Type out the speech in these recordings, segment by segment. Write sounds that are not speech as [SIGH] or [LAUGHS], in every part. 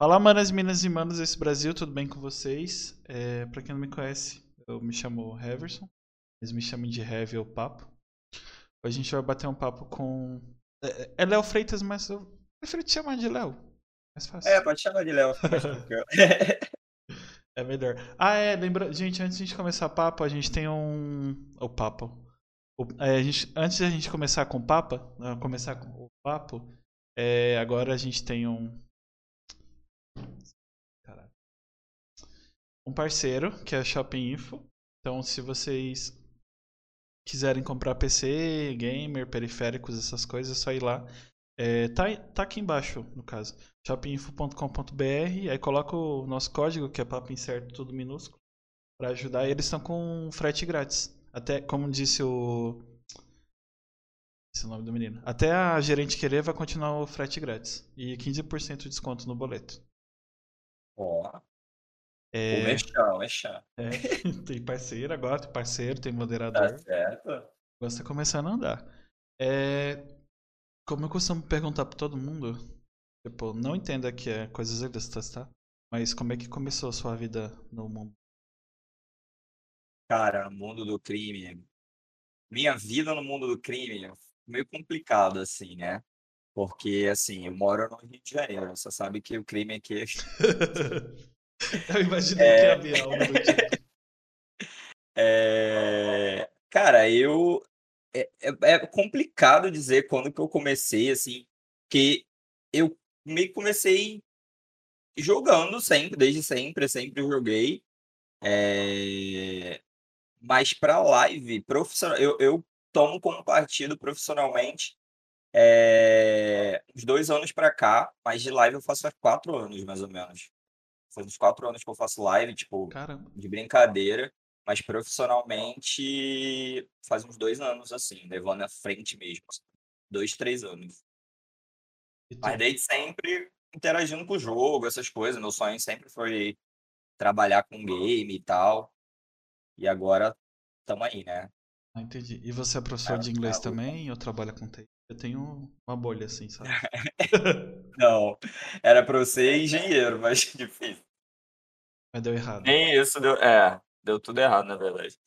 Fala, manas, minas e manos desse Brasil, tudo bem com vocês? É, pra quem não me conhece, eu me chamo Heverson, eles me chamam de Heavy ou Papo. Hoje a gente vai bater um papo com. É, é Léo Freitas, mas eu prefiro te chamar de Léo. Mais fácil. É, pode chamar de Léo. [LAUGHS] É melhor. Ah, é, lembra. Gente, antes de a gente começar o papo, a gente tem um. O papo. O- é, gente... Antes de a gente começar com o papa, ah, começar com o papo, é, agora a gente tem um. Um parceiro, que é a Shopping Info. Então, se vocês quiserem comprar PC, gamer, periféricos, essas coisas, é só ir lá. É, tá, tá aqui embaixo, no caso. shopinfo.com.br, aí coloca o nosso código, que é papo incerto, tudo minúsculo, pra ajudar. E eles estão com frete grátis. Até, como disse o. Esse é o nome do menino. Até a gerente querer, vai continuar o frete grátis. E 15% de desconto no boleto. Ó, É, o mexão, o mexão. é, [LAUGHS] tem parceiro agora, tem parceiro, tem Tá moderador. certo? Agora tá começando a andar. É, como eu costumo perguntar pra todo mundo, tipo, não entenda que é coisas ilícitas, tá? Mas como é que começou a sua vida no mundo? Cara, mundo do crime. Minha vida no mundo do crime é meio complicado, assim, né? Porque, assim, eu moro no Rio de Janeiro. Você sabe que o crime aqui é [LAUGHS] [LAUGHS] eu imaginei que É. havia algo do tipo. É, cara, eu é, é- é complicado dizer quando que eu comecei, assim, que eu meio que comecei jogando sempre, desde sempre, sempre joguei. É, mas para live profissional, eu, eu tomo como partido profissionalmente é, uns dois anos para cá, mas de live eu faço há quatro anos, mais ou menos. Faz uns quatro anos que eu faço live, tipo, Caramba. de brincadeira, mas profissionalmente faz uns dois anos, assim, levando à frente mesmo. assim, Dois, três anos. Mas desde sempre interagindo com o jogo, essas coisas. Meu sonho sempre foi trabalhar com game e tal. E agora tamo aí, né? Ah, entendi. E você é professor É, de inglês é, também ou trabalha com TI? Eu tenho uma bolha assim, sabe? [LAUGHS] Não, era pra eu ser engenheiro, mas [LAUGHS] difícil. Mas deu errado. Nem isso deu. É, deu tudo errado, na verdade.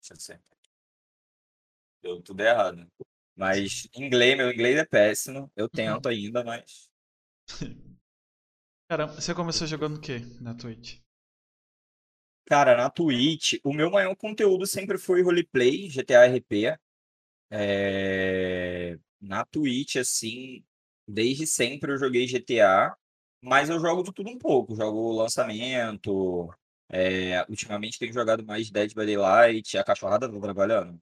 Deixa eu. Deu tudo errado. Mas inglês, meu inglês é péssimo. Eu tento ainda, mas. [LAUGHS] Caramba, você começou jogando o quê na Twitch? Cara, na Twitch, o meu maior conteúdo sempre foi roleplay, GTA RP. É, Na Twitch, assim, desde sempre eu joguei GTA, mas eu jogo de tudo um pouco. Jogo lançamento. é, Ultimamente tenho jogado mais Dead by Daylight. A cachorrada tá trabalhando.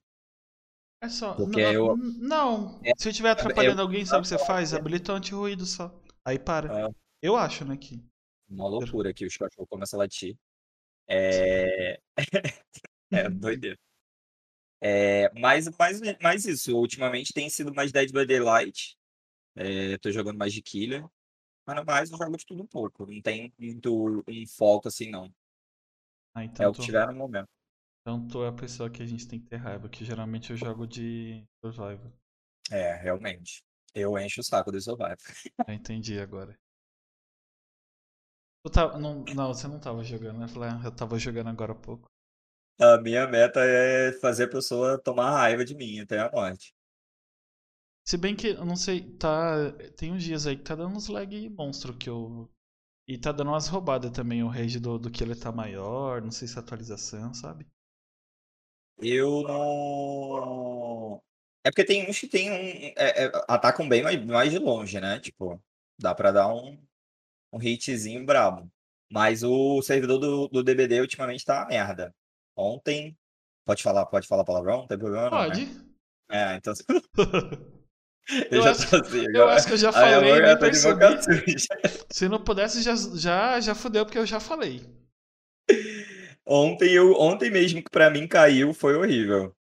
É só. Porque não, eu- não, É, se eu estiver eu- atrapalhando alguém, sabe o que você [LAUGHS] faz? Habilita anti-ruído só. Aí para. Ah. Eu acho, né, que. Uma loucura que os cachorros começam a latir. É, [LAUGHS] é doideira. É, mas, mas, mas isso, ultimamente tem sido mais Dead by Daylight. É, tô jogando mais de Killer. Mas no mais eu jogo de tudo um pouco. Não tem muito um foco assim, não. Ah, É então o que tiver no momento. então tu é a pessoa que a gente tem que ter raiva, que geralmente eu jogo de survival. É, realmente. Eu encho o saco do Survivor. Já [LAUGHS] entendi agora. Tu não, não, você não tava jogando, né? Eu ah, eu tava jogando agora há pouco. A minha meta é fazer a pessoa tomar raiva de mim até a morte. Se bem que, eu não sei, tá. Tem uns dias aí que tá dando uns lag monstro que eu. E tá dando umas roubadas também, o rage do, do Killer tá maior, não sei se é atualização, sabe? Eu não. É porque tem uns que tem um. é- é- atacam bem mais, mais de longe, né? Tipo, dá pra dar um, um hitzinho brabo. Mas o servidor do, do DBD ultimamente tá uma merda. Ontem. Pode falar, pode falar palavrão? Não tem problema, não, né? Pode. É, então. [LAUGHS] [LAUGHS] Eu Eu acho- assim, Eu acho que eu já eu falei, vou nem percebi. [LAUGHS] Se não pudesse, já, já, já fudeu, porque eu já falei. Ontem, eu, ontem mesmo que pra mim caiu foi horrível.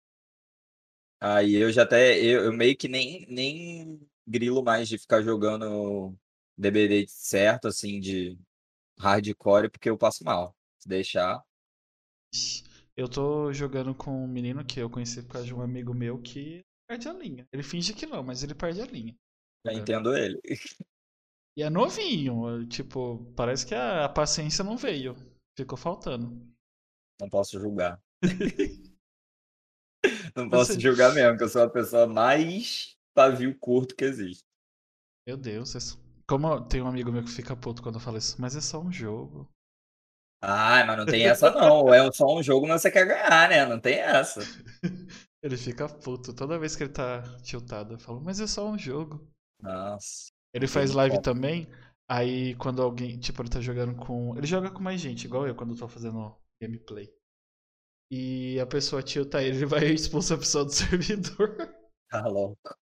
Aí eu já até. Eu, eu meio que nem, nem grilo mais de ficar jogando DBD certo, assim, de hardcore, porque eu passo mal. Se deixar. Eu tô jogando com um menino que eu conheci por causa de um amigo meu que perde a linha. Ele finge que não, mas ele perde a linha. Já entendo ele. E é novinho, tipo, parece que a, a paciência não veio. Ficou faltando. Não posso julgar. [LAUGHS] não posso Você... julgar mesmo, que eu sou a pessoa mais pavio curto que existe. Meu Deus, é como tem um amigo meu que fica puto quando eu falo isso, mas é só um jogo. Ah, mas não tem essa não. É só um jogo, mas você quer ganhar, né? Não tem essa. [LAUGHS] ele fica puto toda vez que ele tá tiltado. Eu falo, mas é só um jogo. Nossa. Ele faz live também. Aí quando alguém, tipo, ele tá jogando com. Ele joga com mais gente, igual eu quando eu tô fazendo gameplay. E a pessoa tilta ele, [LAUGHS] ele vai expulsar a pessoa do servidor. Tá louco.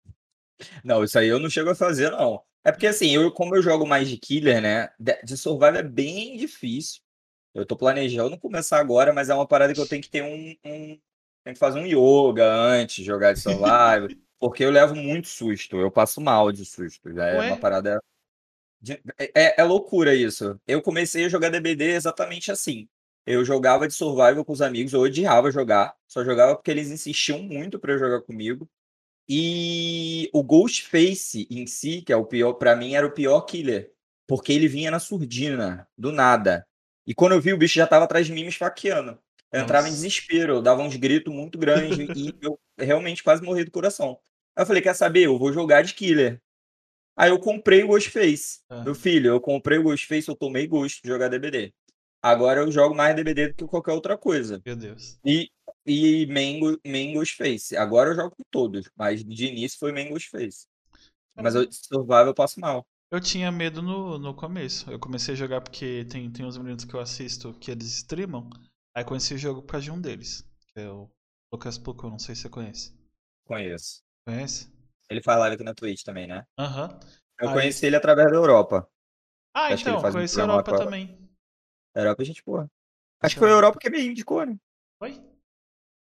Não, isso aí eu não chego a fazer, não. É porque assim, eu, como eu jogo mais de killer, né? De survival é bem difícil. Eu tô planejando começar agora, mas é uma parada que eu tenho que ter um. um tem que fazer um yoga antes de jogar de [LAUGHS] survival. porque eu levo muito susto. Eu passo mal de susto. Já é Ué? uma parada. De, é, é, é loucura isso. Eu comecei a jogar DBD exatamente assim. Eu jogava de survival com os amigos, eu odiava jogar, só jogava porque eles insistiam muito para jogar comigo. E o Ghostface em si, que é o pior, para mim era o pior killer, porque ele vinha na surdina, do nada. E quando eu vi, o bicho já tava atrás de mim me esfaqueando. Eu entrava em desespero, eu dava uns gritos muito grandes e [LAUGHS] eu realmente quase morri do coração. Aí eu falei, quer saber? Eu vou jogar de killer. Aí eu comprei o Ghostface. Ah. Meu filho, eu comprei o Ghostface, eu tomei gosto de jogar DBD. Agora eu jogo mais DBD do que qualquer outra coisa. Meu Deus. E, e Mango, Mango's Face. Agora eu jogo com todos, mas de início foi Mango's Face. Mas eu survival eu passo mal. Eu tinha medo no, no começo. Eu comecei a jogar porque tem, tem uns meninos que eu assisto que eles streamam. Aí conheci o jogo por causa de um deles, que é o Lucas Pucco, não sei se você conhece. Conheço. Conhece? Ele faz live aqui na Twitch também, né? Aham. Uhum. Eu Aí... conheci ele através da Europa. Ah, Acho então, conheci a Europa também. Europa, gente boa. Acho que foi a Europa que me indicou, né? Foi?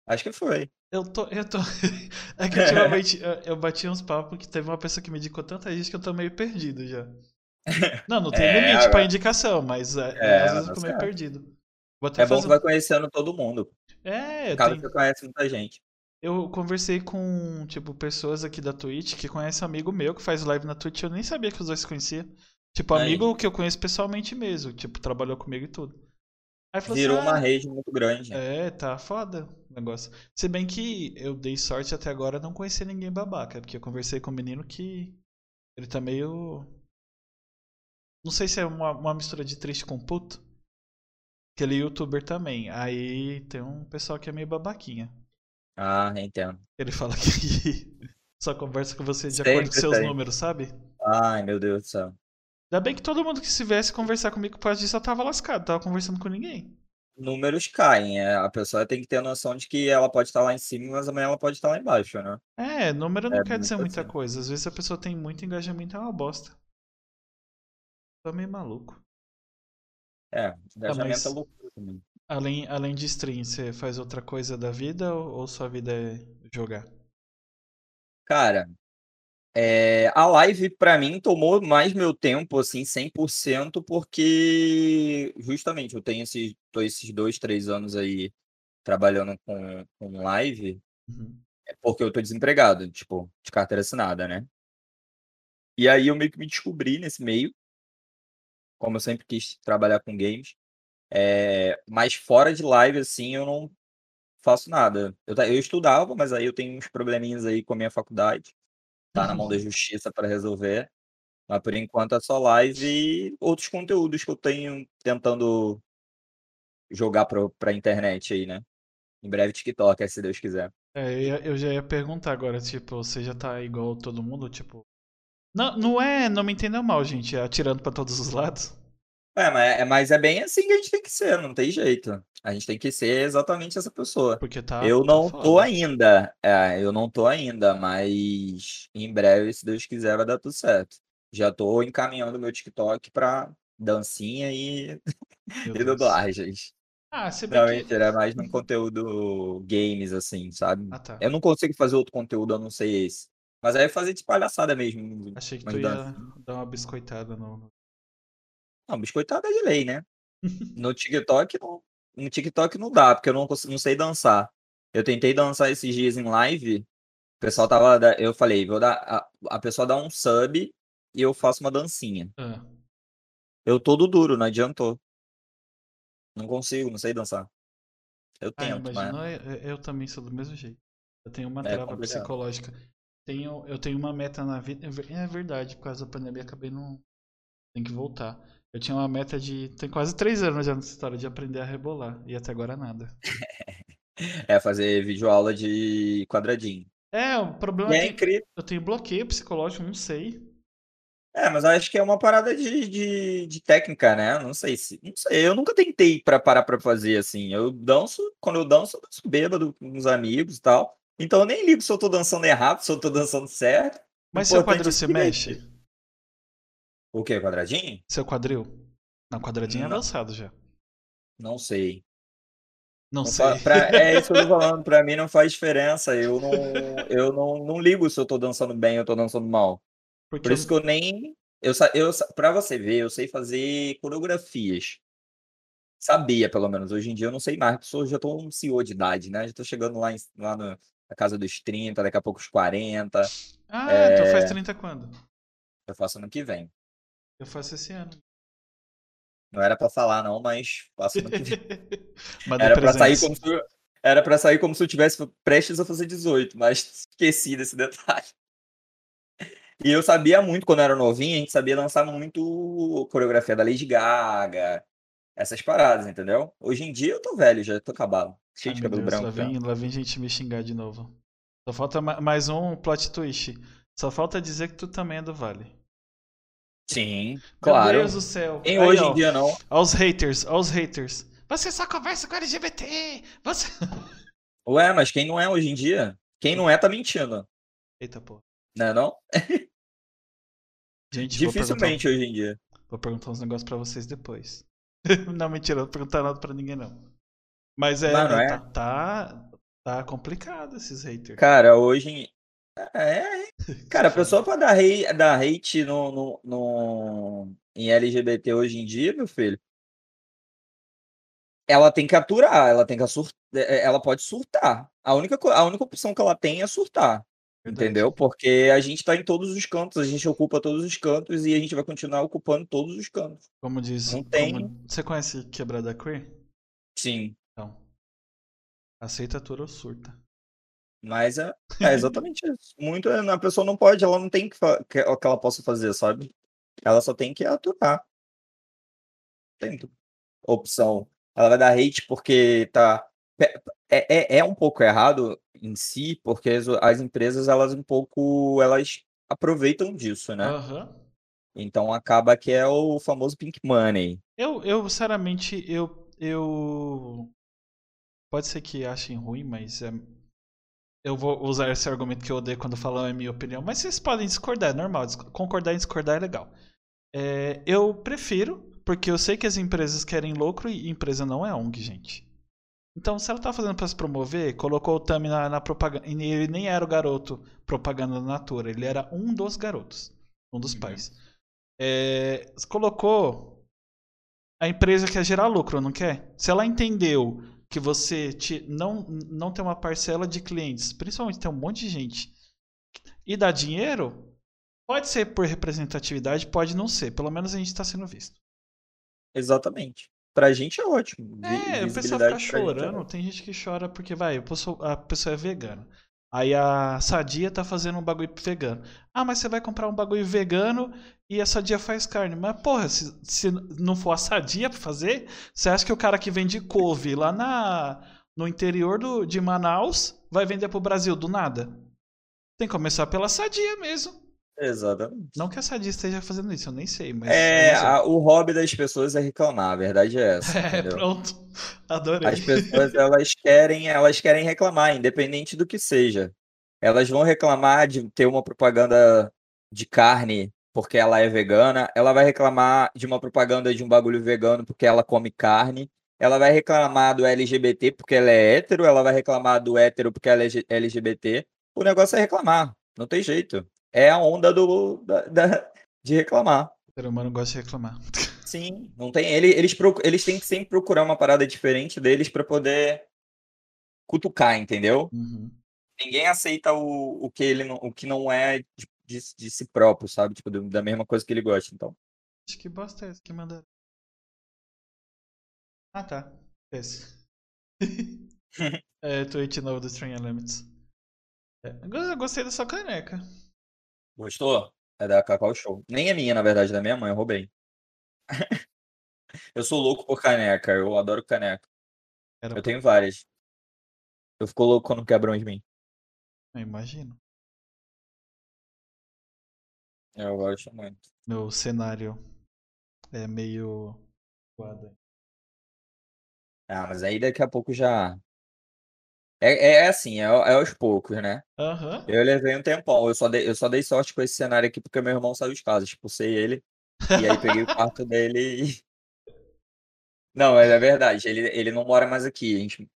Acho que foi. Eu tô. Eu tô. [LAUGHS] é que ultimamente eu, eu bati uns papos que teve uma pessoa que me indicou tanta gente que eu tô meio perdido já. [LAUGHS] Não, não tem é, limite agora... pra indicação, mas é, é, às vezes eu tô meio perdido. é bom que vai conhecendo todo mundo. É, Caso tem... você conhece muita gente. Eu conversei com, tipo, pessoas aqui da Twitch que conhecem um amigo meu que faz live na Twitch. Eu nem sabia que os dois se conheciam. Tipo, amigo que eu conheço pessoalmente mesmo. Tipo, trabalhou comigo e tudo. Virou assim, uma ah, rede muito grande. É, tá foda o negócio. Se bem que eu dei sorte até agora não conhecer ninguém babaca, porque eu conversei com um menino que ele tá meio. Não sei se é uma, uma mistura de triste com puto. Que ele é youtuber também. Aí tem um pessoal que é meio babaquinha. Ah, entendo. Ele fala que [LAUGHS] só conversa com você de Sempre acordo com seus tem. números, sabe? Ai, meu Deus do céu. Ainda bem que todo mundo que se viesse conversar comigo por causa disso eu tava lascado, tava conversando com ninguém. Números caem, é, a pessoa tem que ter a noção de que ela pode estar lá em cima, mas amanhã ela pode estar lá embaixo, né? É, número não é quer dizer muita assim. coisa. Às vezes a pessoa tem muito engajamento é uma bosta. Tô meio maluco. É, engajamento ah, mas... é loucura também. Além, além de stream, você faz outra coisa da vida ou, ou sua vida é jogar? Cara, é, a live para mim tomou mais meu tempo, assim, 100%, porque justamente eu tenho esses, esses dois, três anos aí trabalhando com, com live, uhum. é porque eu tô desempregado, tipo, de carteira assinada, né? E aí eu meio que me descobri nesse meio, como eu sempre quis trabalhar com games. É, mas fora de live, assim, eu não faço nada. Eu, eu estudava, mas aí eu tenho uns probleminhas aí com a minha faculdade. Tá na mão da justiça para resolver. Mas por enquanto é só live e outros conteúdos que eu tenho tentando jogar pra, pra internet aí, né? Em breve TikTok, se Deus quiser. É, eu já ia perguntar agora, tipo, você já tá igual todo mundo, tipo. Não, não é, não me entenda mal, gente, é atirando para todos os lados. É mas, é, mas é bem assim que a gente tem que ser, não tem jeito. A gente tem que ser exatamente essa pessoa. Porque tá. Eu tá não tô ainda. É, eu não tô ainda, mas em breve, se Deus quiser, vai dar tudo certo. Já tô encaminhando meu TikTok pra dancinha e, [LAUGHS] e dublagens. Ah, se bem não, que... mentira, é mais num conteúdo games, assim, sabe? Ah, tá. Eu não consigo fazer outro conteúdo, a não ser esse. Mas aí é fazer de palhaçada mesmo. Achei que tu ia dar uma biscoitada no, não, biscoitado é de lei, né? [LAUGHS] No TikTok não, no TikTok não dá, porque eu não, consigo, não sei dançar. Eu tentei dançar esses dias em live, o pessoal tava. Eu falei, vou dar. A, a pessoa dá um sub e eu faço uma dancinha. Ah, Eu todo duro, não adiantou. Não consigo, não sei dançar. Eu Ah, tento, mas eu, eu também sou do mesmo jeito. Eu tenho uma é trava complicado. psicológica. Tenho, eu tenho uma meta na vida. é É verdade, por causa da pandemia acabei não. Tem que voltar. Eu tinha uma meta de. Tem quase três anos já nessa história de aprender a rebolar. E até agora nada. [LAUGHS] É fazer videoaula de quadradinho. É, o problema é é que incrível. eu tenho bloqueio psicológico, não sei. É, mas eu acho que é uma parada de, de, de técnica, né? Não sei se. Não sei, eu nunca tentei pra parar pra fazer assim. Eu danço, quando eu danço, eu danço bêbado com os amigos e tal. Então eu nem ligo se eu tô dançando errado, se eu tô dançando certo. Mas seu quadril é se mexe? O quê? Quadradinho? Seu quadril? Não, quadradinho é avançado já. não sei. Não Não sei. fa- pra- é isso que eu tô [LAUGHS] falando, pra mim não faz diferença. Eu não, eu não, não ligo se eu tô dançando bem ou tô dançando mal. Porque Por isso que eu nem. Eu, eu, pra você ver, eu sei fazer coreografias. Sabia, pelo menos. Hoje em dia eu não sei mais, porque eu já tô um senhor de idade, né? Já tô chegando lá, em- lá no- na casa dos 30, daqui a pouco os 40. Ah, então faz É, 30 quando? eu faço ano que vem. Eu faço esse ano. Não era pra falar, não, mas faço ano que vem. [LAUGHS] Era pra sair como se eu, era pra sair como se eu tivesse prestes a fazer 18, mas esqueci desse detalhe. E eu sabia muito quando eu era novinho, a gente sabia dançar muito coreografia da Lady Gaga, essas paradas, entendeu? Hoje em dia eu tô velho, já tô acabado, cheio Ai, de meu cabelo Deus, lá branco já. vem, lá vem gente me xingar de novo. Só falta ma- mais um plot twist. Só falta dizer que tu também é do Vale. Sim, Meu claro. Deus do céu. Nem Aí, hoje ó, em dia não. aos haters, aos haters. Você só conversa com LGBT. Você. [LAUGHS] Ué, mas quem não é hoje em dia? Quem não é tá mentindo, Eita, pô. não? [LAUGHS] Gente, vou perguntar, Dificilmente hoje em dia. vou perguntar uns negócios pra vocês depois. [LAUGHS] não, mentira, não vou perguntar nada pra ninguém, não. Mas é, Mano, é, é. tá, tá, tá complicado esses haters. Cara, hoje em... É, Cara, a pessoa pra dar hate, dar hate no, no, no- em LGBT hoje em dia, meu filho, ela tem que aturar, ela tem que sur... é, ela pode surtar. A única, a única opção que ela tem é surtar, Verdade. entendeu? Porque a gente tá em todos os cantos, a gente ocupa todos os cantos e a gente vai continuar ocupando todos os cantos. Como diz. Não como- tem. Você conhece Quebrada Queer? Sim, Então. Aceita tudo ou surta. Mas é, [LAUGHS] é exatamente isso. Muito, é, a pessoa não pode, ela não tem que, que, o que ela possa fazer, sabe? Ela só tem que aturar. Tem opção. Ela vai dar hate porque tá. É, é, é um pouco errado em si, porque as, as empresas, elas um pouco, elas aproveitam disso, né? Aham. Então acaba que é o famoso pink money. Eu, eu, sinceramente, eu, eu. Pode ser que achem ruim, mas é... eu vou usar esse argumento que eu odeio quando falam é minha opinião. Mas vocês podem discordar, é normal. Concordar e discordar é legal. É, eu prefiro, porque eu sei que as empresas querem lucro e empresa não é ONG, gente. Então, se ela tá fazendo pra se promover, colocou o Tami na, na propaganda. E ele nem era o garoto propaganda da Natura, ele era um dos garotos, um dos Uhum. pais. É, colocou a empresa quer gerar lucro, não quer? Se ela entendeu que você te- não, não tem uma parcela de clientes, principalmente tem um monte de gente, e dá dinheiro, pode ser por representatividade, pode não ser. Pelo menos a gente está sendo visto. Exatamente. Pra gente é ótimo. É, o pessoal fica pra gente é chorando. Tem gente que chora porque, vai, a pessoa, a pessoa é vegana. Aí a Sadia tá fazendo um bagulho vegano. Ah, mas você vai comprar um bagulho vegano e a Sadia faz carne. Mas, porra, se, se não for a Sadia pra fazer, você acha que o cara que vende couve lá na, no interior do, de Manaus vai vender pro Brasil do nada? Tem que começar pela Sadia mesmo. Exatamente. Não que a Sadia esteja fazendo isso, eu nem sei, mas. É, a- o hobby das pessoas é reclamar, a verdade é essa, [LAUGHS] É, entendeu? pronto. Adorei. As pessoas elas querem, elas querem reclamar, independente do que seja. Elas vão reclamar de ter uma propaganda de carne porque ela é vegana, ela vai reclamar de uma propaganda de um bagulho vegano porque ela come carne, ela vai reclamar do LGBT porque ela é hétero, ela vai reclamar do hétero porque ela é LGBT. O negócio é reclamar, não tem jeito. É a onda do, da- da- de reclamar. O ser humano gosta de reclamar. Sim, não tem. ele- Eles, eles têm que sempre procurar uma parada diferente deles pra poder cutucar, entendeu? Uhum. Ninguém aceita o, o que ele não, o que não é de, de, de si próprio, sabe? Tipo, do- da mesma coisa que ele gosta. Então, Acho que bosta é essa que mandaram. Ah, tá. Esse. [LAUGHS] é, tweet novo do String Elements. É, eu gostei dessa caneca. gostou? É da Cacau Show. Nem é minha, na verdade, é da minha mãe, eu roubei. [LAUGHS] eu sou louco por caneca, eu adoro caneca. Era Eu pra- tenho várias. Eu fico louco quando quebram de mim. Eu imagino. Eu gosto muito. Meu cenário é meio. Ah, mas aí daqui a pouco já. É, é assim, é, é aos poucos, né? Aham. Eu levei um tempão. Eu só, dei, eu só dei sorte com esse cenário aqui porque meu irmão saiu de casa. Expulsei ele. E aí peguei o quarto [LAUGHS] dele e. Não, mas é verdade. Ele, ele não mora mais aqui. A, gente...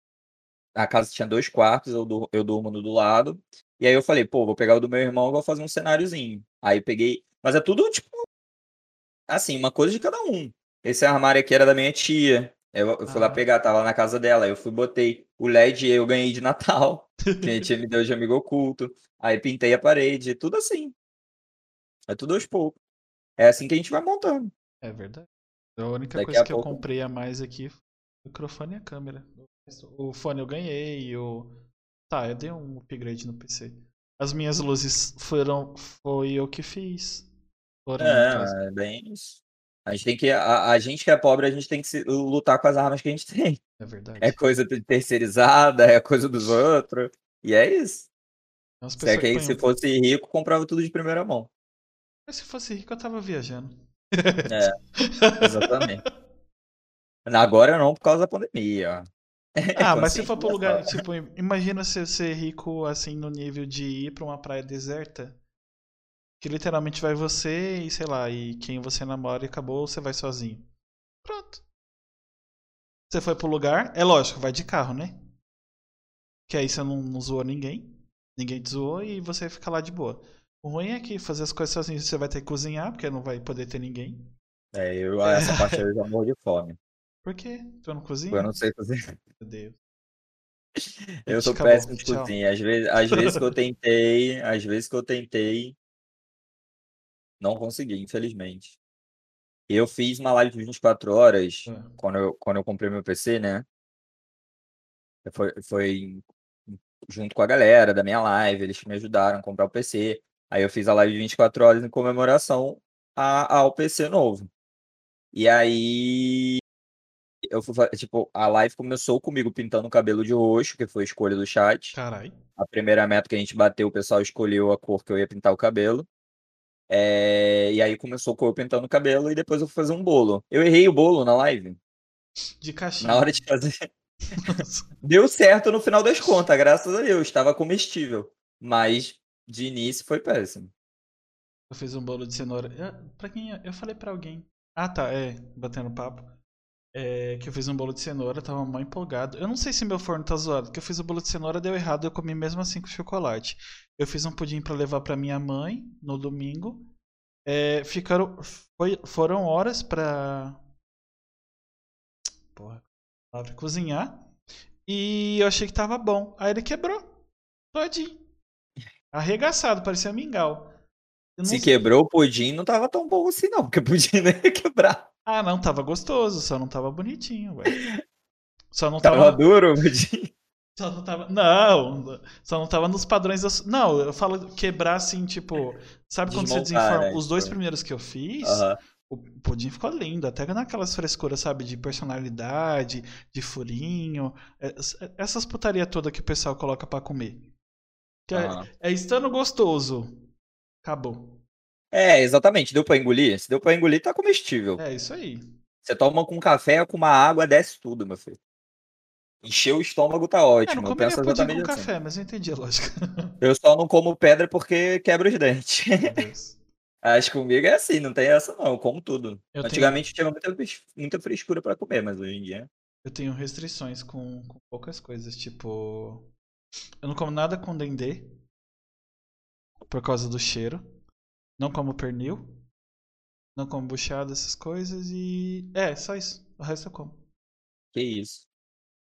a casa tinha dois quartos, eu, dur- eu durmo no do lado. E aí eu falei, pô, vou pegar o do meu irmão e vou fazer um cenáriozinho. Aí peguei. Mas é tudo, tipo. Assim, uma coisa de cada um. Esse armário aqui era da minha tia. Eu, eu fui lá Ah. pegar, tava na casa dela. Eu fui, botei o LED eu ganhei de Natal. [LAUGHS] Que a tia me deu de amigo oculto. Aí pintei a parede, tudo assim. É tudo aos poucos. É assim que a gente vai montando. É verdade. A única Daqui coisa a que pouco- eu comprei a mais aqui foi o microfone e a câmera. O fone eu ganhei, o. Tá, eu dei um upgrade no PC. As minhas luzes foram. Foi eu que fiz. Foram. É, é bem isso. A gente tem que. A, a gente que é pobre, a gente tem que se- lutar com as armas que a gente tem. É verdade. É coisa terceirizada, é coisa dos outros. E é isso. Se, é que, que se fosse rico, comprava tudo de primeira mão. Mas se fosse rico, eu tava viajando. É, exatamente. [LAUGHS] Agora não, por causa da pandemia. [LAUGHS] Ah, Quando mas se for pro lugar, tipo, imagina você ser rico assim no nível de ir pra uma praia deserta. Que literalmente vai você e sei lá, e quem você namora e acabou, você vai sozinho. Pronto. Você foi pro lugar, é lógico, vai de carro, né? Que aí você não, não zoou ninguém. Ninguém te zoou e você fica lá de boa. O ruim é que fazer as coisas sozinho você vai ter que cozinhar, porque não vai poder ter ninguém. É, eu, essa parte eu já morro de fome. Por quê? Tu não cozinha? Eu não sei fazer. Meu Deus. [LAUGHS] Eu Gente, sou acabou. péssimo de cozinha. Às vezes, às vezes que eu [LAUGHS] tentei, às vezes que eu tentei, não consegui, infelizmente. Eu fiz uma live de 24 horas Ah. quando eu, quando eu comprei meu PC, né? Foi, foi junto com a galera da minha live, eles me ajudaram a comprar o PC. Aí eu fiz a live de 24 horas em comemoração a- ao PC novo. E aí eu fui, tipo, a live começou comigo pintando o cabelo de roxo, que foi a escolha do chat. Carai. A primeira meta que a gente bateu, o pessoal escolheu a cor que eu ia pintar o cabelo. É, E aí começou com eu pintando o cabelo e depois eu fui fazer um bolo. Eu errei o bolo na live. De caixinha. Na hora de fazer. [LAUGHS] Deu certo no final das contas, graças a Deus. Estava comestível. Mas de início foi péssimo. Eu fiz um bolo de cenoura. Eu, pra quem eu falei pra alguém. Ah, tá, é, batendo papo. É, que eu fiz um bolo de cenoura, tava mó empolgado. Eu não sei se meu forno tá zoado, porque eu fiz o bolo de cenoura, deu errado, eu comi mesmo assim com chocolate. Eu fiz um pudim pra levar pra minha mãe no domingo. É, ficaram, foi- foram horas pra. Porra, cozinhar. E eu achei que tava bom. Aí ele quebrou. Todinho. Arregaçado, parecia mingau. Se sei- quebrou o pudim, não tava tão bom assim, não, porque o pudim não ia quebrar. Ah, não, tava gostoso, só não tava bonitinho, ué. Só não Tava tava. duro o pudim. [LAUGHS] Só não tava. Não! Só não tava nos padrões. Não, eu falo quebrar assim, tipo. Sabe quando você Desmontar, desenforma? né, Os dois tipo. primeiros que eu fiz, o pudim ficou lindo. Até naquelas frescuras, sabe? De personalidade, de furinho. es- Essas putaria toda que o pessoal coloca pra comer. É, é estando gostoso. Acabou. É, exatamente. Deu pra engolir? Se deu pra engolir, tá comestível. É isso aí. Você toma com café, com uma água, desce tudo, meu filho. Encher o estômago tá É, ótimo. não eu comeria penso pudim com assim. café, mas eu entendi a lógica. [LAUGHS] Eu só não como pedra porque quebra os dentes. Acho [LAUGHS] que comigo é assim, não tem essa não, eu como tudo. Eu tenho- Antigamente eu tinha muita, muita frescura pra comer, mas hoje em dia. Eu tenho restrições com, com poucas coisas, tipo. Eu não como nada com dendê. Por causa do cheiro. Não como pernil. Não como buchada, essas coisas e. É, só isso. O resto eu como. Que isso.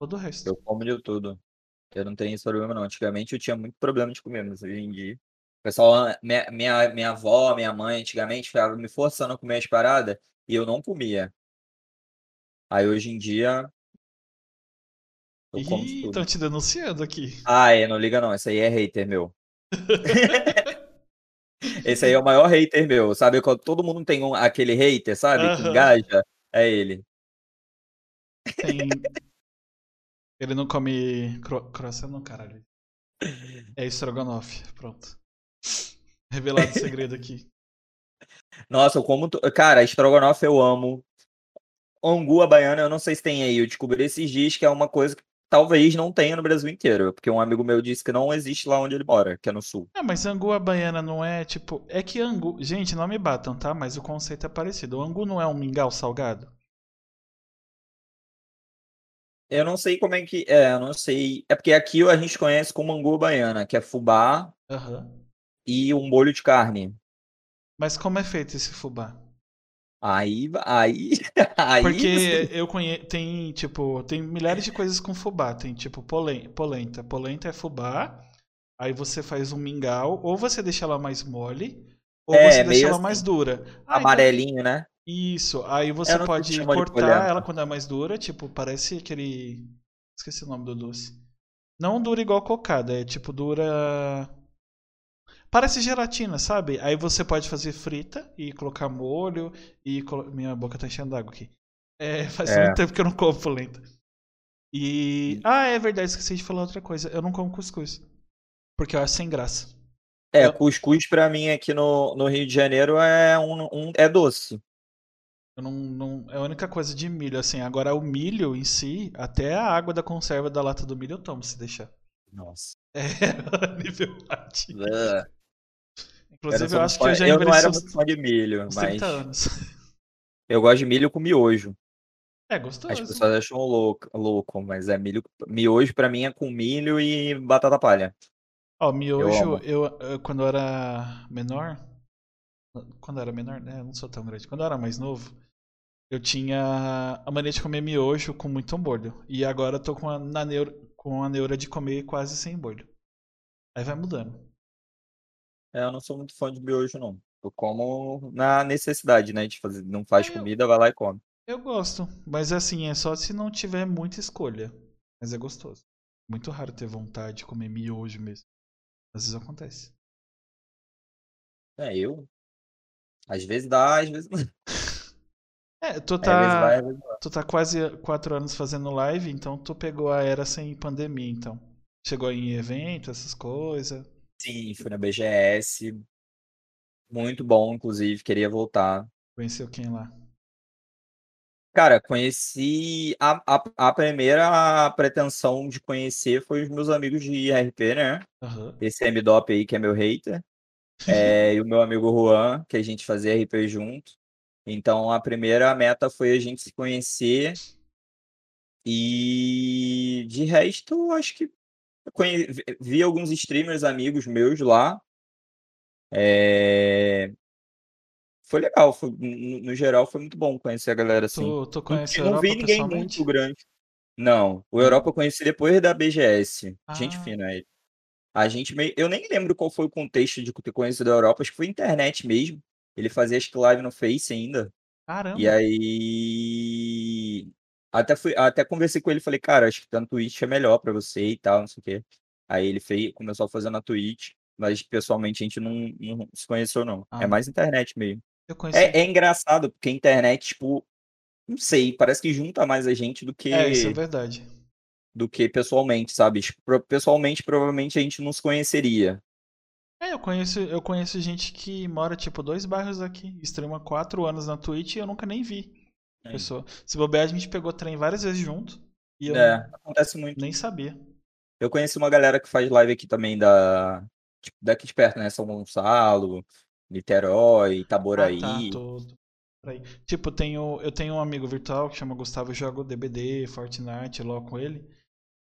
Todo o resto. Eu como de tudo. Eu não tenho esse problema não. Antigamente eu tinha muito problema de comer, mas hoje em dia. O pessoal, minha, minha, minha avó, minha mãe, antigamente, ficava me forçando a comer as paradas e eu não comia. Aí hoje em dia. Eu como Ih, tudo. estão te denunciando aqui. Ah, é, não liga não. Esse aí é hater meu. [LAUGHS] Esse aí é o maior hater meu. Sabe quando todo mundo tem um, aquele hater, sabe? Que engaja? É ele. Tem. [LAUGHS] Ele não come cro... croissant, não, caralho. É estrogonofe. Pronto. Revelado o segredo aqui. [LAUGHS] Nossa, eu como. Cara, estrogonofe eu amo. Angu à baiana, eu não sei se tem aí. Eu descobri esses dias que é uma coisa que talvez não tenha no Brasil inteiro. Porque um amigo meu disse que não existe lá onde ele mora, que é no sul. Ah, mas angu baiana não é tipo. É que angu. Gente, não me batam, tá? Mas o conceito é parecido. O angu não é um mingau salgado? Eu não sei como é que. É, eu não sei. É porque aqui a gente conhece como angu baiana, que é fubá Aham. e um molho de carne. Mas como é feito esse fubá? Aí, aí, [LAUGHS] aí. Porque eu conheço. Tem, tipo, tem milhares de coisas com fubá. Tem, tipo, polen- polenta. Polenta é fubá. Aí você faz um mingau. Ou você deixa ela mais mole. Ou É, você deixa ela assim. mais dura. Ah, então- Amarelinho, né? Isso. Aí você pode cortar ela quando é mais dura. Tipo, parece aquele. Esqueci o nome do doce. Não dura igual cocada. É tipo, dura. Parece gelatina, sabe? Aí você pode fazer frita e colocar molho e colo- minha boca tá enchendo d'água aqui. É, [LAUGHS] faz É. muito tempo que eu não como polenta. E ah, é verdade, esqueci de falar outra coisa. Eu não como cuscuz. Porque eu acho sem graça. É, Eu- cuscuz pra mim aqui no, no Rio de Janeiro é um, um- é doce. Eu não, não é a única coisa de milho assim. Agora o milho em si, até a água da conserva da lata do milho eu tomo se deixar. Nossa. É [LAUGHS] nível. Eu, Inclusive eu sou acho que eu já eu não era muito fã de milho, mas 30 anos. [LAUGHS] eu gosto de milho com miojo. É As gostoso. pessoas acham louco, louco, mas é milho. Miojo pra mim é com milho e batata palha. Ó, miojo, amo. eu, eu- quando eu era menor, quando eu era menor, né, eu não sou tão grande. Quando eu era mais novo, eu tinha a mania de comer miojo com muito molho. E agora eu tô com a, na neura, com a neura de comer quase sem molho. Aí vai mudando. É, eu não sou muito fã de miojo, não. Eu como na necessidade, né? De fazer, não faz É, eu- comida, vai lá e come. Eu gosto, mas assim, é só se não tiver muita escolha. Mas é gostoso. Muito raro ter vontade de comer miojo mesmo. Às vezes acontece. É, eu. Às vezes dá, às vezes não. [LAUGHS] É, tu vai, tá, não. tu tá quase quatro anos fazendo live, então tu pegou a era sem pandemia, então. Chegou em evento, essas coisas. Sim, fui na BGS. Muito bom, inclusive, queria voltar. Conheceu quem lá? Cara, conheci. A, a, a primeira pretensão de conhecer foi os meus amigos de RP, né? Aham. Esse MDOP aí, que é meu hater. [LAUGHS] É, e o meu amigo Juan, que a gente fazia RP junto. Então, a primeira meta foi a gente se conhecer. E de resto, acho que vi- alguns streamers amigos meus lá. É, Foi legal, foi- no, no geral foi muito bom conhecer a galera assim. Tu, tu Não, conhece Europa vi ninguém muito grande. Não, o? Europa eu conheci depois da BGS. Gente Ah. fina ele. A gente meio. Eu nem lembro qual foi o contexto de ter conhecido a Europa, acho que foi internet mesmo. Ele fazia acho que live no Face ainda. E Caramba. aí. Até, fui, até conversei com ele e falei, cara, acho que tá no Twitch é melhor pra você e tal, não sei o quê. Aí ele fez, começou a fazer na Twitch, mas pessoalmente a gente não, não se conheceu, não. É Ah. mais internet mesmo. É, é engraçado, porque a internet, tipo, não sei, parece que junta mais a gente do que, É, isso é verdade. do que pessoalmente, sabe? Tipo, Pessoalmente, provavelmente a gente não se conheceria. É, eu conheço, eu conheço gente que mora, tipo, dois bairros aqui. Streama quatro anos na Twitch e eu nunca nem vi. A É. Pessoa. Se bobear, a gente pegou trem várias vezes junto. E eu É, acontece muito. nem sabia. Eu conheci uma galera que faz live aqui também da, tipo, daqui de perto, né? São Gonçalo, Niterói, Ah, Itaboraí. tá, todo. Tipo, tenho, eu tenho um amigo virtual que chama Gustavo, eu jogo DBD, Fortnite, LoL com ele.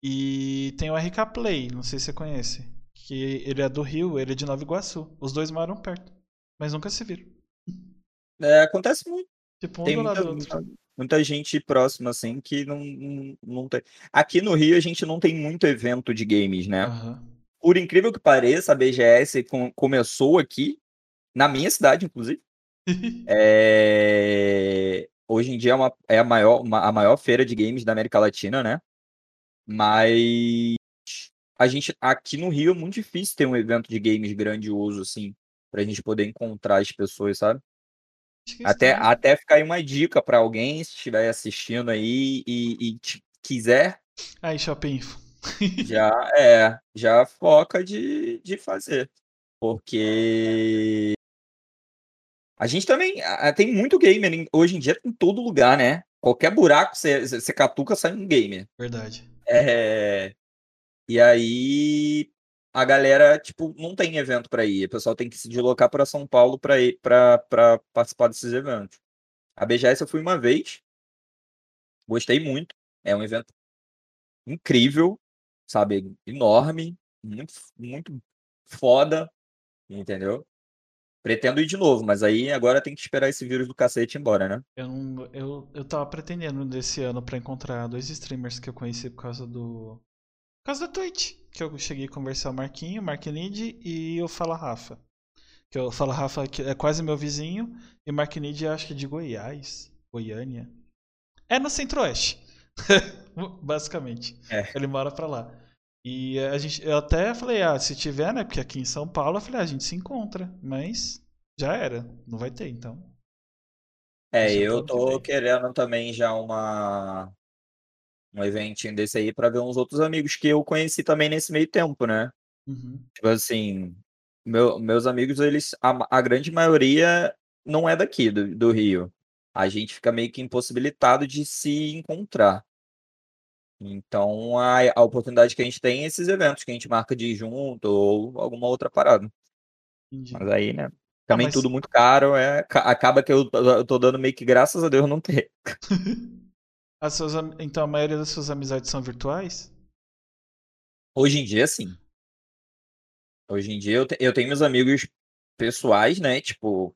E tem o RK Play, não sei se você conhece. Que ele é do Rio, ele é de Nova Iguaçu. Os dois moram perto, mas nunca se viram. É, acontece muito. Tipo, um Tem muita, muita, muita gente próxima, assim, que não, não, não tem. Aqui no Rio a gente não tem muito evento de games, né? Aham. por incrível que pareça, a BGS com, começou aqui, na minha cidade, inclusive. [LAUGHS] é, hoje em dia é, uma, é a, maior, uma, a maior feira de games da América Latina, né? Mas a gente aqui no Rio é muito difícil ter um evento de games grandioso, assim, pra gente poder encontrar as pessoas, sabe? Até, até ficar aí uma dica para alguém, se estiver assistindo aí e, e quiser. Aí, Shopping já [LAUGHS] é, já foca de, de fazer. Porque a gente também tem muito gamer hoje em dia em todo lugar, né? Qualquer buraco você, você catuca sai um gamer. Verdade. É, e aí a galera, tipo, não tem evento para ir. O pessoal tem que se deslocar para São Paulo para ir para participar desses eventos. A BGS eu fui uma vez. Gostei muito. É um evento incrível, sabe? Enorme, muito, muito foda, entendeu? Pretendo ir de novo, mas aí agora tem que esperar esse vírus do cacete embora, né? Eu, não, eu, eu tava pretendendo desse ano para encontrar dois streamers que eu conheci por causa do por causa da Twitch, que eu cheguei a conversar o Marquinho, o Marquinid e o Fala Rafa. Que eu Fala Rafa que é quase meu vizinho e o Marquinid acho que é de Goiás, Goiânia. É no Centro-Oeste. [LAUGHS] Basicamente. É. Ele mora pra lá. E a gente, eu até falei, ah, se tiver, né? Porque aqui em São Paulo, eu falei, ah, a gente se encontra. Mas já era, não vai ter, então. É, eu tô querendo também já uma um eventinho desse aí para ver uns outros amigos que eu conheci também nesse meio tempo, né? Uhum. Tipo assim, meu, meus amigos, eles, a, a, grande maioria não é daqui, do, do Rio. A gente fica meio que impossibilitado de se encontrar. Então, a, a oportunidade que a gente tem é esses eventos que a gente marca de ir junto ou alguma outra parada. Entendi. Mas aí, né? Também ah, mas... tudo muito caro, é, acaba que eu, eu tô dando meio que graças a Deus não ter. [LAUGHS] As suas, então a maioria das suas amizades são virtuais? Hoje em dia, sim. Hoje em dia eu, te, eu tenho meus amigos pessoais, né? Tipo,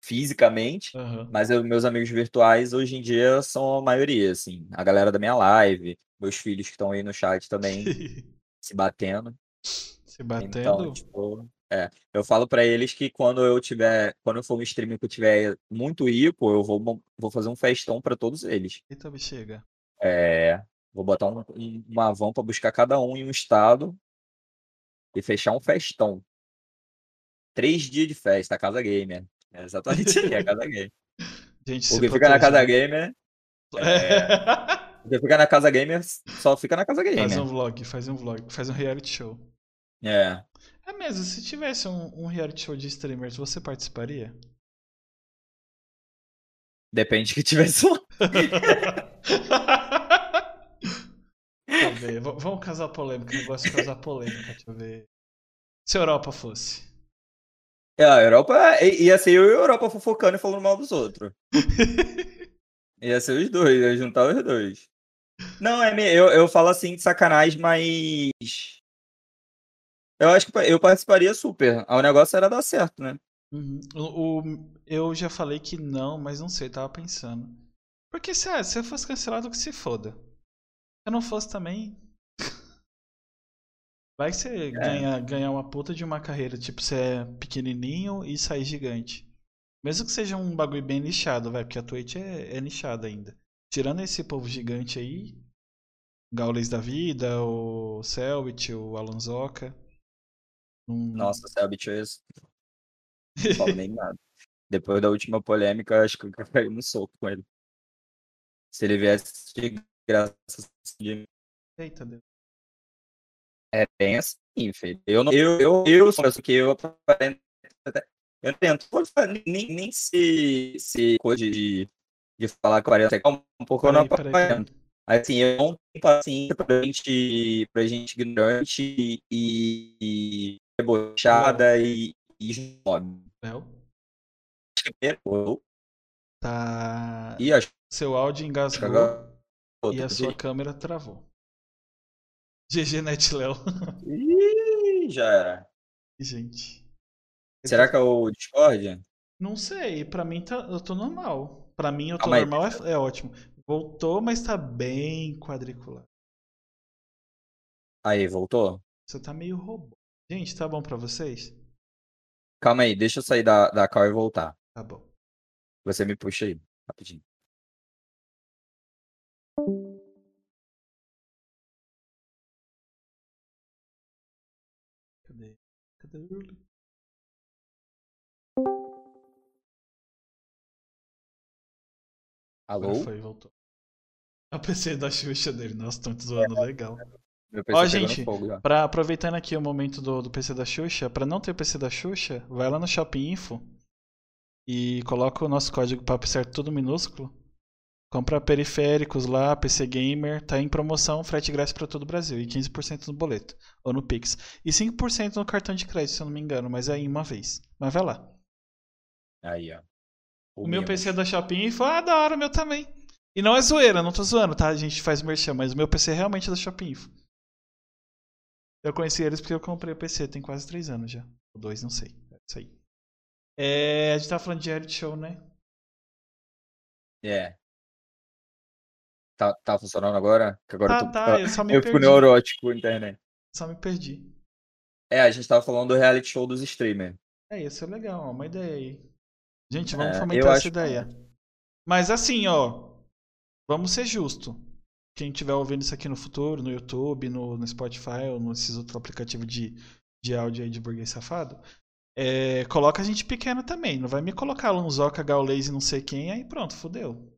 fisicamente, uhum. mas eu, meus amigos virtuais hoje em dia são a maioria, assim. A galera da minha live, meus filhos que estão aí no chat também [LAUGHS] se batendo. Se batendo? Então, tipo, é, eu falo para eles que quando eu tiver, quando eu for um streamer que eu tiver muito rico, eu vou, vou fazer um festão para todos eles. Eita, bexiga. É, vou botar um, um, uma van para buscar cada um em um estado e fechar um festão. Três dias de festa, a Casa Gamer. É exatamente aí, a Casa Gamer. [LAUGHS] Gente, Porque fica na Casa Gamer. É... [LAUGHS] Porque fica na Casa Gamer, só fica na Casa Gamer. Faz um vlog, faz um vlog, faz um reality show. É. É mesmo, se tivesse um, um reality show de streamers, você participaria? Depende que tivesse lá. Eu ver. Vamos casar polêmica. Eu gosto de casar polêmica. Deixa eu ver. Se a Europa fosse. É, a Europa ia ser eu e a Europa fofocando e falando mal dos outros. [LAUGHS] ia ser os dois, ia juntar os dois. Não, é eu, eu falo assim de sacanagem, mas eu acho que eu participaria super. O negócio era dar certo, né? Uhum. O, o, eu já falei que não, mas não sei, tava pensando. Porque se, ah, se eu fosse cancelado, que se foda. Se eu não fosse também. [LAUGHS] Vai que você é. ganha, ganha uma puta de uma carreira, tipo, você é pequenininho e sai gigante. Mesmo que seja um bagulho bem nichado, vai, porque a Twitch é, é nichada ainda. Tirando esse povo gigante aí, Gaules da Vida, o Selbit, o Alonsoca. Hum. Nossa, é isso. Não falo nem nada. Depois da última polêmica, acho que eu [LAUGHS] caí no soco com ele. Se ele viesse de graça assim. Eita Deus. É bem assim, filho. Eu não. Eu, eu, eu sou que eu eu tento nem, nem se, se coisa de, de falar que eu um pouco eu não aparento. Assim, eu não tenho paciência pra gente, pra gente ignorante e, debochada e, e snob. Tá. E acho... Seu áudio engasgou e a sua câmera travou. GG NetLeo. Ih, já era. Gente. Será que é o Discord? Não sei, pra mim tá, eu tô normal. Pra mim eu tô normal, é, é, ótimo. Voltou, mas tá bem quadriculado. Aí, voltou? Você tá meio robô. Gente, tá bom pra vocês? Calma aí, deixa eu sair da, da call e voltar. Tá bom. Você me puxa aí, rapidinho. Cadê? Cadê o Uli? Agora Alô? foi, voltou. O PC da Xuxa dele. Nossa, tão zoando legal. Meu Ó, gente. Pra, aproveitando aqui o momento do, do PC da Xuxa, pra não ter o PC da Xuxa, vai lá no Shopping Info e coloca o nosso código papo certo tudo minúsculo. Compra periféricos lá, PC Gamer, tá em promoção, frete grátis pra todo o Brasil e 15% no boleto ou no Pix. E 5% no cartão de crédito, se eu não me engano, mas é em uma vez. Mas vai lá. Aí, ó. O meu Mimo. PC é da Shopping Info, ah, da hora, o meu também. E não é zoeira, não tô zoando, tá? A gente faz merchan, mas o meu PC é realmente da Shopping Info. Eu conheci eles porque eu comprei o PC, tem quase 3 anos já. Ou dois, não sei. É isso aí. É, a gente tava falando de reality show, né? É. Tá, tá funcionando agora? Que agora Ah, eu tô, tá, eu só me eu fico perdi. neurótico com a internet. Só me perdi. É, a gente tava falando do reality show dos streamers. É, isso é legal, ó, uma ideia aí. Gente, vamos É, fomentar eu essa acho ideia. Mas assim, ó, vamos ser justo. Quem estiver ouvindo isso aqui no futuro, no YouTube, no, no Spotify ou nesses outros aplicativos de, de áudio aí de burguês safado, é, coloca a gente pequena também. Não vai me colocar Lanzoca, Gaules e não sei quem, aí pronto, fodeu.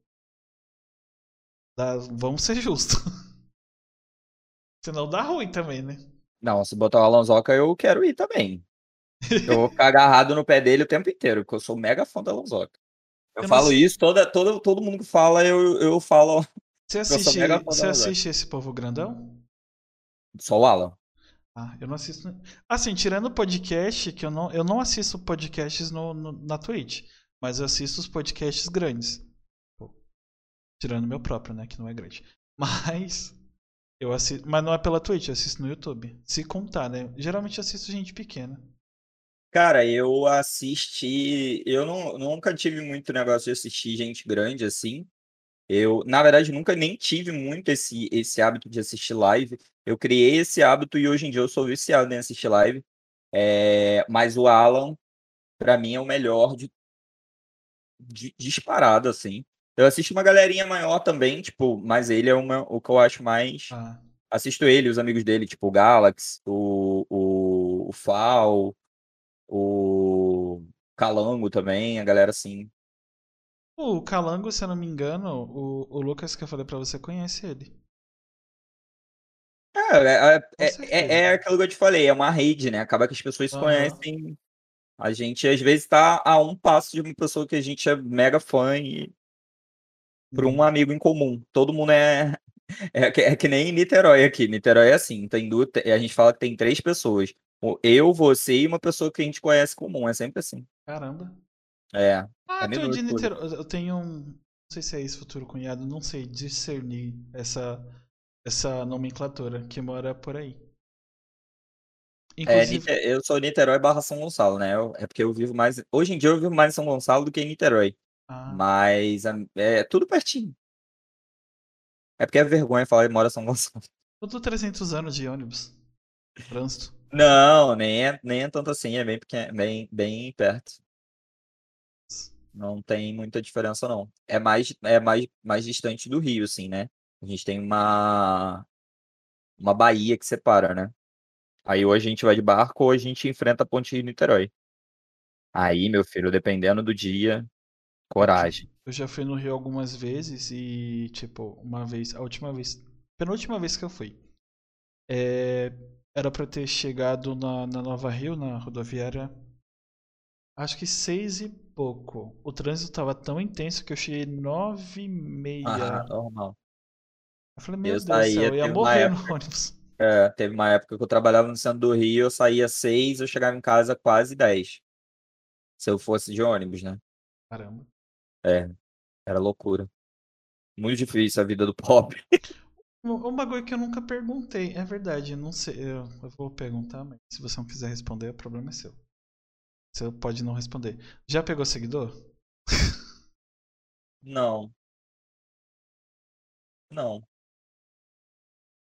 Vamos ser justos. [LAUGHS] Senão dá ruim também, né? Não, se botar o Alonsoca, eu quero ir também. Eu vou ficar agarrado no pé dele o tempo inteiro, porque eu sou mega fã do Alonsoca. Eu, Eu falo sei- isso, toda, todo, todo mundo que fala, eu, eu falo Você assiste, você assiste esse povo grandão? só o Alan. Ah, eu não assisto. Assim, tirando o podcast, que eu não, eu não assisto podcasts no, no- na Twitch, mas eu assisto os podcasts grandes. Pô, tirando o meu próprio, né, que não é grande. [LAUGHS] Mas eu assisto, mas não é pela Twitch, eu assisto no YouTube. Se contar, né? Geralmente eu assisto gente pequena. Cara, eu assisti. Eu não, nunca tive muito negócio de assistir gente grande assim. Eu, na verdade, nunca nem tive muito esse, esse hábito de assistir live. Eu criei esse hábito e hoje em dia eu sou viciado em assistir live. É, mas o Alan, pra mim, é o melhor de, de- disparado, assim. Eu assisto uma galerinha maior também, tipo, mas ele é uma, o que eu acho mais. Ah, Assisto ele, os amigos dele, tipo o Galax, o, o, o Fal, o Calango também, a galera assim. O Calango, se eu não me engano, o, o Lucas que eu falei pra você conhece ele. É, é, é, é, aquilo que eu te falei, é uma rede, né? Acaba que as pessoas se Aham. conhecem. A gente às vezes tá a um passo de uma pessoa que a gente é mega fã e por Uhum. um amigo em comum. Todo mundo é. É, que- é que nem Niterói aqui. Niterói é assim, tem a gente fala que tem três pessoas. Eu, você e uma pessoa que a gente conhece comum. É sempre assim. Caramba. É. Ah, É é de. Niterói. Eu tenho um. Não sei se é esse futuro cunhado, não sei discernir essa, essa nomenclatura que mora por aí. É, Inclusive. Nite- eu sou Niterói barra São Gonçalo, né? Eu- É porque eu vivo mais. Hoje em dia eu vivo mais em São Gonçalo do que em Niterói. Ah, Mas a- é tudo pertinho. É porque é vergonha falar que mora em São Gonçalo. eu tô 300 anos de ônibus. Trânsito. Não, nem é, nem é tanto assim, é bem pequeno, bem, bem perto. Não tem muita diferença, não. É mais, é mais, mais distante do Rio, assim, né? A gente tem uma, uma baía que separa, né? Aí ou a gente vai de barco ou a gente enfrenta a ponte Rio-Niterói. Aí, meu filho, dependendo do dia, coragem. Eu já fui no Rio algumas vezes e, tipo, uma vez, a última vez, penúltima vez que eu fui, é, era pra ter chegado na, na Nova Rio, na rodoviária, acho que seis e pouco. O trânsito tava tão intenso que eu cheguei nove e meia. Ah, normal. Eu falei, meu Eu Deus do céu, eu ia morrer no [LAUGHS] ônibus. É, teve uma época que eu trabalhava no centro do Rio, eu saía seis, eu chegava em casa quase dez. Se eu fosse de ônibus, né? Caramba. Era loucura. Muito difícil a vida do [LAUGHS] pobre. Um, bagulho que eu nunca perguntei, é verdade, não sei, eu, eu vou perguntar, mas se você não quiser responder, o problema é seu. Você pode não responder. Já pegou seguidor? Não. Não.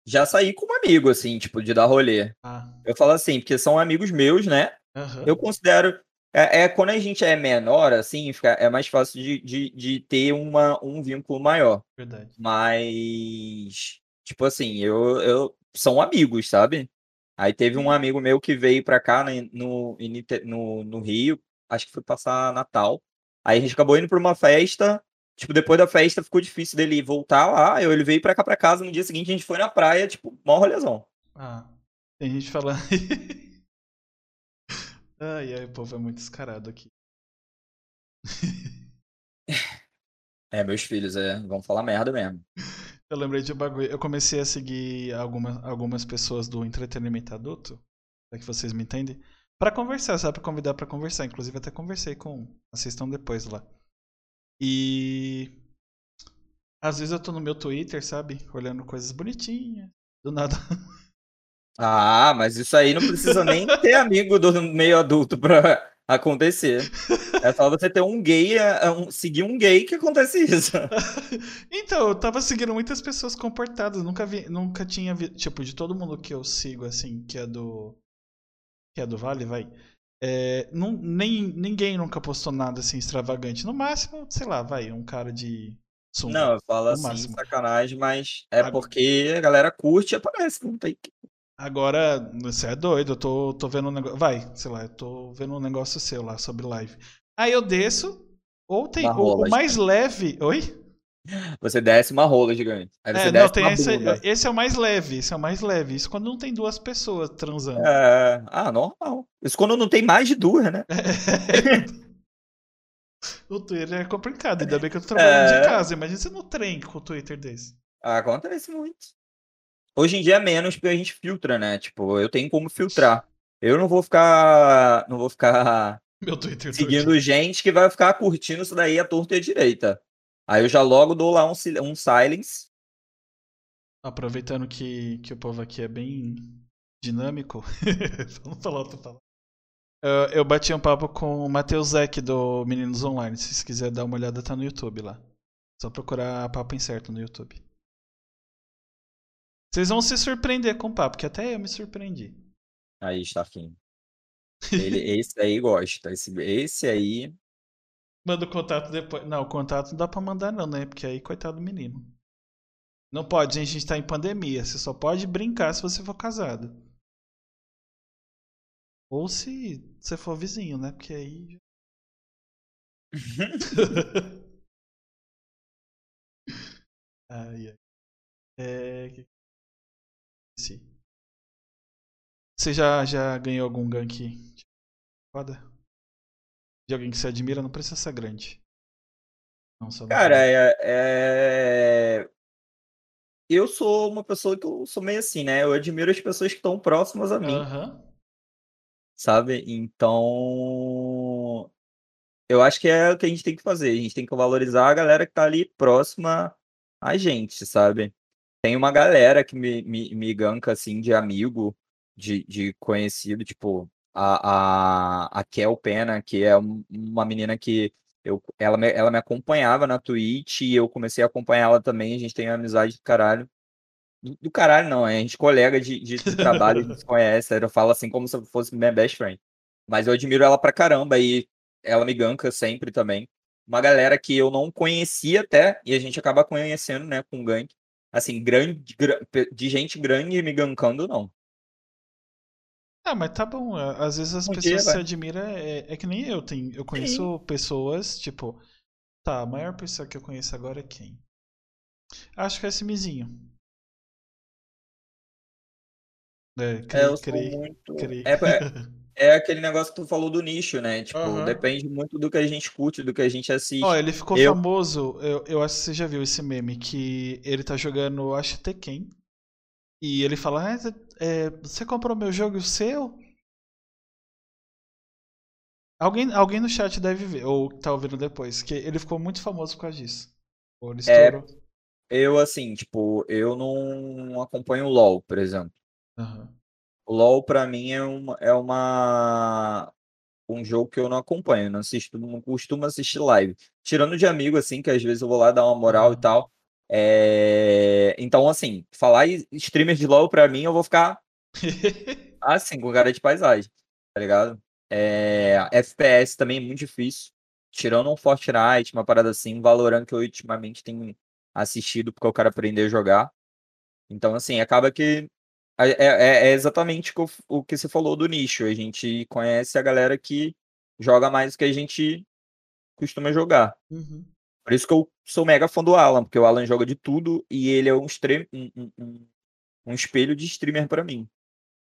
já saí com um amigo, assim, tipo, de dar rolê. Ah, Eu falo assim, porque são amigos meus, né? aham. Eu considero. É, é quando a gente é menor, assim, fica, é mais fácil de, de, de ter uma, um vínculo maior. Verdade. Mas, tipo assim, eu, eu são amigos, sabe? Aí teve um amigo meu que veio pra cá né, no, no, no Rio, acho que foi passar Natal. Aí a gente acabou indo pra uma festa. Tipo, depois da festa ficou difícil dele voltar lá. Eu, ele veio pra cá pra casa. No dia seguinte a gente foi na praia, tipo, mó rolezão. Ah, tem gente falando. [LAUGHS] ai, ai, o povo é muito descarado aqui. [LAUGHS] É, meus filhos, é, vão falar merda mesmo. Eu lembrei de um bagulho. Eu comecei a seguir algumas, algumas pessoas do entretenimento adulto, para que vocês me entendem, Pra conversar, sabe? Pra convidar pra conversar. Inclusive, até conversei com um. Assistam depois lá. E. Às vezes eu tô no meu Twitter, sabe? Olhando coisas bonitinhas. Do nada. Ah, mas isso aí não precisa nem ter amigo do meio adulto pra acontecer. É só você ter um gay, é, um- seguir um gay que acontece isso. [LAUGHS] então, eu tava seguindo muitas pessoas comportadas. Nunca vi, nunca tinha vi, tipo, de todo mundo que eu sigo, assim, que é do. Que é do Vale, vai. É, não, nem, ninguém nunca postou nada assim extravagante. No máximo, sei lá, vai, um cara de sunga. Não, eu falo No assim, máximo. sacanagem, mas é porque a galera curte e aparece. Não tem que- Agora, você é doido, eu tô, tô vendo um negócio. Vai, sei lá, eu tô vendo um negócio seu lá sobre live. Aí eu desço, ou tem. O, o mais leve. Oi? Você desce uma rola gigante. Aí você É, não, desce tem uma esse, bunda. esse é o mais leve, esse é o mais leve. Isso quando não tem duas pessoas transando. É, ah, normal. Isso quando não tem mais de duas, né? [LAUGHS] o Twitter é complicado, ainda bem que eu tô trabalhando É. de casa. Imagina você no trem com o Twitter desse. Acontece muito. Hoje em dia é menos porque a gente filtra, né? Tipo, eu tenho como filtrar. Eu não vou ficar. Não vou ficar [LAUGHS] Meu Twitter do seguindo gente que vai ficar curtindo isso daí à torta e à direita. Aí eu já logo dou lá um, um silence. Aproveitando que, que o povo aqui é bem dinâmico, [LAUGHS] vamos falar outra palavra. Eu, eu bati um papo com o Matheus Zek do Meninos Online. Se quiserem dar uma olhada, tá no YouTube lá. Só procurar Papo Incerto no YouTube. Vocês vão se surpreender com o papo, que até eu me surpreendi. Aí, Starfinho. [LAUGHS] Ele, esse aí gosta. Esse, esse aí. Manda o contato depois. Não, o contato não dá pra mandar, não, né? Porque aí, coitado do menino. Não pode, gente, a gente tá em pandemia. Você só pode brincar se você for casado. Ou se você for vizinho, né? Porque aí. [LAUGHS] [LAUGHS] ai, ai. É. Você já, já ganhou algum gank foda? De alguém que você admira? Não precisa ser grande. Não, Cara, é, é- Eu sou uma pessoa que eu sou meio assim, né? Eu admiro as pessoas que estão próximas a mim. Aham. sabe? Então, eu acho que é o que a gente tem que fazer. A gente tem que valorizar a galera que tá ali próxima a gente, sabe? Tem uma galera que me, me, me ganka, assim, de amigo, de, de conhecido, tipo, a, a, a Kel Pena, que é um- uma menina que eu, ela, me, ela me acompanhava na Twitch e eu comecei a acompanhar ela também. A gente tem uma amizade do caralho. Do, do caralho, não, é, a gente colega de, de, trabalho, a gente se [LAUGHS] conhece, eu falo assim como se eu fosse minha best friend. Mas eu admiro ela pra caramba e ela me ganka sempre também. Uma galera que eu não conhecia até, e a gente acaba conhecendo, né, com gank. Assim, grande, gra- de gente grande me gankando, não. Ah, mas tá bom. Às vezes as pessoas dia que você vai. admira é, é que nem eu. Tem, eu conheço pessoas, tipo. Tá, a maior pessoa que eu conheço agora é quem? Acho que é esse Mizinho. É, É, cri, eu sou cri, muito. cri. É, [LAUGHS] é, aquele negócio que tu falou do nicho, né? Tipo, Aham. depende muito do que a gente curte, do que a gente assiste. Ó, ele ficou Eu- famoso. Eu, eu acho que você já viu esse meme. Que ele tá jogando, acho Tekken. E ele fala: ah, é, Você comprou meu jogo e o seu? Alguém, alguém no chat deve ver, ou tá ouvindo depois. Que ele ficou muito famoso por causa disso. Ou ele É. Eu, assim, tipo, eu não acompanho o LoL, por exemplo. Aham. LoL pra mim é uma, é uma um jogo que eu não acompanho, não assisto, não costumo assistir live. Tirando de amigo assim, que às vezes eu vou lá dar uma moral e Aham. tal, É... Então, assim, falar em streamers de LoL pra mim, eu vou ficar [LAUGHS] assim, com cara de paisagem, tá ligado? É... FPS também é muito difícil. Tirando um Fortnite, uma parada assim, um Valorant que eu ultimamente tenho assistido porque eu quero aprender a jogar. Então, assim, acaba que é, é, é exatamente o, o que você falou do nicho. A gente conhece a galera que joga mais do que a gente costuma jogar. Uhum. Por isso que eu sou mega fã do Alan, porque o Alan joga de tudo e ele é um, um, um, um espelho de streamer para mim.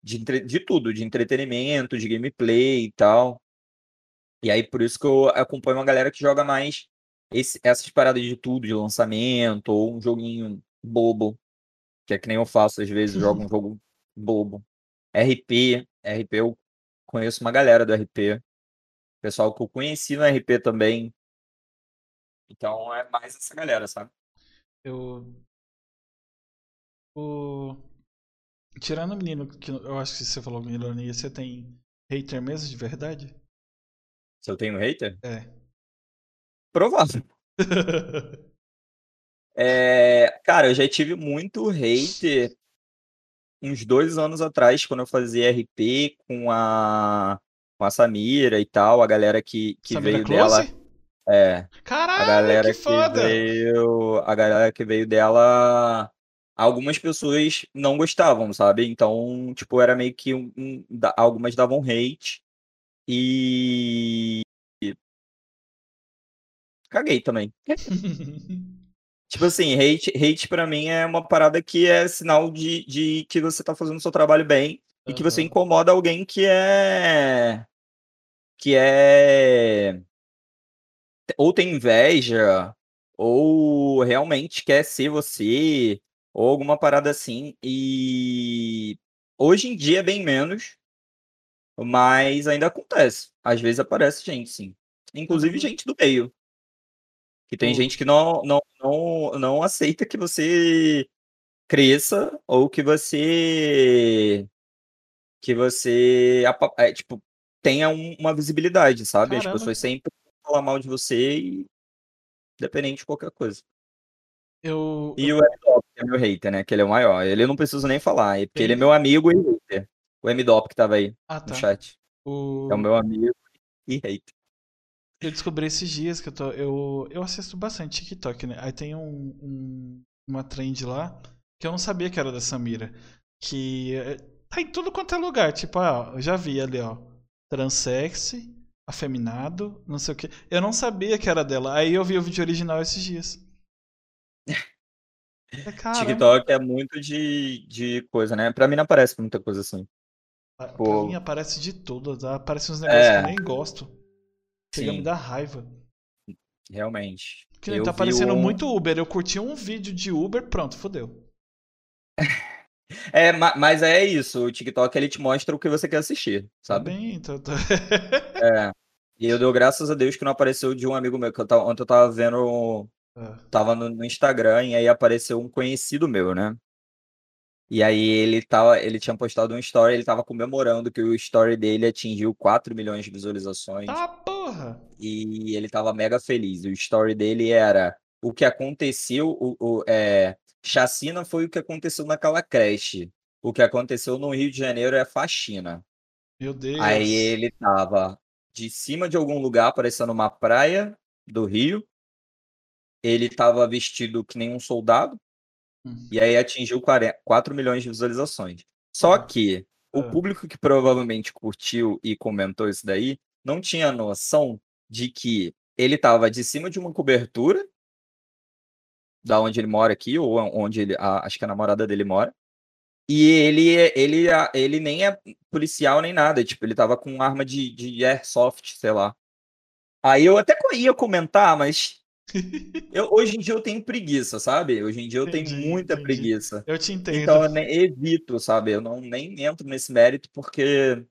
De, entre... de tudo, de entretenimento, de gameplay e tal. E aí, por isso que eu acompanho uma galera que joga mais esse, essas paradas de tudo, de lançamento, ou um joguinho bobo, que é que nem eu faço, às vezes, jogo um jogo bobo. RP, RP eu conheço uma galera do RP. Pessoal que eu conheci no RP também, então é mais essa galera, sabe? Eu. O. Tirando o menino, que eu acho que você falou com ironia, você tem hater mesmo de verdade? Se eu tenho hater? É. Provável. [LAUGHS] é, cara, eu já tive muito hater uns dois anos atrás, quando eu fazia RP com a, com a Samira e tal, a galera que, que Samira veio Close? dela. É. Caralho, a galera que foda! veio, a galera que veio dela, algumas pessoas não gostavam, sabe? Então, tipo, era meio que um, um, algumas davam hate e [LAUGHS] caguei também. [LAUGHS] tipo assim, hate, hate para mim é uma parada que é sinal de, de que você tá fazendo o seu trabalho bem e que você incomoda alguém que é que é ou tem inveja, ou realmente quer ser você, ou alguma parada assim. E hoje em dia é bem menos, mas ainda acontece. Às vezes aparece gente, sim. Inclusive uhum. gente do meio. Que tem gente que não, não, não, não aceita que você cresça ou que você que você é, tipo tenha um, uma visibilidade, sabe? Caramba. As pessoas sempre falar mal de você e independente de qualquer coisa. Eu, e o M-Dop, que é meu hater, né? Que ele é o maior. Ele não preciso nem falar, porque Quem? ele é meu amigo e hater. O M-Dop que tava aí ah, tá. no chat. O... É o meu amigo e hater. Eu descobri esses dias que eu tô. Eu, eu assisto bastante TikTok, né? Aí tem um, um, uma trend lá que eu não sabia que era da Samira. Que eh, tá em tudo quanto é lugar. Tipo, ah, eu já vi ali, ó. Transex, afeminado, não sei o que. Eu não sabia que era dela. Aí eu vi o vídeo original esses dias. [LAUGHS] TikTok é muito de, de coisa, né? Pra mim não aparece muita coisa assim. Pra, Pô. pra mim aparece de tudo. Tá? Aparece uns negócios é. que eu nem gosto. Chega a me dar raiva. Realmente. Que nem tá aparecendo um... muito Uber. Eu curti um vídeo de Uber, pronto, fodeu. É, mas é isso. O TikTok ele te mostra o que você quer assistir, tá sabe? Tá bem, tá, tá. é. E eu dou graças a Deus que não apareceu de um amigo meu, que eu tava, ontem eu tava vendo. É. Tava no, no, Instagram e aí apareceu um conhecido meu, né? E aí ele tava, ele tinha postado um story, ele tava comemorando que o story dele atingiu 4 milhões de visualizações. Ah, porra! E ele tava mega feliz. O story dele era o que aconteceu, o, o é, chacina foi o que aconteceu naquela creche. O que aconteceu no Rio de Janeiro é faxina. Meu Deus. Aí ele tava de cima de algum lugar, parecendo uma praia do Rio. Ele estava vestido que nem um soldado. Hum. E aí atingiu 4 milhões de visualizações. Só uhum. que o ah. público que provavelmente curtiu e comentou isso daí não tinha noção de que ele estava de cima de uma cobertura da onde ele mora aqui, ou onde ele, a, acho que a namorada dele mora. E ele, ele, ele nem é policial nem nada, tipo, ele tava com arma de, de airsoft, sei lá. Aí eu até ia comentar, mas eu, hoje em dia eu tenho preguiça, sabe? Hoje em dia eu entendi, tenho muita entendi. preguiça. Eu te entendo. Então eu evito, sabe? Eu não nem entro nesse mérito porque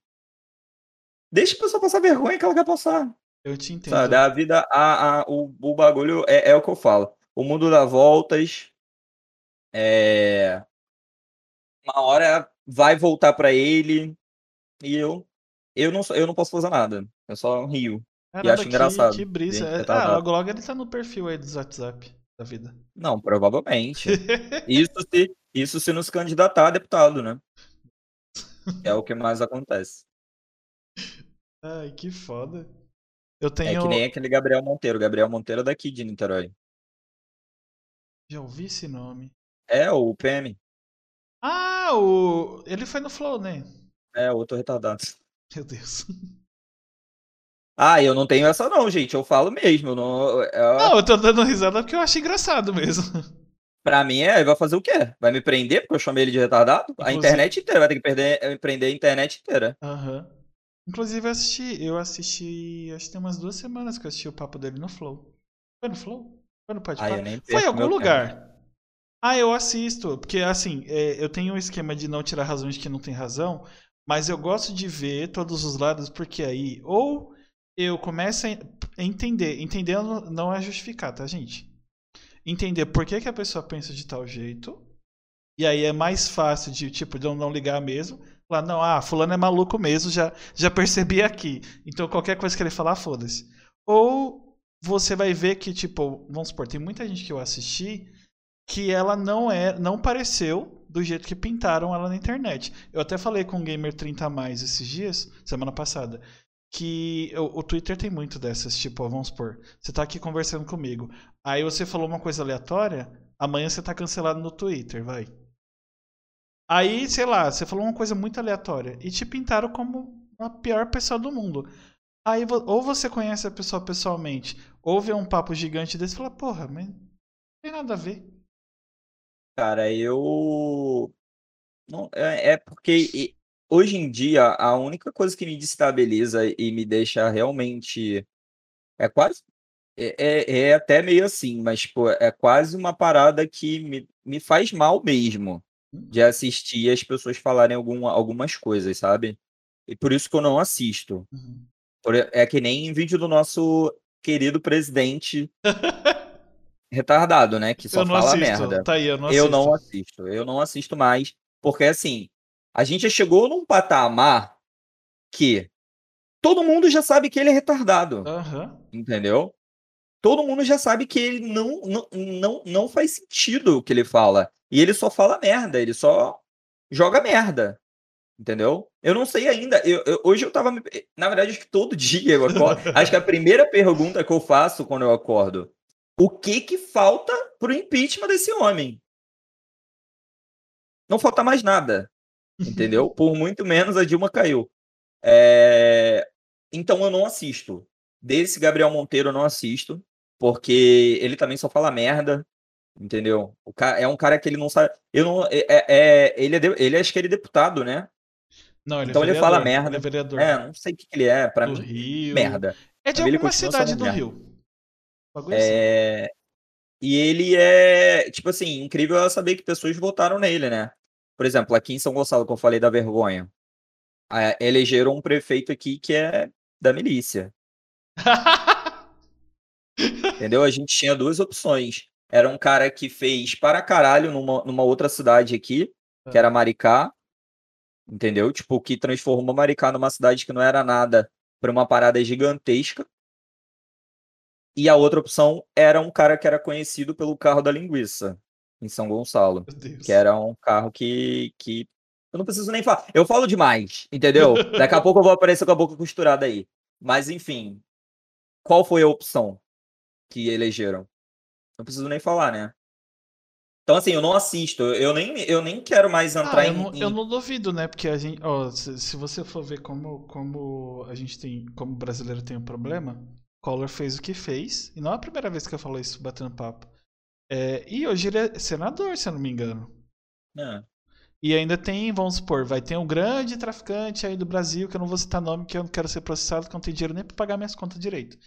deixa a pessoa passar vergonha que ela quer passar. Eu te entendo. Sabe? A vida, a, a, o, o bagulho é, é o que eu falo. O mundo dá voltas. É, uma hora vai voltar para ele e eu eu não eu não posso fazer nada. Eu só rio. Caramba, e acho que, engraçado. Que brisa. É, ah, logo logo ele tá no perfil aí do WhatsApp. da vida. Não, provavelmente. [LAUGHS] Isso se, isso se nos candidatar a deputado, né? [LAUGHS] É o que mais acontece. Ai, que foda. Eu É tenho. que nem aquele Gabriel Monteiro. Gabriel Monteiro é daqui de Niterói. Já ouvi esse nome. É, o PM. Ah, o. Ele foi no Flow, né? É, outro retardado. Meu Deus. [LAUGHS] Ah, eu não tenho essa não, gente. Eu falo mesmo. eu Não, é, Não, eu tô dando risada porque eu acho engraçado mesmo. pra mim, é, vai fazer o quê? Vai me prender porque eu chamei ele de retardado? A Inclusive- internet inteira vai ter que perder, prender a internet inteira. Aham. Inclusive, eu assisti. Eu assisti. Acho que tem umas duas semanas que eu assisti o papo dele no Flow. Foi no Flow? Foi no Pode nem Foi em algum lugar. Ah, eu assisto. Porque, assim, é, eu tenho um esquema de não tirar razões que não tem razão. Mas eu gosto de ver todos os lados, porque aí, ou eu começo a en- entender. Entender não- não é justificar, tá, gente? Entender por que, que a pessoa pensa de tal jeito. E aí é mais fácil de, tipo, de eu não ligar mesmo. Falar, não, ah, fulano é maluco mesmo, já, já percebi aqui. Então qualquer coisa que ele falar, foda-se. Ou você vai ver que, tipo, vamos supor, tem muita gente que eu assisti que ela não é, não pareceu do jeito que pintaram ela na internet. Eu até falei com o Gamer 30 a mais esses dias, semana passada, que o, o Twitter tem muito dessas, tipo, vamos supor, você tá aqui conversando comigo, aí você falou uma coisa aleatória, amanhã você tá cancelado no Twitter, vai. Aí, sei lá, você falou uma coisa muito aleatória e te pintaram como a pior pessoa do mundo. Aí, ou você conhece a pessoa pessoalmente, ou vê um papo gigante desse e fala, porra, mas não tem nada a ver. Cara, eu. Não, é, é porque hoje em dia a única coisa que me destabiliza e me deixa realmente. É quase. É, é, é até meio assim, mas pô, é quase uma parada que me, me faz mal mesmo de assistir as pessoas falarem algum, algumas coisas, sabe? E por isso que eu não assisto. Uhum. Por- É que nem em vídeo do nosso querido presidente [LAUGHS] retardado, né? Que só eu não fala assisto. merda. Tá aí, eu não assisto. Eu não assisto, eu não assisto mais, porque assim, a gente já chegou num patamar que todo mundo já sabe que ele é retardado, Aham. entendeu? Todo mundo já sabe que ele não, não, não, não faz sentido o que ele fala. E ele só fala merda, ele só joga merda. Entendeu? Eu não sei ainda. Eu, eu- hoje eu tava. me- Na verdade, acho que todo [LAUGHS] dia eu acordo. acho que a primeira pergunta que eu faço quando eu acordo: o que que falta pro impeachment desse homem? Não falta mais nada. Entendeu? [LAUGHS] Por muito menos a Dilma caiu. É, Então eu não assisto. Desse Gabriel Monteiro eu não assisto. Porque ele também só fala merda. Entendeu? O cara... É um cara que ele não sabe. Eu não... é, é- é- Ele, é ele acho que ele é deputado, né? Não, ele Então é ele vereador, fala merda. Ele é vereador É, não sei o que que ele é. Pra do mim, Rio. merda. É de Pra ele alguma cidade do merda. Rio. Bagulho assim. É, E ele é, tipo assim, incrível ela saber que pessoas votaram nele, né? Por exemplo, aqui em São Gonçalo, que eu falei da vergonha, elegeram um prefeito aqui que é da milícia, [LAUGHS] entendeu? A gente tinha duas opções. Era um cara que fez para caralho numa, numa outra cidade aqui, que era Maricá, entendeu? Tipo, que transformou Maricá numa cidade que não era nada para uma parada gigantesca. E a outra opção era um cara que era conhecido pelo carro da linguiça, em São Gonçalo. Que era um carro que, que. Eu não preciso nem falar. Eu falo demais, entendeu? Daqui a [LAUGHS] pouco eu vou aparecer com a boca costurada aí. Mas, enfim. Qual foi a opção que elegeram? Não preciso nem falar, né? Então, assim, eu não assisto. Eu nem, eu nem quero mais entrar Ah, eu, em. não, eu não duvido, né? Porque a gente. Ó, se, se você for ver como, como a gente tem. Como o brasileiro tem um problema, Collor fez o que fez. E não é a primeira vez que eu falo isso batendo papo. É, e hoje ele é senador, se eu não me engano. É. E ainda tem, vamos supor, vai ter um grande traficante aí do Brasil, que eu não vou citar nome, que eu não quero ser processado, que eu não tenho dinheiro nem pra pagar minhas contas direito.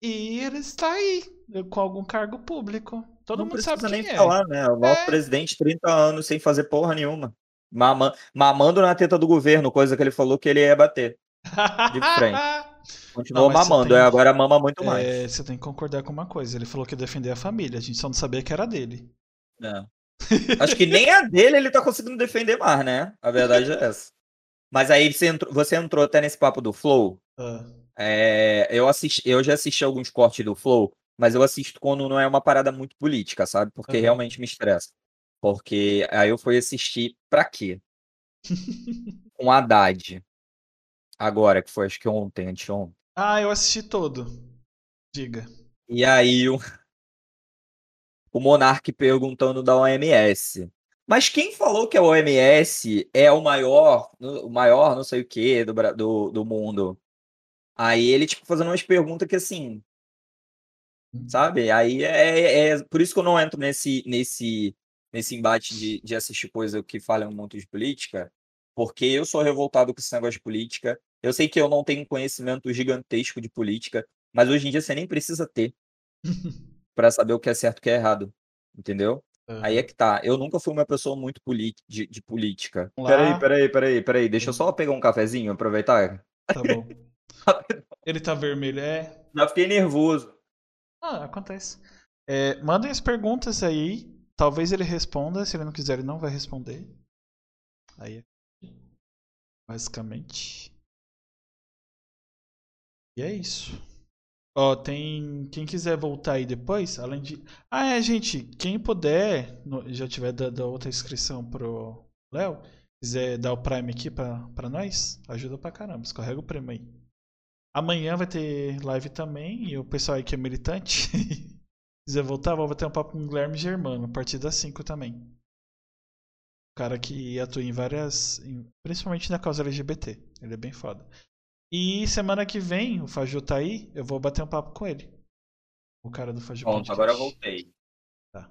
E ele está aí, com algum cargo público. Todo não mundo precisa sabe nem quem é. falar, né? O nosso É. presidente, 30 anos sem fazer porra nenhuma. Mama- mamando na teta do governo, coisa que ele falou que ele ia bater. De frente. [LAUGHS] Continuou Não, mamando, tem- é, agora mama muito mais. É, você tem que concordar com uma coisa. Ele falou que ia defender a família. A gente só não sabia que era dele. É. Acho que nem a dele ele tá conseguindo defender mais, né? A verdade é essa. Mas aí você entrou, você entrou até nesse papo do Flow. Ah, É, eu, assisti, eu já assisti alguns cortes do Flow. mas eu assisto quando não é uma parada muito política, sabe? Porque Aham. realmente me estressa. Porque aí eu fui assistir pra quê? [LAUGHS] Com Haddad. Agora, que foi acho que ontem, anteontem. ah, eu assisti todo. Diga. E aí o, [LAUGHS] o Monark perguntando da OMS. Mas quem falou que a OMS é o maior, o maior não sei o que do, do, do mundo? Aí ele, tipo, fazendo umas perguntas que assim, sabe? Aí é, é por isso que eu não entro nesse, nesse, nesse embate de, de assistir coisa que falam muito de política, porque eu sou revoltado com esse negócio de política. Eu sei que eu não tenho um conhecimento gigantesco de política, mas hoje em dia você nem precisa ter [LAUGHS] para saber o que é certo e o que é errado. Entendeu? Aí é que tá. Eu nunca fui uma pessoa muito de, de política. Lá- Peraí, peraí, peraí, peraí. Deixa eu só pegar um cafezinho, aproveitar. Tá bom. Ele tá vermelho, é. Já fiquei nervoso. Ah, acontece. É, mandem as perguntas aí. Talvez ele responda. Se ele não quiser, ele não vai responder. Aí. Basicamente. E é isso. Ó, tem. Quem quiser voltar aí depois, além de. Ah, é, gente. Quem puder, no- já tiver dado outra inscrição pro Léo, quiser dar o Prime aqui pra, pra nós, ajuda pra caramba. Escorrega o prêmio aí. Amanhã vai ter live também. E o pessoal aí que é militante, [LAUGHS] quiser voltar, vou ter um papo com o Guilherme Germano, a partir das 5 também. O cara que atua em várias. principalmente na causa LGBT. Ele é bem foda. E semana que vem, o Faju tá aí, eu vou bater um papo com ele. O cara do Faju Pronto, agora eu voltei. Tá.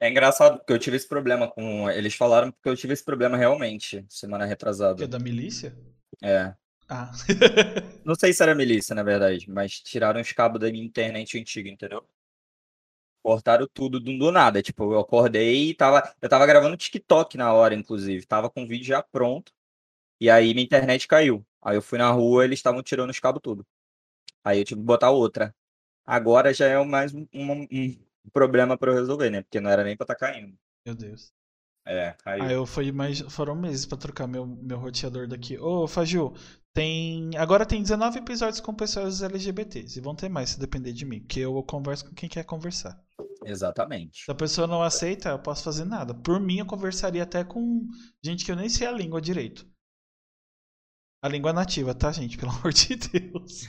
É engraçado porque eu tive esse problema com. Eles falaram porque eu tive esse problema realmente, semana Que é retrasada. da milícia? É. Ah. [LAUGHS] Não sei se era milícia, na verdade, mas tiraram os cabos da minha internet antiga, entendeu? Cortaram tudo do, do nada. Tipo, eu acordei e tava. Eu tava gravando TikTok na hora, inclusive. Tava com o vídeo já pronto. E aí minha internet caiu. Aí eu fui na rua, eles estavam tirando os cabos tudo. Aí eu tive que botar outra. Agora já é mais um, um- um problema pra eu resolver, né? Porque não era nem pra estar caindo. Meu Deus. É, caiu. Ah, eu fui mais. Foram meses pra trocar meu, meu roteador daqui. Ô, Faju, tem. Agora tem 19 episódios com pessoas LGBTs. E vão ter mais se depender de mim. Porque eu converso com quem quer conversar. Exatamente. Se a pessoa não aceita, eu posso fazer nada. Por mim, eu conversaria até com gente que eu nem sei a língua direito. A língua nativa, tá, gente? Pelo [LAUGHS] amor de Deus.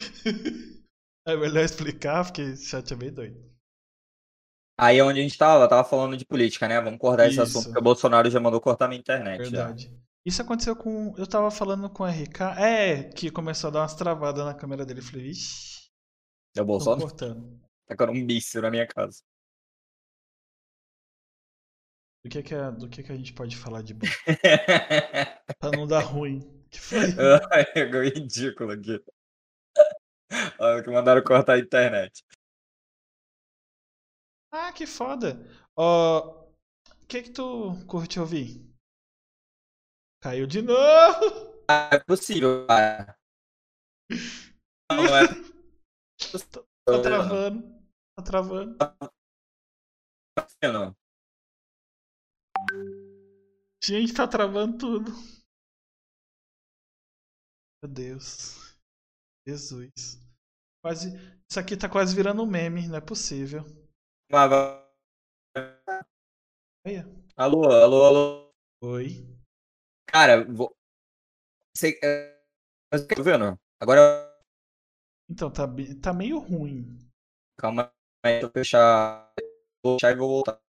[LAUGHS] É melhor explicar, porque esse chat é meio doido. Aí onde a gente tava, tava falando de política, né? Vamos cortar esse assunto, Isso. porque o Bolsonaro já mandou cortar minha internet. já. Isso aconteceu com. Eu tava falando com o RK. É, que começou a dar umas travadas na câmera dele. Eu falei, ixi, É o Bolsonaro cortando. tacando um míssil na minha casa. Do que que, é, do que que a gente pode falar de bom? [LAUGHS] pra não dar ruim. Que foi? [LAUGHS] Ficou ridículo aqui. Olha que mandaram cortar a internet. Ah, que foda. O que que tu curte ouvir? Caiu de novo! É possível, cara. Não, [LAUGHS] não é Tá travando. Tá travando. possível. Gente, tá travando tudo. Meu Deus. Jesus. Quase. Isso aqui tá quase virando um meme, não é possível. Alô, alô, alô. Oi. Cara, vou... Sei... é, Tá vendo? Agora, Então, tá, tá meio ruim. calma aí, eu fechar. Vou fechar e vou voltar.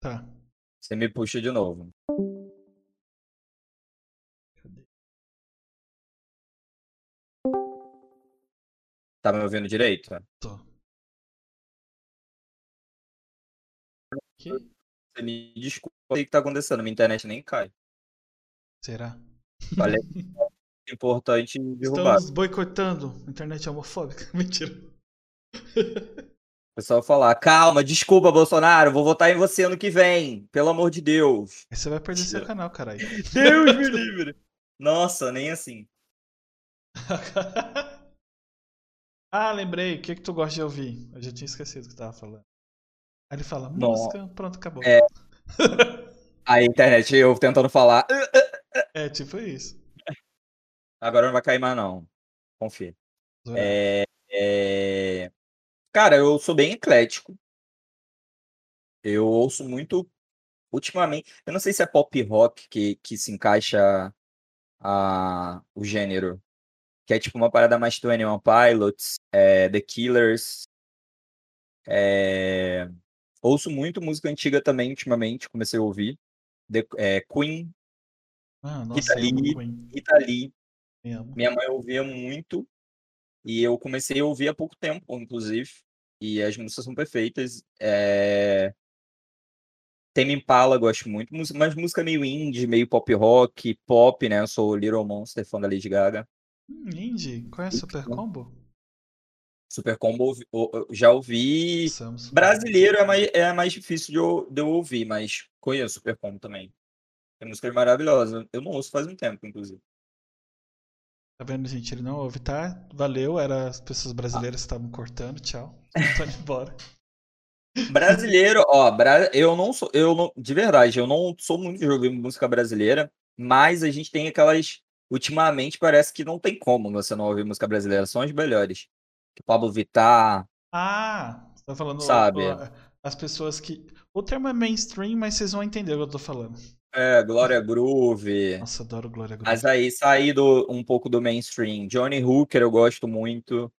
Tá. Você me puxa de novo. Cadê? Tá me ouvindo direito? Tô. Que? Você me desculpa o que tá acontecendo. Minha internet nem cai. Será? Falei [LAUGHS] é importante derrubar. Estamos boicotando a internet homofóbica. [LAUGHS] Mentira. O pessoal falar, calma, desculpa, Bolsonaro, vou votar em você ano que vem. Pelo amor de Deus. Aí você vai perder seu canal, caralho. [LAUGHS] Deus me livre. Nossa, nem assim. ah, lembrei. O que, que tu gosta de ouvir? Eu já tinha esquecido o que tu tava falando. Aí ele fala, Não. música, pronto, acabou. É. A internet, eu tentando falar. "Ah, É, tipo isso. Agora não vai cair mais, não. Confia. Zoeira. É, É... Cara, eu sou bem eclético. Eu ouço muito ultimamente. Eu não sei se é pop rock que, que se encaixa a, o gênero. Que é tipo uma parada mais 21 Pilots, é, The Killers. É... Ouço muito música antiga também, ultimamente, comecei a ouvir. The, é, Queen. Ah, nossa, Italy, Italy. Minha mãe ouvia muito. E eu comecei a ouvir há pouco tempo, inclusive. E as músicas são perfeitas. É... Tame Impala, gosto muito. Mas música meio indie, meio pop rock, pop, né? Eu sou Little Monster, fã da Lady Gaga. Hum, indie? Qual é Super Combo? Super Combo já ouvi. Samsung. Brasileiro é mais, é mais difícil de eu, de eu ouvir, mas conheço Super Combo também. Tem músicas maravilhosas. Eu não ouço faz um tempo, inclusive. Tá vendo, gente? Ele não ouve, tá? Valeu, era as pessoas brasileiras que estavam cortando, tchau. [LAUGHS] Tô indo embora. Brasileiro, ó, eu não sou, eu não, de verdade, eu não sou muito de ouvir música brasileira, mas a gente tem aquelas, ultimamente parece que não tem como você não ouvir música brasileira, são as melhores. Pablo Vittar. Ah, você tá falando sabe? as pessoas que, o termo é mainstream, mas vocês vão entender o que eu tô falando. É, Glória Groove. Nossa, adoro Glória Groove. Mas aí saí do, um pouco do mainstream. Johnny Hooker eu gosto muito.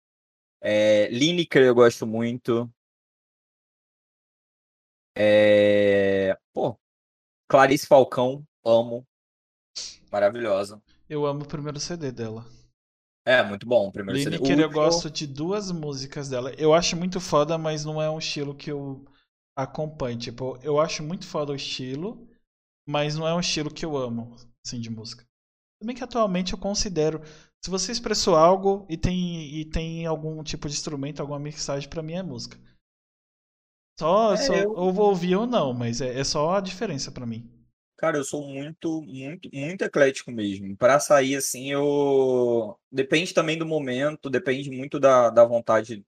É, Lineker eu gosto muito. É... Pô, Clarice Falcão, amo. Maravilhosa. Eu amo o primeiro CD dela. É, muito bom. O primeiro Lineker, CD. eu gosto de duas músicas dela. Eu acho muito foda, mas não é um estilo que eu acompanho. Tipo, eu acho muito foda o estilo, mas não é um estilo que eu amo, assim, de música. Também que atualmente eu considero. Se você expressou algo e tem, e tem algum tipo de instrumento, alguma mixagem, para mim é música. Só, é, só eu... ou vou ouvir ou não, mas é, é só a diferença para mim. Cara, eu sou muito, muito, muito eclético mesmo. Para sair assim, eu. Depende também do momento, depende muito da, da vontade.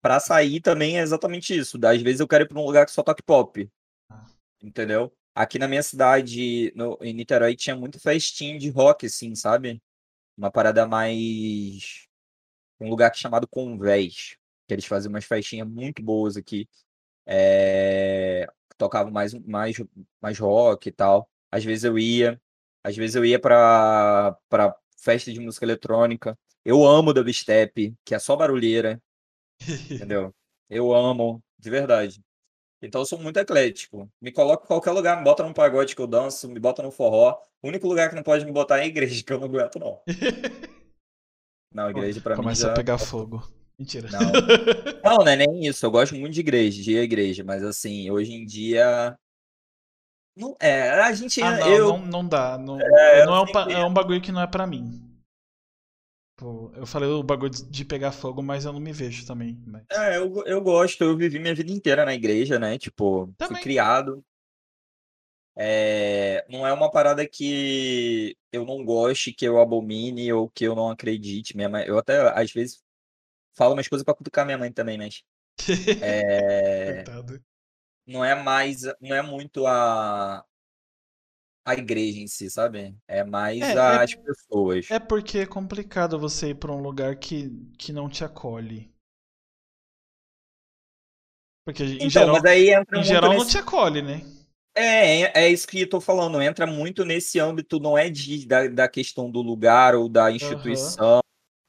Para sair também é exatamente isso. Às vezes eu quero ir para um lugar que só toque pop. Ah. Entendeu? Aqui na minha cidade, no, em Niterói, tinha muito festinho de rock, assim, sabe? Uma parada mais. Um lugar é chamado Convés. Que eles faziam umas festinhas muito boas aqui é, tocava mais, mais, mais rock e tal. Às vezes eu ia, às vezes eu ia para para festa de música eletrônica. Eu amo dubstep, que é só barulheira, entendeu? Eu amo, de verdade. Então eu sou muito eclético. Me coloca em qualquer lugar, me bota num pagode que eu danço, me bota no forró. O único lugar que não pode me botar é a igreja, [LAUGHS] que eu não aguento, não. [LAUGHS] Não, igreja pra Começa mim. Começa a pegar fogo. Mentira. Não. [LAUGHS] não, não é nem isso. Eu gosto muito de igreja, de igreja, mas assim, hoje em dia. Não, é, a gente. Ah, não, eu... não, não dá. Não, é, não é, um, é, um, bagulho que não é pra mim. Pô, eu falei o bagulho de pegar fogo, mas eu não me vejo também. Mas... É, eu, eu gosto, eu vivi minha vida inteira na igreja, né? Tipo, também. fui criado. É, não é uma parada que eu não goste, que eu abomine ou que eu não acredite. Minha mãe, eu até, às vezes, falo umas coisas pra cutucar minha mãe também, mas. [LAUGHS] É... não é mais. Não é muito a. A igreja em si, sabe? É mais é, as é, pessoas. É porque é complicado você ir pra um lugar que, que não te acolhe. Porque em então, geral, mas aí entra em geral nesse... não te acolhe, né? É, é, é isso que eu tô falando. Entra muito nesse âmbito, não é de, da, da questão do lugar ou da instituição,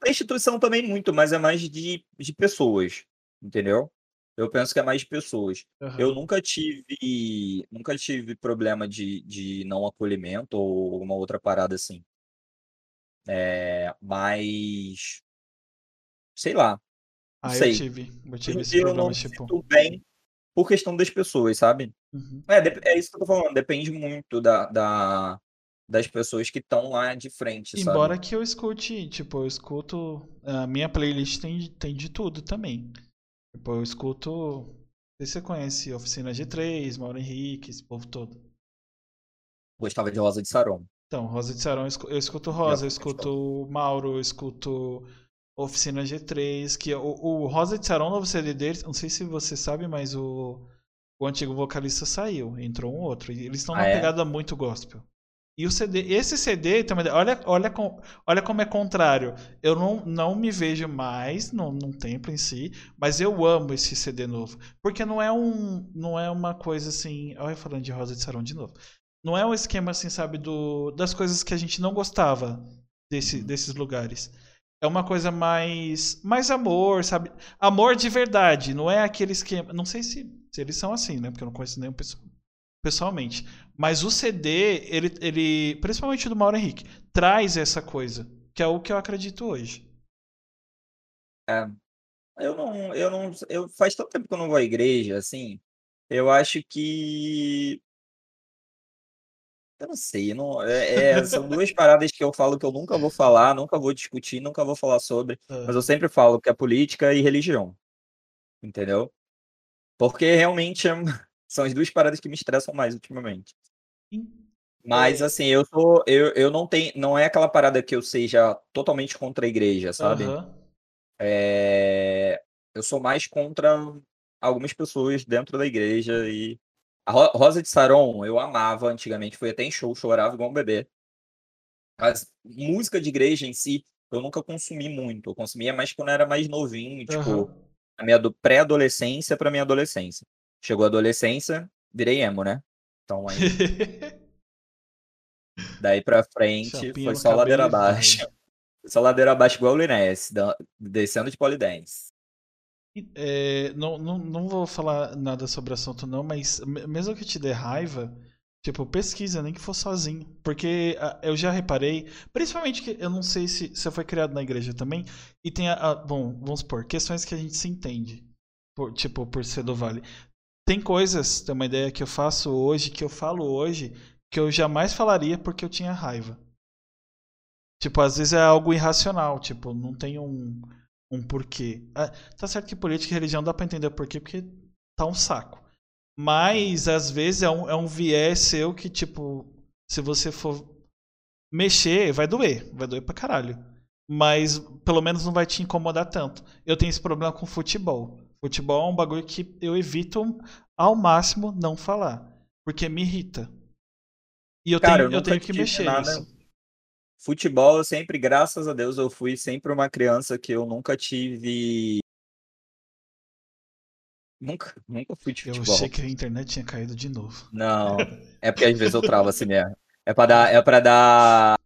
a instituição também muito, mas é mais de, de pessoas, entendeu? Eu penso que é mais de pessoas. Uhum. Eu nunca tive nunca tive problema de, de não acolhimento ou alguma outra parada assim. É, mas sei lá. Ah, sei. eu tive. Eu tive esse eu não tipo... bem por questão das pessoas, sabe? Uhum. É, é isso que eu tô falando. Depende muito da, da, das pessoas que estão lá de frente, Embora sabe? que eu escute, tipo, eu escuto. A minha playlist tem, tem de tudo também. Tipo, eu escuto. Não sei se você conhece Oficina G3, Mauro Henrique, esse povo todo. Gostava de Rosa de Saron. Então, Rosa de Saron, eu escuto Rosa, eu escuto Mauro, eu escuto Oficina G3, que o, o Rosa de Saron, novo CD deles, não sei se você sabe, mas o, o antigo vocalista saiu, entrou um outro. E eles estão ah, numa é? pegada muito gospel. E o CD, esse CD também, olha, olha, olha como é contrário. Eu não, não me vejo mais no, num templo em si, mas eu amo esse CD novo, porque não é um, não é uma coisa assim. Olha, falando de Rosa de Sarão de novo. Não é um esquema assim, sabe, do das coisas que a gente não gostava desse, uhum. desses lugares. É uma coisa mais mais amor, sabe? Amor de verdade, não é aquele esquema. Não sei se, se eles são assim, né? Porque eu não conheço nenhum pessoalmente. Mas o CD, ele, ele, principalmente do Mauro Henrique, traz essa coisa, que é o que eu acredito hoje. É, eu não, eu não, eu faz tanto tempo que eu não vou à igreja, assim. Eu acho que eu não sei, não, é, é, são [LAUGHS] duas paradas que eu falo que eu nunca vou falar, nunca vou discutir, nunca vou falar sobre, mas eu sempre falo que é política e religião, entendeu? Porque realmente é, são as duas paradas que me estressam mais ultimamente. Mas é. assim, eu sou, eu, eu não tenho, não é aquela parada que eu seja totalmente contra a igreja, sabe? Uhum. É, eu sou mais contra algumas pessoas dentro da igreja e a Rosa de Saron eu amava antigamente, fui até em show, chorava igual um bebê. Mas música de igreja em si, eu nunca consumi muito. Eu consumia mais quando eu era mais novinho, tipo, uhum. a minha pré-adolescência para minha adolescência. Chegou a adolescência, virei emo, né? Então aí. [LAUGHS] Daí pra frente Chapinha foi só ladeira abaixo. [LAUGHS] Só ladeira abaixo igual o Linés, descendo de polidense. É, não, não, não vou falar nada sobre o assunto, não, mas mesmo que te dê raiva, tipo, pesquisa, nem que for sozinho. Porque uh, eu já reparei, principalmente que eu não sei se você foi criado na igreja também, e tem a, a, bom, vamos supor, questões que a gente se entende. Por, tipo, por ser do Vale. Tem coisas, tem uma ideia que eu faço hoje, que eu falo hoje, que eu jamais falaria porque eu tinha raiva. Tipo, às vezes é algo irracional, tipo, não tem um um porquê. Ah, tá certo que política e religião dá para entender o porquê, porque tá um saco. Mas às vezes é um, é um viés seu que, tipo, se você for mexer, vai doer. Vai doer pra caralho. Mas pelo menos não vai te incomodar tanto. Eu tenho esse problema com futebol. Futebol é um bagulho que eu evito ao máximo não falar. Porque me irrita. E eu Cara, tenho, eu, eu tenho que mexer nada. nisso. Futebol, eu sempre, graças a Deus, eu fui sempre uma criança que eu nunca tive. Nunca, nunca fui de futebol. Eu achei que a internet tinha caído de novo. Não, [LAUGHS] é porque às vezes eu travo assim mesmo. É pra dar, é pra dar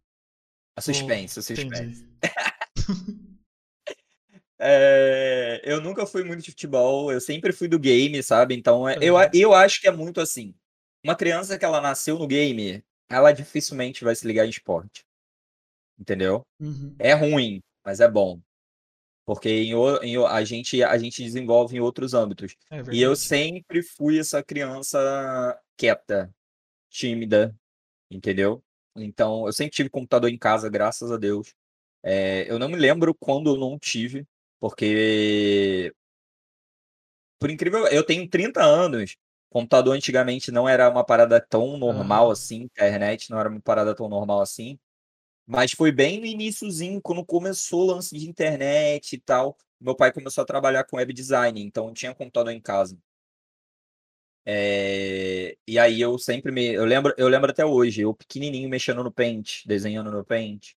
a suspense, oh, suspense. [LAUGHS] é, eu nunca fui muito de futebol, eu sempre fui do game, sabe? Então, é, eu, eu acho que é muito assim. Uma criança que ela nasceu no game, ela dificilmente vai se ligar em esporte entendeu? Uhum. É ruim, mas é bom. Porque em, em, a, gente, a gente desenvolve em outros âmbitos. É e eu sempre fui essa criança quieta, tímida, entendeu? Então, eu sempre tive computador em casa, graças a Deus. É, eu não me lembro quando eu não tive, porque. Por incrível, eu tenho 30 anos. Computador antigamente não era uma parada tão normal uhum. assim, internet não era uma parada tão normal assim. Mas foi bem no iníciozinho, quando começou o lance de internet e tal. Meu pai começou a trabalhar com web design, então tinha computador em casa. É... E aí eu sempre me. Eu lembro, eu lembro até hoje, eu pequenininho mexendo no Paint, desenhando no Paint.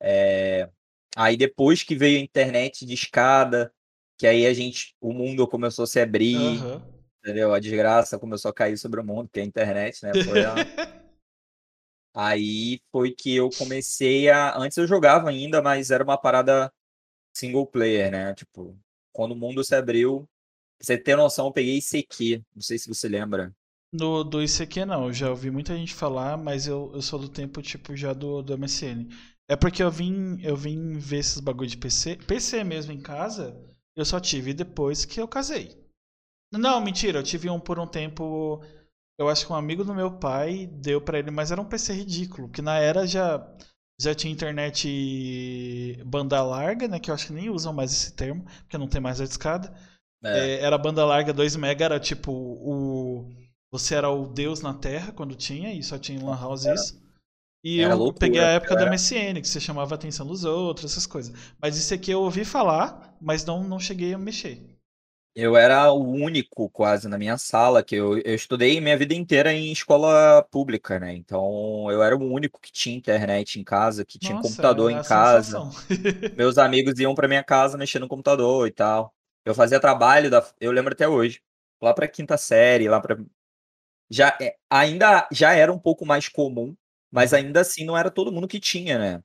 É... Aí depois que veio a internet de escada, que aí a gente. O mundo começou a se abrir, uhum. entendeu? A desgraça começou a cair sobre o mundo, que é a internet, né? Foi a. [LAUGHS] Aí foi que eu comecei a. Antes eu jogava ainda, mas era uma parada single player, né? Tipo, quando o mundo se abriu. Pra você ter noção, eu peguei ICQ. Não sei se você lembra. Do, do ICQ não, eu já ouvi muita gente falar, mas eu, eu sou do tempo, tipo, já do, do MSN. É porque eu vim, eu vim ver esses bagulho de PC. PC mesmo em casa, eu só tive depois que eu casei. Não, mentira, eu tive um por um tempo eu acho que um amigo do meu pai deu para ele, mas era um PC ridículo, que na era já já tinha internet banda larga, né, que eu acho que nem usam mais esse termo, porque não tem mais a discada. É. É, era banda larga 2 mega, era tipo o você era o deus na Terra quando tinha, e só tinha em Lan House isso. E eu loucura, peguei a época era... da MSN, que você chamava a atenção dos outros, essas coisas. Mas isso aqui eu ouvi falar, mas não, não cheguei a mexer. Eu era o único quase na minha sala, que eu, eu estudei minha vida inteira em escola pública, né? Então eu era o único que tinha internet em casa, que tinha Nossa, computador em casa. [LAUGHS] Meus amigos iam pra minha casa mexendo no computador e tal. Eu fazia trabalho da, eu lembro até hoje, lá pra quinta série, lá pra já é, ainda já era um pouco mais comum, mas Uhum. ainda assim não era todo mundo que tinha, né?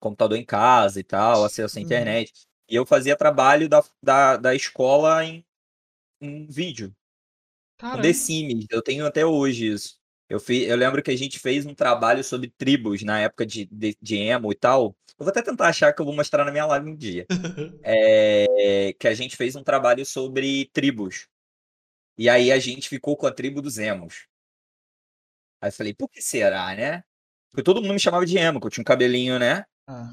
Computador em casa e tal, acesso à Uhum. internet. E eu fazia trabalho da, da, da escola em, em vídeo, com The Caramba. Sims. Eu tenho até hoje isso. Eu, fi, eu lembro que a gente fez um trabalho sobre tribos na época de, de, de emo e tal. Eu vou até tentar achar que eu vou mostrar na minha live um dia. [LAUGHS] É, que a gente fez um trabalho sobre tribos. E aí a gente ficou com a tribo dos emos. Aí eu falei, por que será, né? Porque todo mundo me chamava de emo, que eu tinha um cabelinho, né? Ah.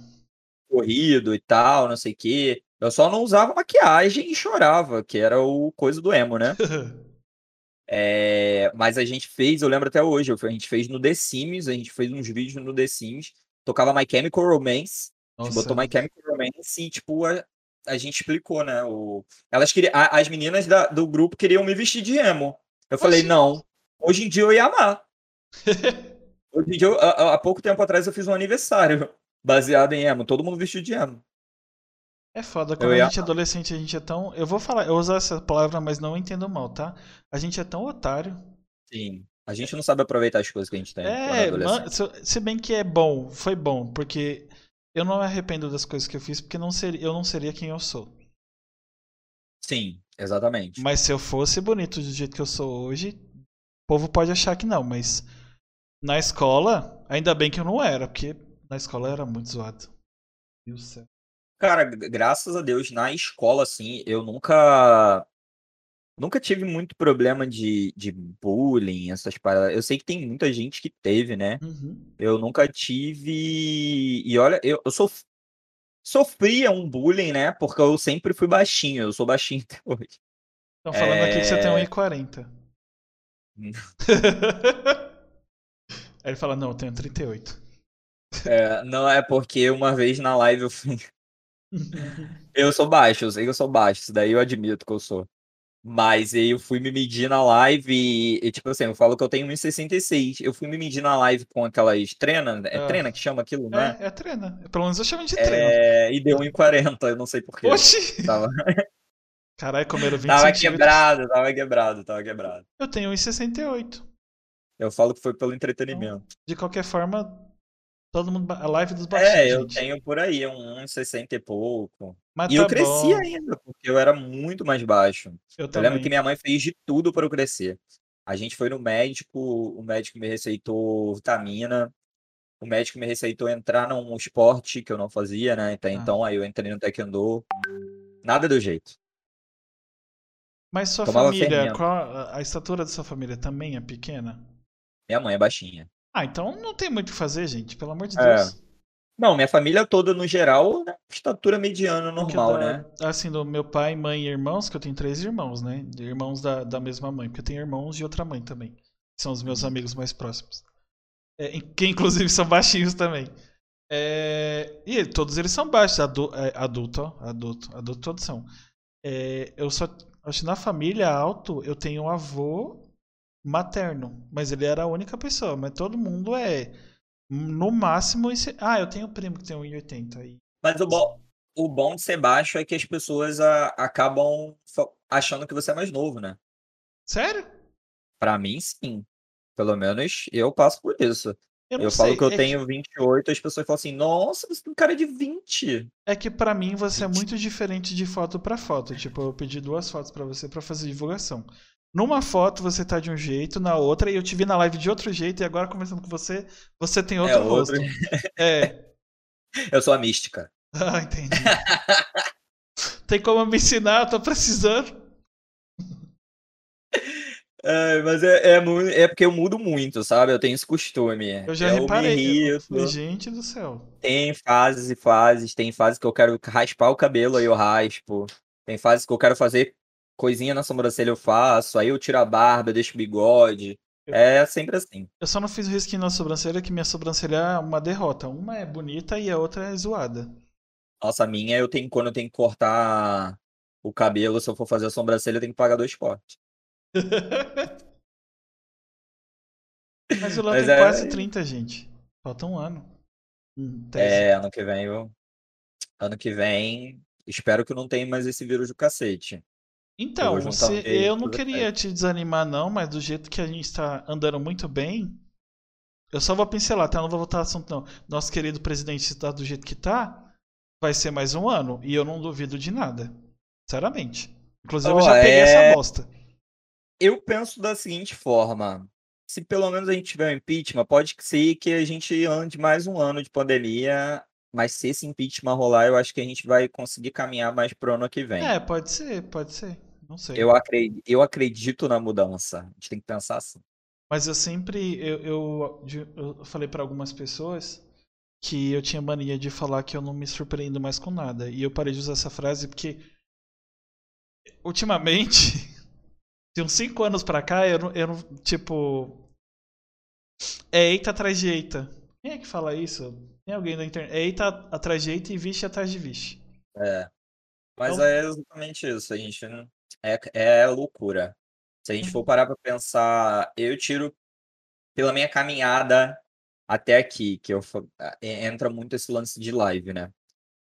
Corrido e tal, não sei o quê. Eu só não usava maquiagem e chorava, que era o coisa do emo, né? É, [LAUGHS] mas a gente fez, eu lembro até hoje, a gente fez no The Sims, a gente fez uns vídeos no The Sims, tocava My Chemical Romance, a gente Nossa. botou My Chemical Romance e, tipo, a, a gente explicou, né? O, elas queriam, a- as meninas da- do grupo queriam me vestir de emo. Eu falei, Oxi. não, hoje em dia eu ia amar. [LAUGHS] Hoje em dia, há, há pouco tempo atrás, eu fiz um aniversário baseado em emo, todo mundo vestido de emo. É foda, quando Eu a gente é adolescente, a gente é tão. Eu vou falar, eu usar essa palavra, mas não entendo mal, tá? A gente é tão otário. Sim. A gente não sabe aproveitar as coisas que a gente tem é man- se, se bem que é bom, foi bom, porque eu não me arrependo das coisas que eu fiz, porque não seria, eu não seria quem eu sou. Sim, exatamente. Mas se eu fosse bonito do jeito que eu sou hoje, o povo pode achar que não, mas na escola, ainda bem que eu não era, porque na escola era muito zoado. Meu Deus do céu. Cara, gra- graças a Deus, na escola, assim, eu nunca. Nunca tive muito problema de, de bullying, essas paradas. Eu sei que tem muita gente que teve, né? Uhum. Eu nunca tive. E olha, eu, eu sof... sofria um bullying, né? Porque eu sempre fui baixinho. Eu sou baixinho [LAUGHS] até hoje. Estão falando aqui que você tem É. 1,40. [LAUGHS] Aí ele fala, não, eu tenho 38. É, não é porque uma vez na live eu fui. [LAUGHS] Eu sou baixo, eu sei que eu sou baixo, isso daí eu admito que eu sou. Mas eu fui me medir na live e, e, tipo assim, eu falo que eu tenho 1,66. Eu fui me medir na live com aquelas treina, é Ah. treina que chama aquilo, né? É, é treina. Pelo menos eu chamo de treino. É, e deu 1,40, eu não sei porquê. Oxi! Tava, Caralho, comeram 20 tava quebrado, tava quebrado, tava quebrado. Eu tenho 1,68. Eu falo que foi pelo entretenimento. De qualquer forma, todo mundo. A live dos baixinhos, É, eu gente. tenho por aí, um 1,60 e pouco. Mas E tá eu cresci bom. ainda, porque eu era muito mais baixo. Eu Eu lembro que minha mãe fez de tudo para eu crescer. A gente foi no médico, o médico me receitou vitamina, o médico me receitou entrar num esporte que eu não fazia, né? Até Ah. então, aí eu entrei no taekwondo. Nada deu jeito. Mas sua Tomava família, fermento. qual a, a estatura da sua família também é pequena? Minha mãe é baixinha. Ah, então não tem muito o que fazer, gente. Pelo amor de É, Deus. Não, minha família toda, no geral, né, estatura mediana, normal, da- né? Assim, do meu pai, mãe e irmãos, que eu tenho três irmãos, né? Irmãos da, da mesma mãe, porque eu tenho irmãos de outra mãe também. que São os meus Uhum. amigos mais próximos. É, que inclusive [LAUGHS] são baixinhos também. É, e todos eles são baixos, adu, é, adulto, ó, adulto, adulto todos são. É, eu só, acho que na família alto eu tenho um avô materno, mas ele era a única pessoa, mas todo mundo é no máximo esse, ah, eu tenho um primo que tem 1,80 aí. Mas o bom, o bom de ser baixo é que as pessoas a- acabam achando que você é mais novo, né? Sério? Pra mim, sim. Pelo menos eu passo por isso. Eu Eu falo que eu é tenho 28, as pessoas falam assim, nossa, você tem cara de 20. É que pra mim você é 20. muito diferente de foto pra foto. Tipo, eu pedi duas fotos pra você pra fazer divulgação. Numa foto você tá de um jeito, na outra e eu te vi na live de outro jeito e agora conversando com você, você tem outro É outro. rosto. É. [LAUGHS] Eu sou a mística. [LAUGHS] Ah, entendi. Tem como me ensinar? Eu tô precisando. [LAUGHS] É, mas é, é, é porque eu mudo muito, sabe? Eu tenho esse costume. Eu já eu reparei. falei, gente do céu. Tem fases e fases. Tem fases que eu quero raspar o cabelo, aí eu raspo. Tem fases que eu quero fazer coisinha na sobrancelha, eu faço. Aí eu tiro a barba, eu deixo o bigode. É sempre assim. Eu só não fiz o risquinho na sobrancelha, que minha sobrancelha é uma derrota. Uma é bonita e a outra é zoada. Nossa, a minha eu tenho quando eu tenho que cortar o cabelo, se eu for fazer a sobrancelha, eu tenho que pagar dois cortes. [LAUGHS] Mas o Léo tem é- quase 30, gente. Falta um ano. Hum. É, ano que vem eu. Ano que vem, espero que não tenha mais esse vírus do cacete. Então, Eu você- eu não queria te desanimar, não, mas do jeito que a gente tá andando muito bem, eu só vou pincelar, tá? Eu não vou voltar ao assunto, não. Nosso querido presidente está do jeito que tá, vai ser mais um ano, e eu não duvido de nada. Sinceramente. Inclusive, eu Ó, já peguei é- essa bosta. Eu penso da seguinte forma: se pelo menos a gente tiver um impeachment, pode ser que a gente ande mais um ano de pandemia, mas se esse impeachment rolar, eu acho que a gente vai conseguir caminhar mais pro ano que vem. É, pode ser, pode ser. Não sei. Eu acredito, eu acredito na mudança. A gente tem que pensar assim. Mas eu sempre. Eu, eu, eu falei pra algumas pessoas que eu tinha mania de falar que eu não me surpreendo mais com nada. E eu parei de usar essa frase porque. Ultimamente. [LAUGHS] De uns 5 anos pra cá, eu não, eu não. Tipo. É eita atrás de eita. Quem é que fala isso? Tem alguém na internet? É eita atrás de eita e vixe atrás de vixe. É. Mas Então- é exatamente isso. A gente não- é, é loucura. Se a gente for parar pra pensar, eu tiro pela minha caminhada até aqui, que eu entra muito esse lance de live, né?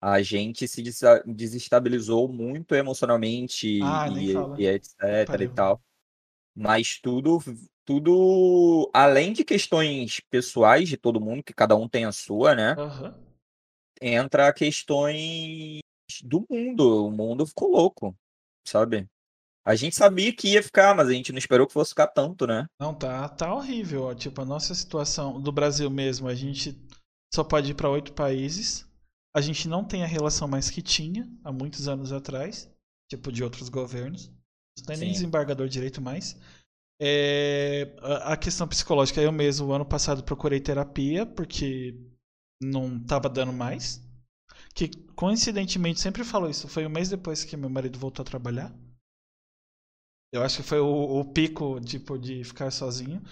A gente se desestabilizou muito emocionalmente Ah, e, e etc e Pariu. tal. Mas tudo, tudo além de questões pessoais de todo mundo, que cada um tem a sua, né? Aham. entra questões do mundo. O mundo ficou louco, sabe? A gente sabia que ia ficar, mas a gente não esperou que fosse ficar tanto, né? Não, tá, tá horrível. ó. Tipo, a nossa situação do Brasil mesmo, a gente só pode ir para oito países. A gente não tem a relação mais que tinha há muitos anos atrás, tipo de outros governos. Não tem nem Sim. desembargador direito mais. É, a, a questão psicológica, eu mesmo, ano passado, procurei terapia porque não tava dando mais. Que coincidentemente sempre falou isso. Foi um mês depois que meu marido voltou a trabalhar. Eu acho que foi o, o pico tipo, de ficar sozinho.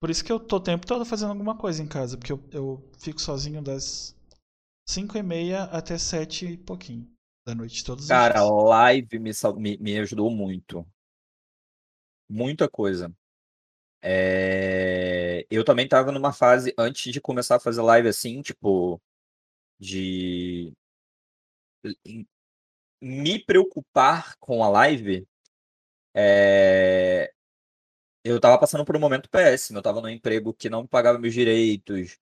Por isso que eu tô o tempo todo fazendo alguma coisa em casa. Porque eu, eu fico sozinho das 5 e meia até 7 e pouquinho da noite, todos os Cara, dias. live me, me, me ajudou muito. Muita coisa. É, Eu também tava numa fase, antes de começar a fazer live assim, tipo, de me preocupar com a live. é, Eu tava passando por um momento péssimo. Eu tava num emprego que não me pagava meus direitos.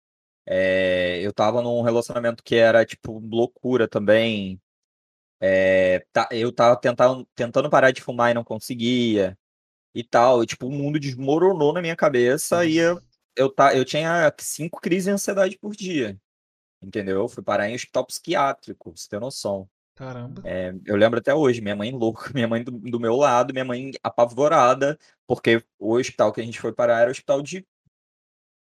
é, Eu tava num relacionamento que era, tipo, loucura também. É, eu tava tentando, tentando parar de fumar e não conseguia e tal. E, tipo, o mundo desmoronou na minha cabeça e eu, eu, tá, eu tinha cinco crises de ansiedade por dia. Entendeu? Eu fui parar em hospital psiquiátrico, pra você ter noção. Caramba. É, eu lembro até hoje, minha mãe louca, [LAUGHS] minha mãe do, do meu lado, minha mãe apavorada, porque o hospital que a gente foi parar era hospital de.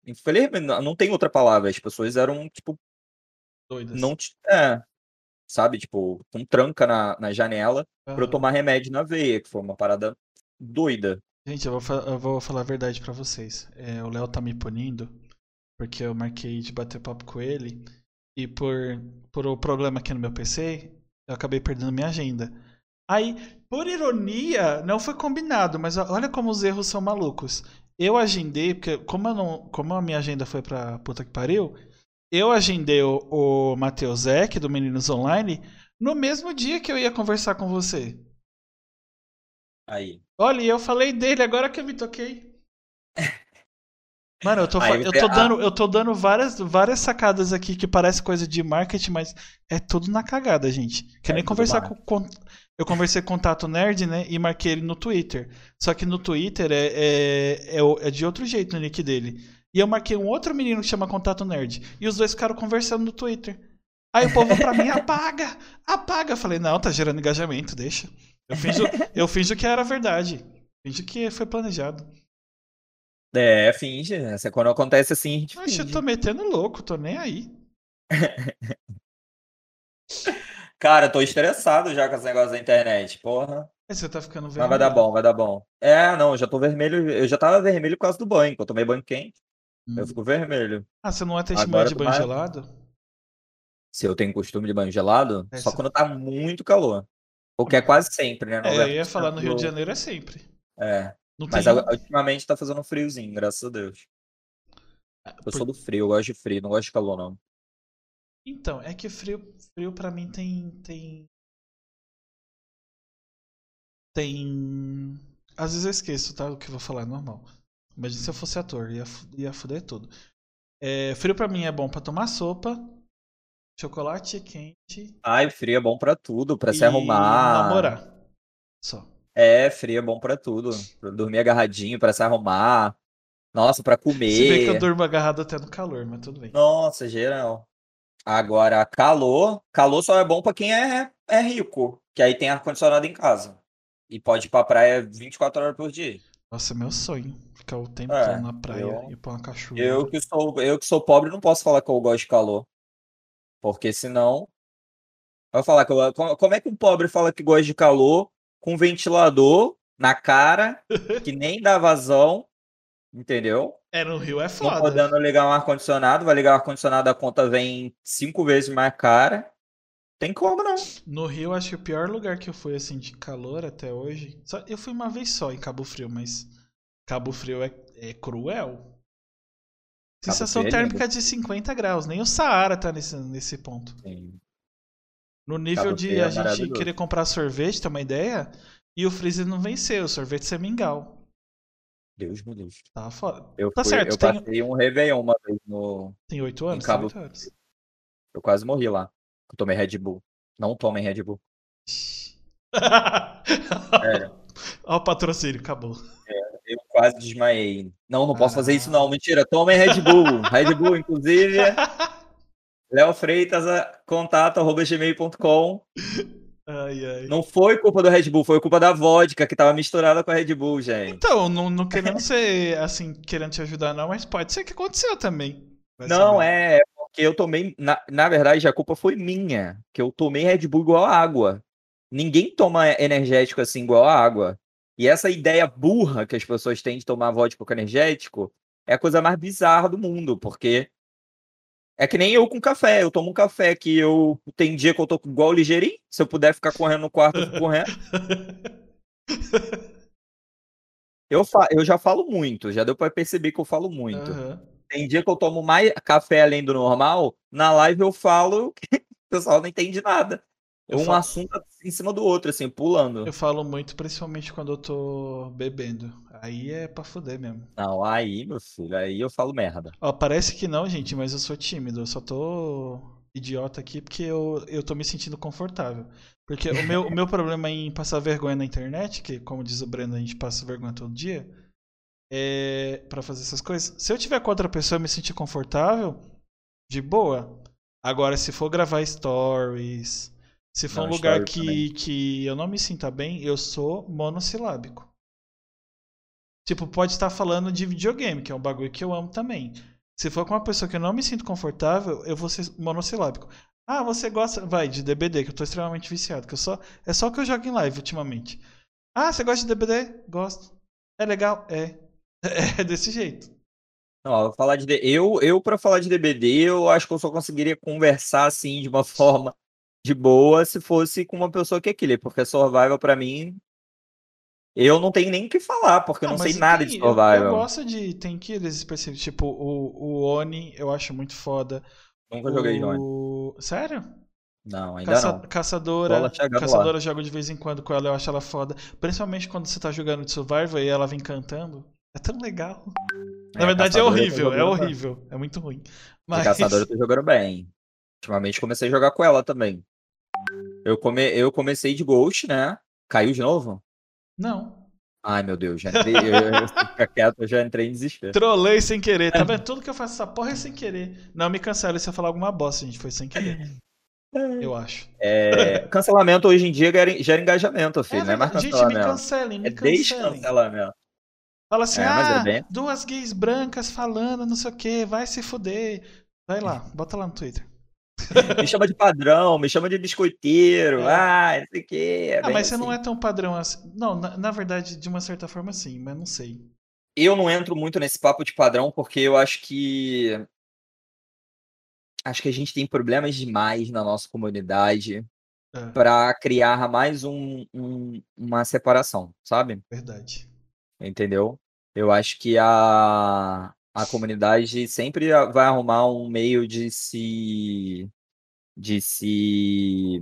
Infelizmente, não tem outra palavra. As pessoas eram, tipo, Doidas. não. É, sabe? Tipo, com tranca na, na janela pra eu tomar remédio na veia, que foi uma parada doida. Gente, eu vou, eu vou falar a verdade pra vocês. É, o Léo tá me punindo porque eu marquei de bater papo com ele e por, por o problema aqui no meu PC, eu acabei perdendo minha agenda. Aí, por ironia, não foi combinado, mas olha como os erros são malucos. Eu agendei, porque como, eu não, como a minha agenda foi pra puta que pariu, eu agendei o, o Matheus Eck, do Meninos Online, no mesmo dia que eu ia conversar com você. Aí. Olha, e eu falei dele agora que eu me toquei. [LAUGHS] Mano, eu tô, fa- eu tô dando, eu tô dando várias, várias sacadas aqui que parece coisa de marketing, mas é tudo na cagada, gente. Que É nem conversar com, com- Eu conversei com o Tato Nerd, né? E marquei ele no Twitter. Só que no Twitter é, é, é, é de outro jeito no nick dele. E eu marquei um outro menino que chama Contato Nerd. E os dois ficaram conversando no Twitter. Aí o povo pra mim, [LAUGHS] apaga! Apaga! Eu falei, não, tá gerando engajamento, deixa. Eu finjo, eu finjo que era verdade. Finjo que foi planejado. É, finge. né? Quando acontece assim, a gente Oxe, eu finge. tô metendo louco, tô nem aí. [LAUGHS] Cara, eu tô estressado já com esse negócio da internet. Porra. Você tá ficando Mas vai dar vermelho. bom, vai dar bom. É, não, eu já tô vermelho. Eu já tava vermelho por causa do banho. Eu tomei banho quente. Eu Hum. fico vermelho. Ah, você não é testemunha de eu banho mais- gelado? Se eu tenho costume de banho gelado, É, só quando tá muito calor. O que é quase sempre, né? É, eu ia falar no Rio de Janeiro é sempre. É. Não Mas tem... ultimamente tá fazendo friozinho, graças a Deus. Eu sou do frio, eu gosto de frio, não gosto de calor, não. Então, é que frio, frio para mim tem tem tem às vezes eu esqueço, tá? O que eu vou falar é normal. Imagina se eu fosse ator, ia ia fuder tudo. É, frio pra mim é bom pra tomar sopa, chocolate quente Ai, frio é bom pra tudo, pra se arrumar. namorar. Só. É, frio é bom pra tudo. Pra dormir agarradinho, pra se arrumar. Nossa, pra Se bem que eu comer. durmo agarrado até no calor, mas tudo bem. Nossa, geral. Agora, calor. Calor só é bom pra quem é, é rico, que aí tem ar-condicionado em casa. E pode ir pra praia 24 horas por dia. Nossa, é meu sonho. Ficar o tempo É, todo na praia eu- e pôr uma cachoeira. Eu que sou, eu que sou pobre não posso falar que eu gosto de calor. Porque senão. Vai falar que eu, como é que um pobre fala que gosta de calor com um ventilador na cara, que nem dá vazão, entendeu? É, no Rio é Não foda. podendo ligar um ar-condicionado, vai ligar o ar-condicionado, a conta vem cinco vezes mais cara. Tem como não. No Rio, acho que o pior lugar que eu fui, assim, de calor até hoje. Só, eu fui uma vez só em Cabo Frio, mas Cabo Frio é, é cruel. Sensação é térmica de 50 graus. Nem o Saara tá nesse, nesse ponto. Sim. No nível Cabo de é a gente querer comprar sorvete, ter uma ideia, e o freezer não venceu. O sorvete ser mingau. Deus me livre. Tá foda. Eu, Tá fui, certo, eu tem- passei um Réveillon uma vez no. Tem 8 anos? Cabo Tem 8 anos. Eu quase morri lá. Eu tomei Red Bull. Não tomem Red Bull. [LAUGHS] Sério. Olha o patrocínio, acabou. Eu quase desmaiei. Não, não posso fazer isso Ah. não. Mentira. Tomem Red Bull. Red Bull, inclusive. [LAUGHS] Léo Freitas, a- contato arroba gmail.com. ai, ai. Não foi culpa do Red Bull, foi culpa da vodka que tava misturada com a Red Bull, gente. Então, não, não querendo ser assim, querendo te ajudar, não, mas pode ser que aconteceu também. Vai Não, saber. é, é porque eu tomei. Na, na verdade, a culpa foi minha. Que eu tomei Red Bull igual a água. Ninguém toma energético assim igual a água. E essa ideia burra que as pessoas têm de tomar vodka com energético é a coisa mais bizarra do mundo, porque é que nem eu com café. Eu tomo um café que eu. Tem dia que eu tô igual o ligeirinho. Se eu puder ficar correndo no quarto, eu fico correndo. [LAUGHS] Eu, fa eu já falo muito, já deu pra perceber que eu falo muito. Aham. Tem dia que eu tomo mais café além do normal, na live eu falo que [LAUGHS] o pessoal não entende nada. Eu um falo- assunto em cima do outro, assim, pulando. Eu falo muito, principalmente quando eu tô bebendo. Aí é pra fuder mesmo. Não, aí, meu filho, aí eu falo merda. Ó, parece que não, gente, mas eu sou tímido. Eu só tô idiota aqui porque eu, eu tô me sentindo confortável. Porque o meu, o meu [LAUGHS] problema em passar vergonha na internet, que como diz o Breno, a gente passa vergonha todo dia, é pra fazer essas coisas. Se eu tiver com outra pessoa e me sentir confortável, de boa. Agora, se for gravar stories, se for Não, um lugar que, que eu não me sinta bem, eu sou monossilábico. Tipo, pode estar falando de videogame, que é um bagulho que eu amo também. Se for com uma pessoa que eu não me sinto confortável, eu vou ser monossilábico. Ah, você gosta. Vai, de DBD, que eu tô extremamente viciado. Que eu só... É só que eu jogo em live ultimamente. Ah, você gosta de DBD? Gosto. É legal? É. [LAUGHS] É desse jeito. Não, falar de eu, eu para falar de DBD, eu acho que eu só conseguiria conversar assim de uma [LAUGHS] forma de boa se fosse com uma pessoa que é killer, porque Survival pra mim eu não tenho nem o que falar, porque eu não sei nada tem- de eu- Eu, Survival. gosto de. Tem killers específicos. Tipo, o, o Oni, eu acho muito foda. Nunca joguei de Oni. o... Sério? Não, ainda Caça- não. Caçadora. Lá. Caçadora eu jogo de vez em quando com ela, eu acho ela foda. Principalmente quando você tá jogando de Survivor e ela vem cantando. É tão legal. Na É, verdade é Caçadora eu tô horrível, é horrível. É muito ruim. De Mas. caçador eu tô jogando bem. Ultimamente comecei a jogar com ela também. Eu, come... eu comecei de Ghost, né? Caiu de novo? Não. Ai, meu Deus, já entrei. eu, quieto, eu já entrei em desespero. Trolei sem querer. Tá vendo? Tudo que eu faço essa porra é sem querer. Não me cancele se eu falar alguma bosta, gente. Foi sem querer. Eu acho. É, cancelamento hoje em dia gera, gera engajamento, filho. É não é mais verdade. gente, me cancelamento. cancelem, me É cancelem. descancelamento. Fala assim, É, é ah, bem- duas gays brancas falando, não sei o que, vai se fuder. Vai lá, bota lá no Twitter. [LAUGHS] Me chama de padrão, me chama de biscoiteiro. É. Ah, não sei o quê. ah, mas você não é tão padrão assim. Não, na, na verdade, de uma certa forma sim, mas não sei. Eu não entro muito nesse papo de padrão porque eu acho que. Acho que a gente tem problemas demais na nossa comunidade É, pra criar mais um, um- uma separação, sabe? verdade. Entendeu? Eu acho que a, a comunidade sempre vai arrumar um meio de se de se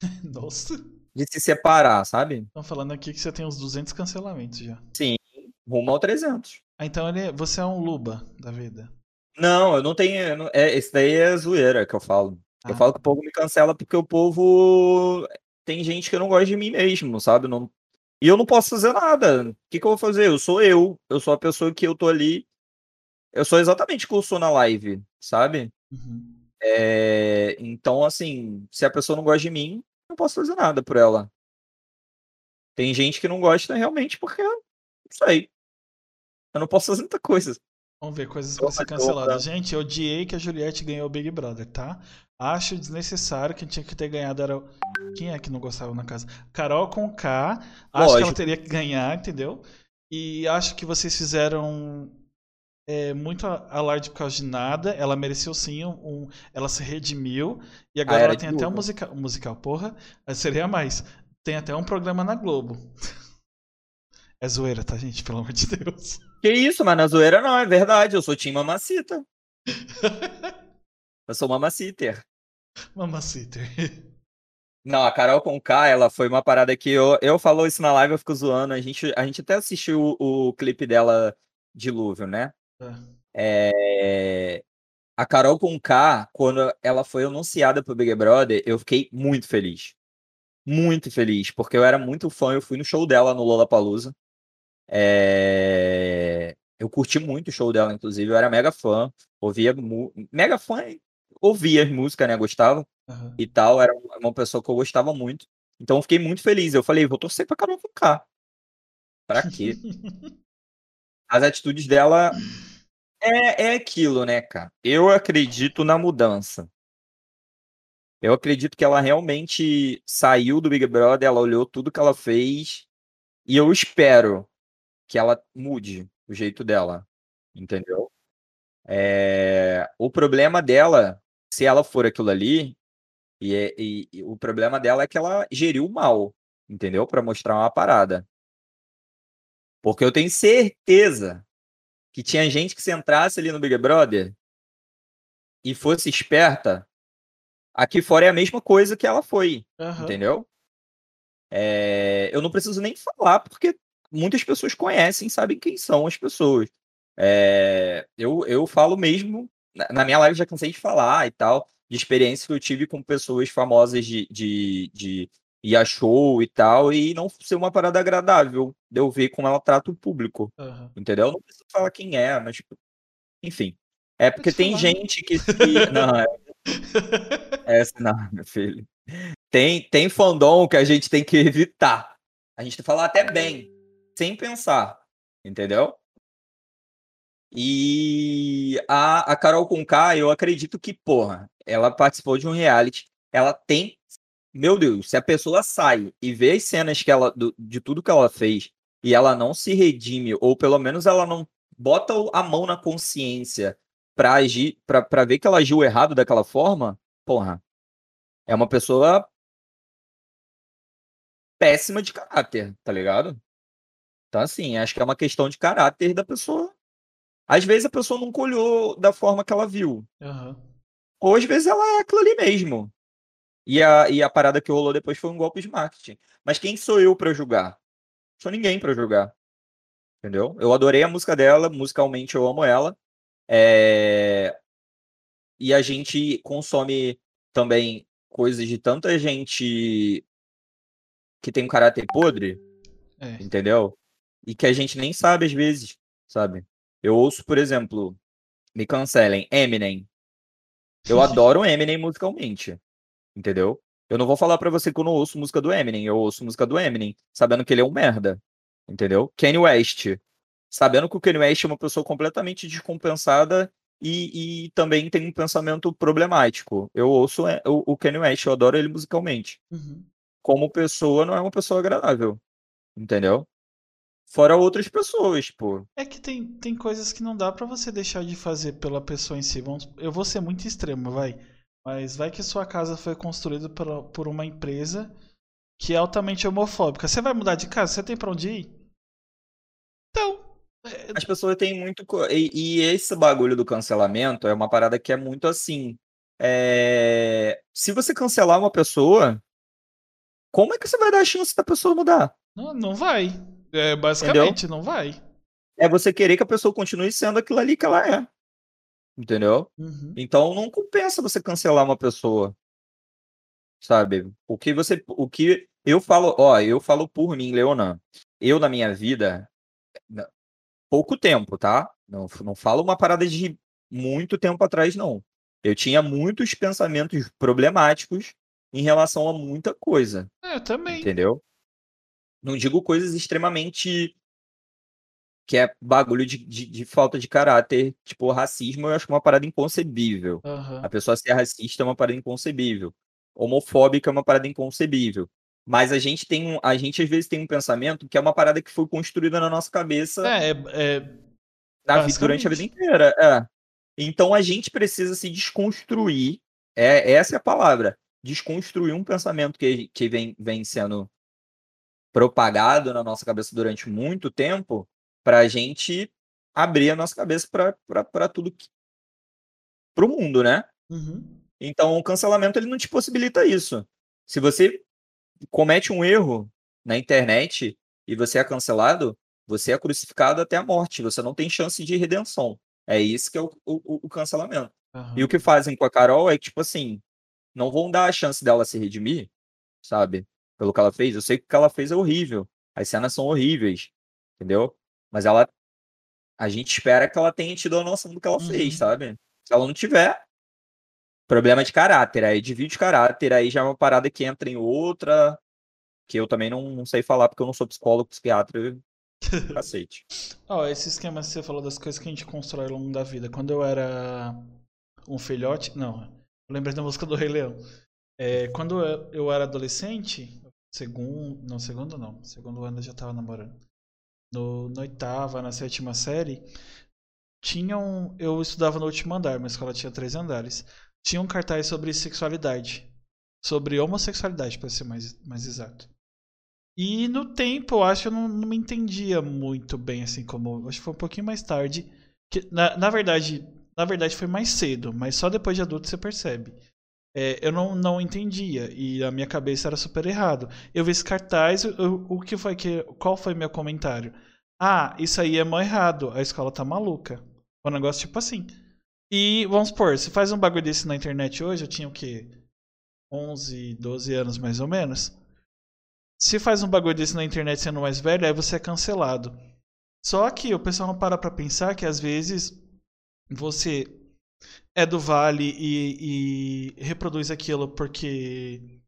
[LAUGHS] Nossa. de se separar, sabe? Estão falando aqui que você tem uns 200 cancelamentos já. Rumo ao 300. Ah, então ele, você é um Luba da vida. Não, eu não tenho. eu não- é, esse daí é zoeira que eu falo. Eu Ah, falo que o povo me cancela porque o povo tem gente que não gosta de mim mesmo, sabe? Não... E eu não posso fazer nada. O que, que eu vou fazer? Eu sou eu. Eu sou a pessoa que eu tô ali. Eu sou exatamente o que eu sou na live, sabe? uhum. É, Então, assim, se a pessoa não gosta de mim, eu não posso fazer nada por ela. Tem gente que não gosta realmente porque, não sei. Eu não posso fazer muita coisa. Vamos ver coisas Opa, pra ser canceladas. Gente, eu odiei que a Juliette ganhou o Big Brother, tá? Acho desnecessário que tinha que ter ganhado era. Quem é que não gostava na casa? Carol com K. Acho que ela Lógico. teria que ganhar, entendeu? E acho que vocês fizeram é, muito alarde por causa de nada. Ela mereceu sim um. um- ela se redimiu. E agora era ela tem até um musical. Um musical, porra. Seria mais. Tem até um programa na Globo. [LAUGHS] É zoeira, tá, gente? Pelo amor de Deus. Que isso, mas na zoeira não, é verdade. Eu sou Tim Mamacita. [LAUGHS] Eu sou Mamaciter. Mamacita. [LAUGHS] Não, a Carol com K, ela foi uma parada que eu, eu falo isso na live, eu fico zoando. A gente, a gente até assistiu o, o clipe dela, Dilúvio, né? É, A Carol com K, quando ela foi anunciada pro Big Brother, eu fiquei muito feliz. Muito feliz, porque eu era muito fã, eu fui no show dela no Lollapalooza. É... Eu curti muito o show dela, inclusive, eu era mega fã, ouvia, mu- mega fã, ouvia as músicas, né, gostava Aham. e tal, era uma pessoa que eu gostava muito. Então eu fiquei muito feliz, eu falei, vou torcer pra Carol com K. Pra quê? As atitudes dela é, é aquilo, né, cara? Eu acredito na mudança. Eu acredito que ela realmente saiu do Big Brother, ela olhou tudo que ela fez e eu espero que ela mude o jeito dela, entendeu? É, O problema dela, se ela for aquilo ali, e, é- e- e o problema dela é que ela geriu mal, entendeu? Pra mostrar uma parada. Porque eu tenho certeza que tinha gente que se entrasse ali no Big Brother e fosse esperta, aqui fora é a mesma coisa que ela foi, Aham. entendeu? É, eu não preciso nem falar, porque muitas pessoas conhecem, sabem quem são as pessoas. É, eu, eu falo mesmo, na, minha live já cansei de falar e tal, de experiência que eu tive com pessoas famosas de, de, de ir a show e tal, e não ser uma parada agradável de eu ver como ela trata o público. Aham. Entendeu? Eu não preciso falar quem é, mas. tipo, Enfim. É porque tem falar. gente que. se- [LAUGHS] Não, é, essa não, meu filho. Tem, tem fandom que a gente tem que evitar. A gente tem que falar até bem, sem pensar. Entendeu? E a, a Carol Conká, eu acredito que, porra, ela participou de um reality. Ela tem. Meu Deus, se a pessoa sai e vê as cenas que ela, do- de tudo que ela fez e ela não se redime, ou pelo menos ela não bota a mão na consciência pra agir, pra, pra ver que ela agiu errado daquela forma, porra, é uma pessoa péssima de caráter, tá ligado? Então, assim, acho que é uma questão de caráter da pessoa. Às vezes a pessoa não colhou da forma que ela viu. Aham. Ou às vezes ela é aquilo ali mesmo. E a, e a parada que rolou depois foi um golpe de marketing. Mas quem sou eu pra julgar? Sou ninguém pra julgar. Entendeu? Eu adorei a música dela, musicalmente eu amo ela. É, E a gente consome também coisas de tanta gente que tem um caráter podre, É. entendeu? E que a gente nem sabe às vezes, sabe? Eu ouço, por exemplo, me cancelem, Eminem. Eu [LAUGHS] adoro Eminem musicalmente, entendeu? Eu não vou falar pra você que eu não ouço música do Eminem, eu ouço música do Eminem, sabendo que ele é um merda, entendeu? Kanye West, sabendo que o Kanye West é uma pessoa completamente descompensada e, e também tem um pensamento problemático. Eu ouço é, o, o Kanye West, eu adoro ele musicalmente. Uhum. Como pessoa, não é uma pessoa agradável, entendeu? Fora outras pessoas, pô. É que tem, tem coisas que não dá pra você deixar de fazer pela pessoa em si. Vamos, eu vou ser muito extremo, vai. Mas vai que sua casa foi construída por, por uma empresa que é altamente homofóbica. Você vai mudar de casa? Você tem pra onde ir? Então. é- As pessoas têm muito. E, e esse bagulho do cancelamento é uma parada que é muito assim. é, Se você cancelar uma pessoa, como é que você vai dar a chance da pessoa mudar? Não, não vai. É, basicamente, não vai. É você querer que a pessoa continue sendo aquilo ali que ela é. Entendeu? Uhum. Então não compensa você cancelar uma pessoa. Sabe? O que você. O que eu falo, ó, eu falo por mim, Leonan. Eu, na minha vida, pouco tempo, tá? Não, não falo uma parada de muito tempo atrás, não. Eu tinha muitos pensamentos problemáticos em relação a muita coisa. É, eu também. Entendeu? Não digo coisas extremamente. Que é bagulho de, de, de falta de caráter. Tipo, racismo, eu acho que é uma parada inconcebível. Aham. A pessoa ser racista é uma parada inconcebível. Homofóbica é uma parada inconcebível. Mas a gente tem um, a gente às vezes tem um pensamento que é uma parada que foi construída na nossa cabeça É, é, é, na durante a vida inteira. É. Então a gente precisa se desconstruir. É, essa é a palavra. Desconstruir um pensamento que, que vem, vem sendo propagado na nossa cabeça durante muito tempo para a gente abrir a nossa cabeça para tudo que. para o mundo, né? Uhum. Então, o cancelamento ele não te possibilita isso. Se você comete um erro na internet e você é cancelado, você é crucificado até a morte. Você não tem chance de redenção. É isso que é o, o, o cancelamento. aham. E o que fazem com a Carol é que, tipo assim, não vão dar a chance dela se redimir, sabe? Pelo que ela fez. Eu sei que o que ela fez é horrível. As cenas são horríveis, entendeu? Mas ela. A gente espera que ela tenha tido a noção do que ela fez, Uhum. sabe? Se ela não tiver, problema de caráter. Aí divide de caráter, aí já é uma parada que entra em outra. Que eu também não, não sei falar, porque eu não sou psicólogo, psiquiatra, [LAUGHS] cacete. Ó, esse esquema que você falou das coisas que a gente constrói ao longo da vida. Quando eu era um filhote. Não, eu lembrei da música do Rei Leão. É, quando eu era adolescente, segundo. Não, segundo não. Segundo ano eu já tava namorando. No, na oitava, na sétima série, tinham. Eu estudava no último andar, minha escola tinha três andares. Tinha um cartaz sobre sexualidade. Sobre homossexualidade, para ser mais, mais exato. E no tempo, eu acho que eu não, não me entendia muito bem, assim, como. Acho que foi um pouquinho mais tarde. Que, na, na verdade, na verdade foi mais cedo, mas só depois de adulto você percebe. É, eu não, não entendia e a minha cabeça era super errado. Eu vi esse cartaz, eu- o que foi que. Qual foi meu comentário? Ah, isso aí é mó errado, a escola tá maluca. Um negócio tipo assim. E vamos supor, se faz um bagulho desse na internet hoje, eu tinha o quê? 11, 12 anos mais ou menos. Se faz um bagulho desse na internet sendo mais velho, aí você é cancelado. Só que o pessoal não para pra pensar que às vezes você é do vale e, e reproduz aquilo porque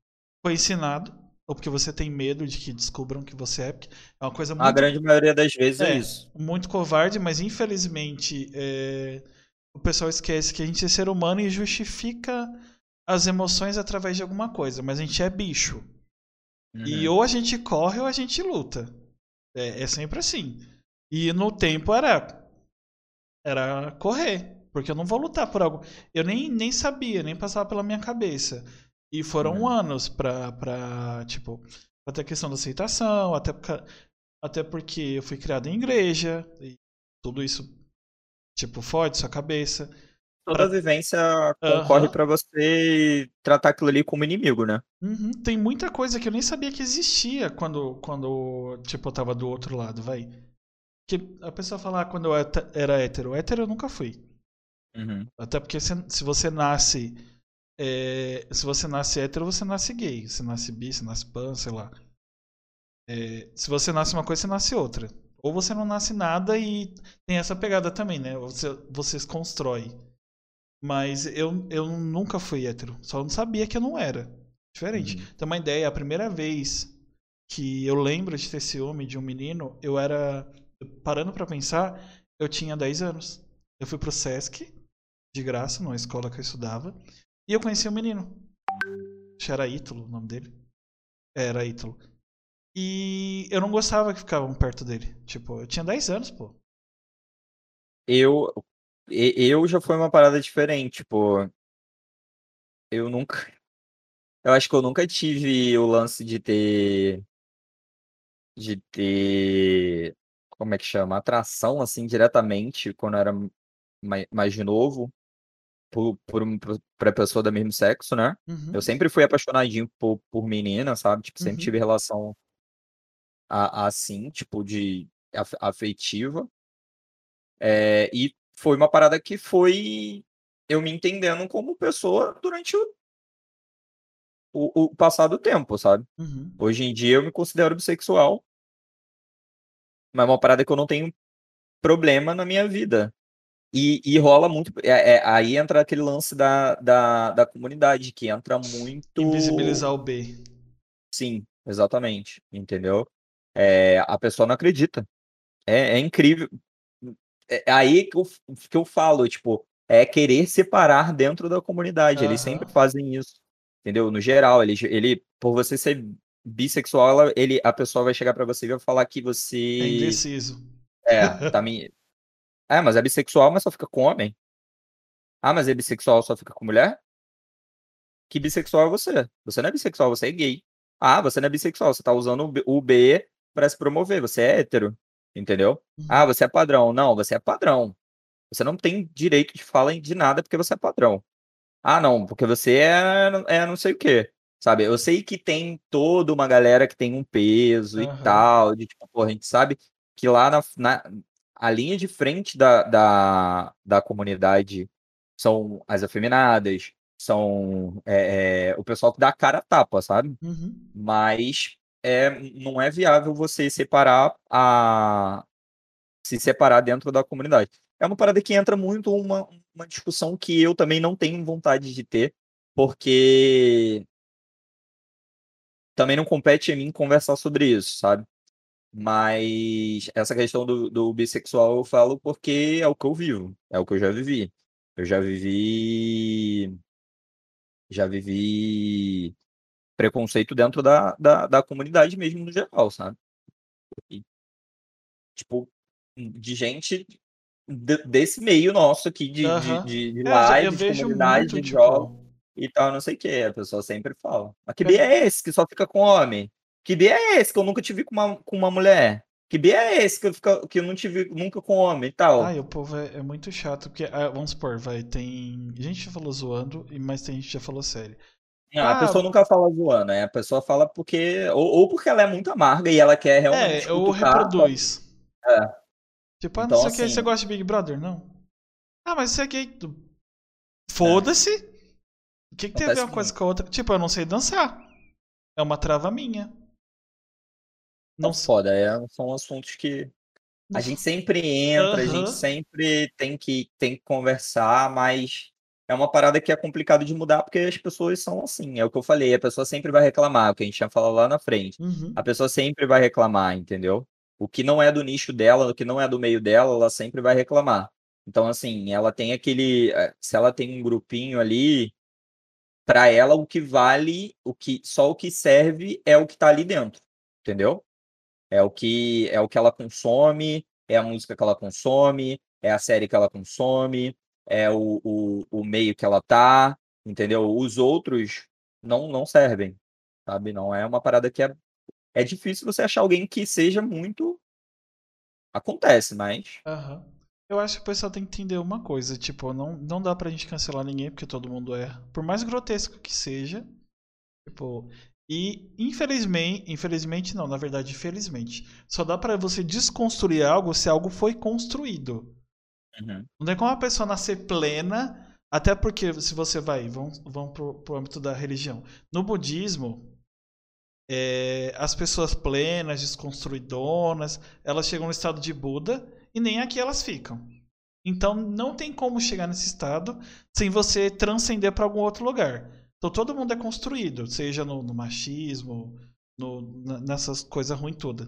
foi ensinado, ou porque você tem medo de que descubram que você é. porque É uma coisa A muito grande maioria das vezes é, É. isso. muito covarde, mas infelizmente é, o pessoal esquece que a gente é ser humano e justifica as emoções através de alguma coisa, mas a gente é bicho. E Uhum. ou a gente corre ou a gente luta. É, é sempre assim. E no tempo era era correr, porque eu não vou lutar por algo. Eu nem, nem sabia, nem passava pela minha cabeça. E foram Uhum. anos pra, pra tipo, pra ter a questão da aceitação, até, porque- até porque eu fui criado em igreja, e tudo isso, tipo, fode sua cabeça. Toda vivência concorre Aham. pra você tratar aquilo ali como inimigo, né? Uhum, Tem muita coisa que eu nem sabia que existia quando, quando tipo, eu tava do outro lado, vai. Que a pessoa fala ah, quando eu era hétero. Hétero eu nunca fui. Uhum. Até porque se, se você nasce. é, se você nasce hétero, você nasce gay. Se nasce bi, se nasce pan, sei lá. É, se você nasce uma coisa, você nasce outra. Ou você não nasce nada e tem essa pegada também, né? Você, você se constrói. Mas eu, eu nunca fui hétero. Só não sabia que eu não era. Diferente. Uhum. Tem uma ideia, a primeira vez que eu lembro de ter ciúme de um menino, eu era. Parando pra pensar, eu tinha 10 anos. Eu fui pro Sesc, de graça, numa escola que eu estudava, e eu conheci um menino. Acho que era Ítalo o nome dele. É, Era Ítalo. E eu não gostava que ficavam perto dele. Tipo, eu tinha 10 anos, pô. Eu, eu já foi uma parada diferente, tipo. eu nunca. Eu acho que eu nunca tive o lance de ter. De ter. Como é que chama? Atração, assim, diretamente, quando eu era mais, mais de novo, por, por, um- pra pessoa do mesmo sexo, né? Uhum. Eu sempre fui apaixonadinho por, por menina, sabe? Tipo, sempre Uhum. tive relação a- assim, tipo, de af- afetiva. É, e foi uma parada que foi eu me entendendo como pessoa durante o, o, o passar do tempo, sabe? Uhum. Hoje em dia eu me considero bissexual, mas é uma parada que eu não tenho problema na minha vida. E, e rola muito. é- é- aí entra aquele lance da, da, da comunidade, que entra muito. Invisibilizar o B. Sim, exatamente. Entendeu? É, a pessoa não acredita. É, é incrível. É aí que eu, que eu falo, tipo, é querer separar dentro da comunidade. Eles sempre fazem isso. Entendeu? No geral, ele, ele por você ser bissexual, ela- ele, a pessoa vai chegar pra você e vai falar que É você. indeciso. É, [LAUGHS] tá me. É, mas é bissexual, mas só fica com homem. Ah, mas é bissexual, só fica com mulher? Que bissexual é você? Você não é bissexual, você é gay. Ah, você não é bissexual, você tá usando o B- pra se promover, você é hétero. Entendeu? Uhum. Ah, você é padrão. Não, você é padrão. Você não tem direito de fala de nada porque você é padrão. Ah, não, porque você é, é não sei o quê. Sabe? Eu sei que tem toda uma galera que tem um peso e Aham. tal, de tipo, pô, a gente sabe que lá na, na a linha de frente da, da, da comunidade são as afeminadas, são é, é, o pessoal que dá a cara a tapa, sabe? Uhum. Mas é, não é viável você separar a se separar dentro da comunidade. É uma parada que entra muito uma, uma discussão que eu também não tenho vontade de ter, porque também não compete a mim conversar sobre isso, sabe? Mas essa questão do, do bissexual eu falo porque é o que eu vivo, é o que eu já vivi. Eu já vivi. Já vivi preconceito dentro da, da, da comunidade mesmo, no geral, sabe? E, tipo, de gente de- desse meio nosso aqui, de, de, Aham. de, de É, live, de comunidade, muito, de tipo. e tal, não sei o que. A pessoa sempre fala. Mas que É. é esse que só fica com homem? Que bi é esse que eu nunca te vi com uma, com uma mulher? Que bi é esse que eu, fica, que eu não te vi nunca com homem e tal? Ai, o povo é, é muito chato, porque, ah, vamos supor, vai, tem. A gente já falou zoando, mas tem gente que já falou sério. Não, a Ah, pessoa nunca fala zoando, né? A pessoa fala porque. Ou, ou porque ela é muito amarga e ela quer realmente é, ou reproduz. É. Tipo, ah, não Então, sei o que, assim- você gosta de Big Brother? Não. Ah, mas você é gay. Foda-se! O que, que tem a ver uma coisa com a outra? Tipo, eu não sei dançar. É uma trava minha. Não foda, é, são assuntos que a gente sempre entra, a gente sempre tem que, tem que conversar, mas é uma parada que é complicado de mudar porque as pessoas são assim, é o que eu falei, a pessoa sempre vai reclamar, o que a gente tinha falado lá na frente. Uhum. A pessoa sempre vai reclamar, entendeu? O que não é do nicho dela, o que não é do meio dela, ela sempre vai reclamar. Então, assim, ela tem aquele. eh, Se ela tem um grupinho ali, para ela o que vale, o que só o que serve é o que tá ali dentro, entendeu? É o que é o que ela consome, é a música que ela consome, é a série que ela consome, é o, o, o meio que ela tá, entendeu? Os outros não não servem, sabe? Não é uma parada que é é difícil você achar alguém que seja muito acontece, mas Aham. Eu acho que o pessoal tem que entender uma coisa, tipo, não, não dá pra gente cancelar ninguém porque todo mundo erra. Por mais grotesco que seja, tipo, e infelizmente, infelizmente não, na verdade, infelizmente, só dá pra você desconstruir algo se algo foi construído. Uhum. Não tem como a pessoa nascer plena, até porque se você vai, vamos, vamos pro, pro âmbito da religião. No budismo, é, as pessoas plenas, desconstruidonas, elas chegam no estado de Buda e nem aqui elas ficam. Então não tem como chegar nesse estado sem você transcender para algum outro lugar. Então todo mundo é construído, seja no, no machismo, no, nessas coisas ruins todas.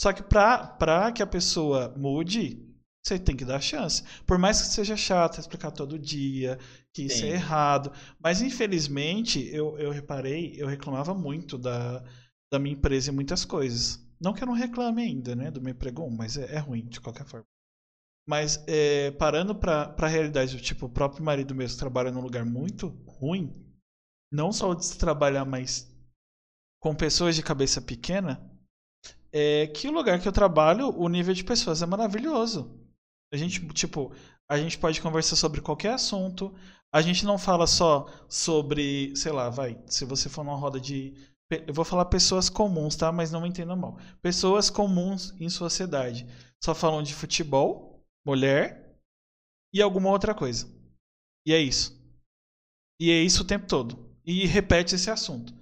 Só que pra, pra que a pessoa mude, você tem que dar chance. Por mais que seja chato explicar todo dia, que isso é Sim. errado. Mas infelizmente, eu, eu reparei, eu reclamava muito da, da minha empresa em muitas coisas. Não que eu não reclame ainda, né, do meu emprego, mas é, é ruim de qualquer forma. Mas é, parando pra, pra realidade, tipo, o próprio marido mesmo trabalha num lugar muito ruim, não só de trabalhar, mas com pessoas de cabeça pequena, é que o lugar que eu trabalho, o nível de pessoas é maravilhoso. A gente, tipo, a gente pode conversar sobre qualquer assunto. A gente não fala só sobre, sei lá, vai, se você for numa roda de eu vou falar pessoas comuns, tá? Mas não me entendam mal. Pessoas comuns em sociedade. Só falam de futebol, mulher e alguma outra coisa. E é isso. E é isso o tempo todo. E repete esse assunto.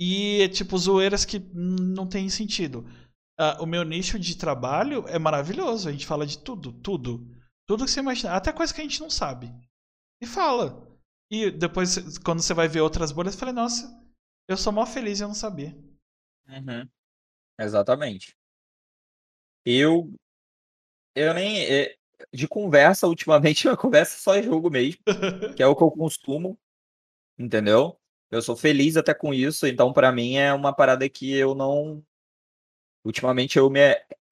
E é tipo zoeiras que não tem sentido. Uh, o meu nicho de trabalho é maravilhoso. A gente fala de tudo, tudo. Tudo que você imagina. Até coisa que a gente não sabe. E fala. E depois, quando você vai ver outras bolhas, você fala, nossa, eu sou mó feliz e eu não sabia. Uhum. Exatamente. Eu. Eu nem. É, de conversa, ultimamente, [LAUGHS] minha conversa é só jogo mesmo. [LAUGHS] que é o que eu consumo. Entendeu? Eu sou feliz até com isso, então para mim é uma parada que eu não. Ultimamente eu me.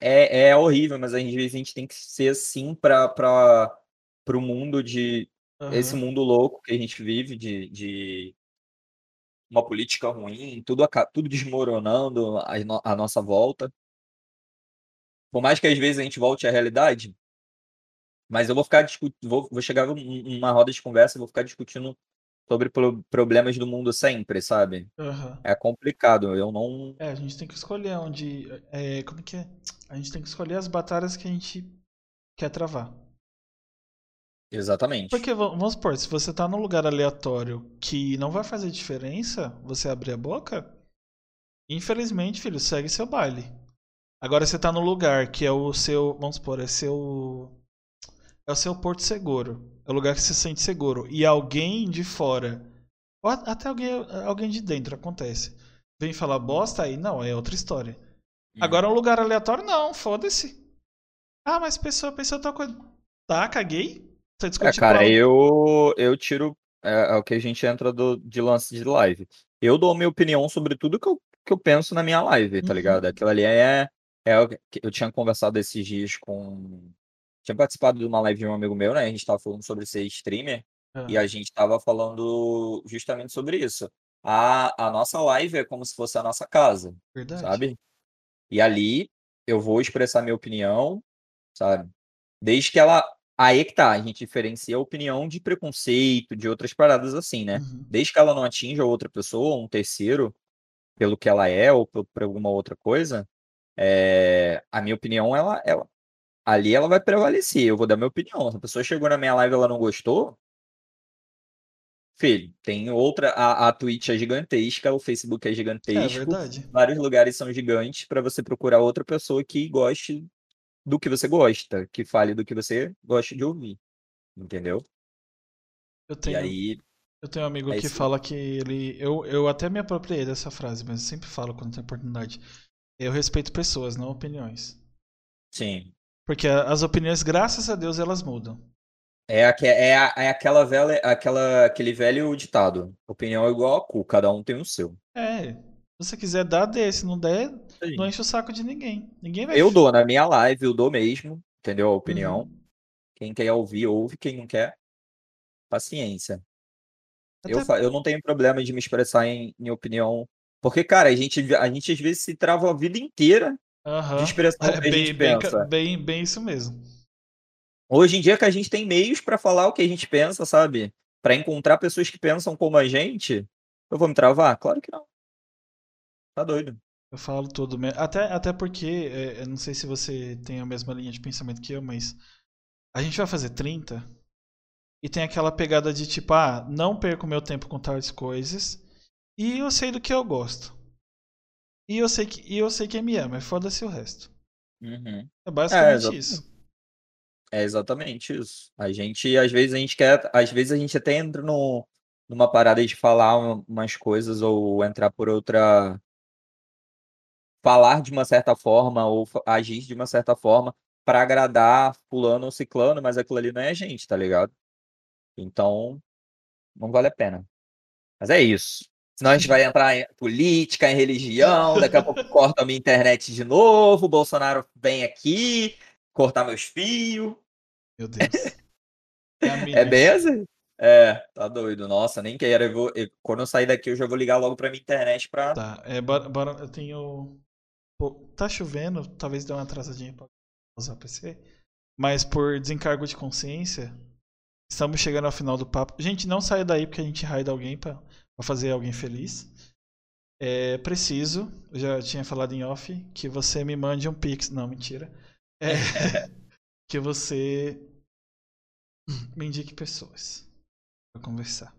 É, é horrível, mas às vezes a gente tem que ser assim para para o mundo de. Uhum. Esse mundo louco que a gente vive, de, de uma política ruim, tudo, tudo desmoronando a, no, a nossa volta. Por mais que às vezes a gente volte à realidade, mas eu vou ficar discutindo, vou, vou chegar numa roda de conversa, vou ficar discutindo sobre pro, problemas do mundo sempre, sabe? Uhum. É complicado, eu não. É, a gente tem que escolher onde. É, como que é? A gente tem que escolher as batalhas que a gente quer travar. Exatamente. Porque, vamos supor, se você tá num lugar aleatório que não vai fazer diferença, você abrir a boca, infelizmente, filho, segue seu baile. Agora você tá no lugar que é o seu, vamos supor, é seu é o seu porto seguro. É o lugar que você se sente seguro e alguém de fora, ou até alguém alguém de dentro acontece, vem falar bosta aí, não, é outra história. Hum. Agora um lugar aleatório não, foda-se. Ah, mas pessoa, pessoa tá coisa. Tá, caguei. Você É, cara, eu, eu tiro. É, é o que a gente entra do, de lance de live. Eu dou minha opinião sobre tudo que eu, que eu penso na minha live, tá ligado? Uhum. Aquilo ali é, é. o que Eu tinha conversado esses dias com. Tinha participado de uma live de um amigo meu, né? A gente tava falando sobre ser streamer. E a gente tava falando justamente sobre isso. A, a nossa live é como se fosse a nossa casa, Verdade. sabe? E ali eu vou expressar minha opinião, sabe? Desde que ela Aí é que tá, a gente diferencia a opinião de preconceito, de outras paradas assim, né? Uhum. Desde que ela não atinja outra pessoa, um terceiro, pelo que ela é ou por, por alguma outra coisa, é, a minha opinião, ela, ela, ali ela vai prevalecer. Eu vou dar minha opinião. Se a pessoa chegou na minha live e ela não gostou, filho, tem outra. A, a Twitch é gigantesca, o Facebook é, é gigantesco. É verdade. Vários lugares são gigantes para você procurar outra pessoa que goste do que você gosta, que fale do que você gosta de ouvir. Entendeu? Eu tenho, e aí. Eu tenho um amigo é que fala que ele. Eu, eu até me apropriei dessa frase, mas eu sempre falo quando tem oportunidade. Eu respeito pessoas, não opiniões. Sim. Porque as opiniões, graças a Deus, elas mudam. É, é, é aquela velha, aquela, aquele velho ditado. Opinião é igual a cu, cada um tem o seu. É, se você quiser dar, dê. Se não der, Sim. não enche o saco de ninguém. Ninguém vai. Eu dou na minha live, eu dou mesmo, entendeu? A opinião. Uhum. Quem quer ouvir, ouve. Quem não quer, paciência. Eu, eu não tenho problema de me expressar em, em opinião. Porque, cara, a gente, a gente às vezes se trava a vida inteira uhum. de expressar é, bem, a gente bem, pensa. Bem, bem isso mesmo. Hoje em dia que a gente tem meios para falar o que a gente pensa, sabe? Para encontrar pessoas que pensam como a gente, eu vou me travar? Claro que não. Tá doido. Eu falo tudo. Até, até porque, é, eu não sei se você tem a mesma linha de pensamento que eu, mas a gente vai fazer 30 e tem aquela pegada de tipo, ah, não perco meu tempo com tais coisas e eu sei do que eu gosto. E eu sei que, e eu sei quem me ama, foda-se o resto. Uhum. É basicamente é, isso. É exatamente isso. A gente, às vezes, a gente quer. Às vezes a gente até entra no, numa parada de falar umas coisas ou entrar por outra falar de uma certa forma ou agir de uma certa forma para agradar fulano ou ciclano, mas aquilo ali não é a gente, tá ligado? Então, não vale a pena. Mas é isso. Senão a gente vai entrar em política, em religião, daqui a pouco [LAUGHS] corta a minha internet de novo, o Bolsonaro vem aqui, cortar meus fios. Meu Deus. É, [LAUGHS] é bem assim. É, tá doido. Nossa, nem quero. Eu vou, eu- quando eu sair daqui, eu já vou ligar logo pra minha internet pra. Tá, é, bora, bora- eu tenho. Pô, tá chovendo, talvez dê uma atrasadinha pra usar o PC. Mas por desencargo de consciência, estamos chegando ao final do papo. Gente, não saia daí porque a gente raida alguém pra, pra fazer alguém feliz. É preciso, eu já tinha falado em off, que você me mande um pix. Não, mentira. É, [LAUGHS] que você me indique pessoas pra conversar.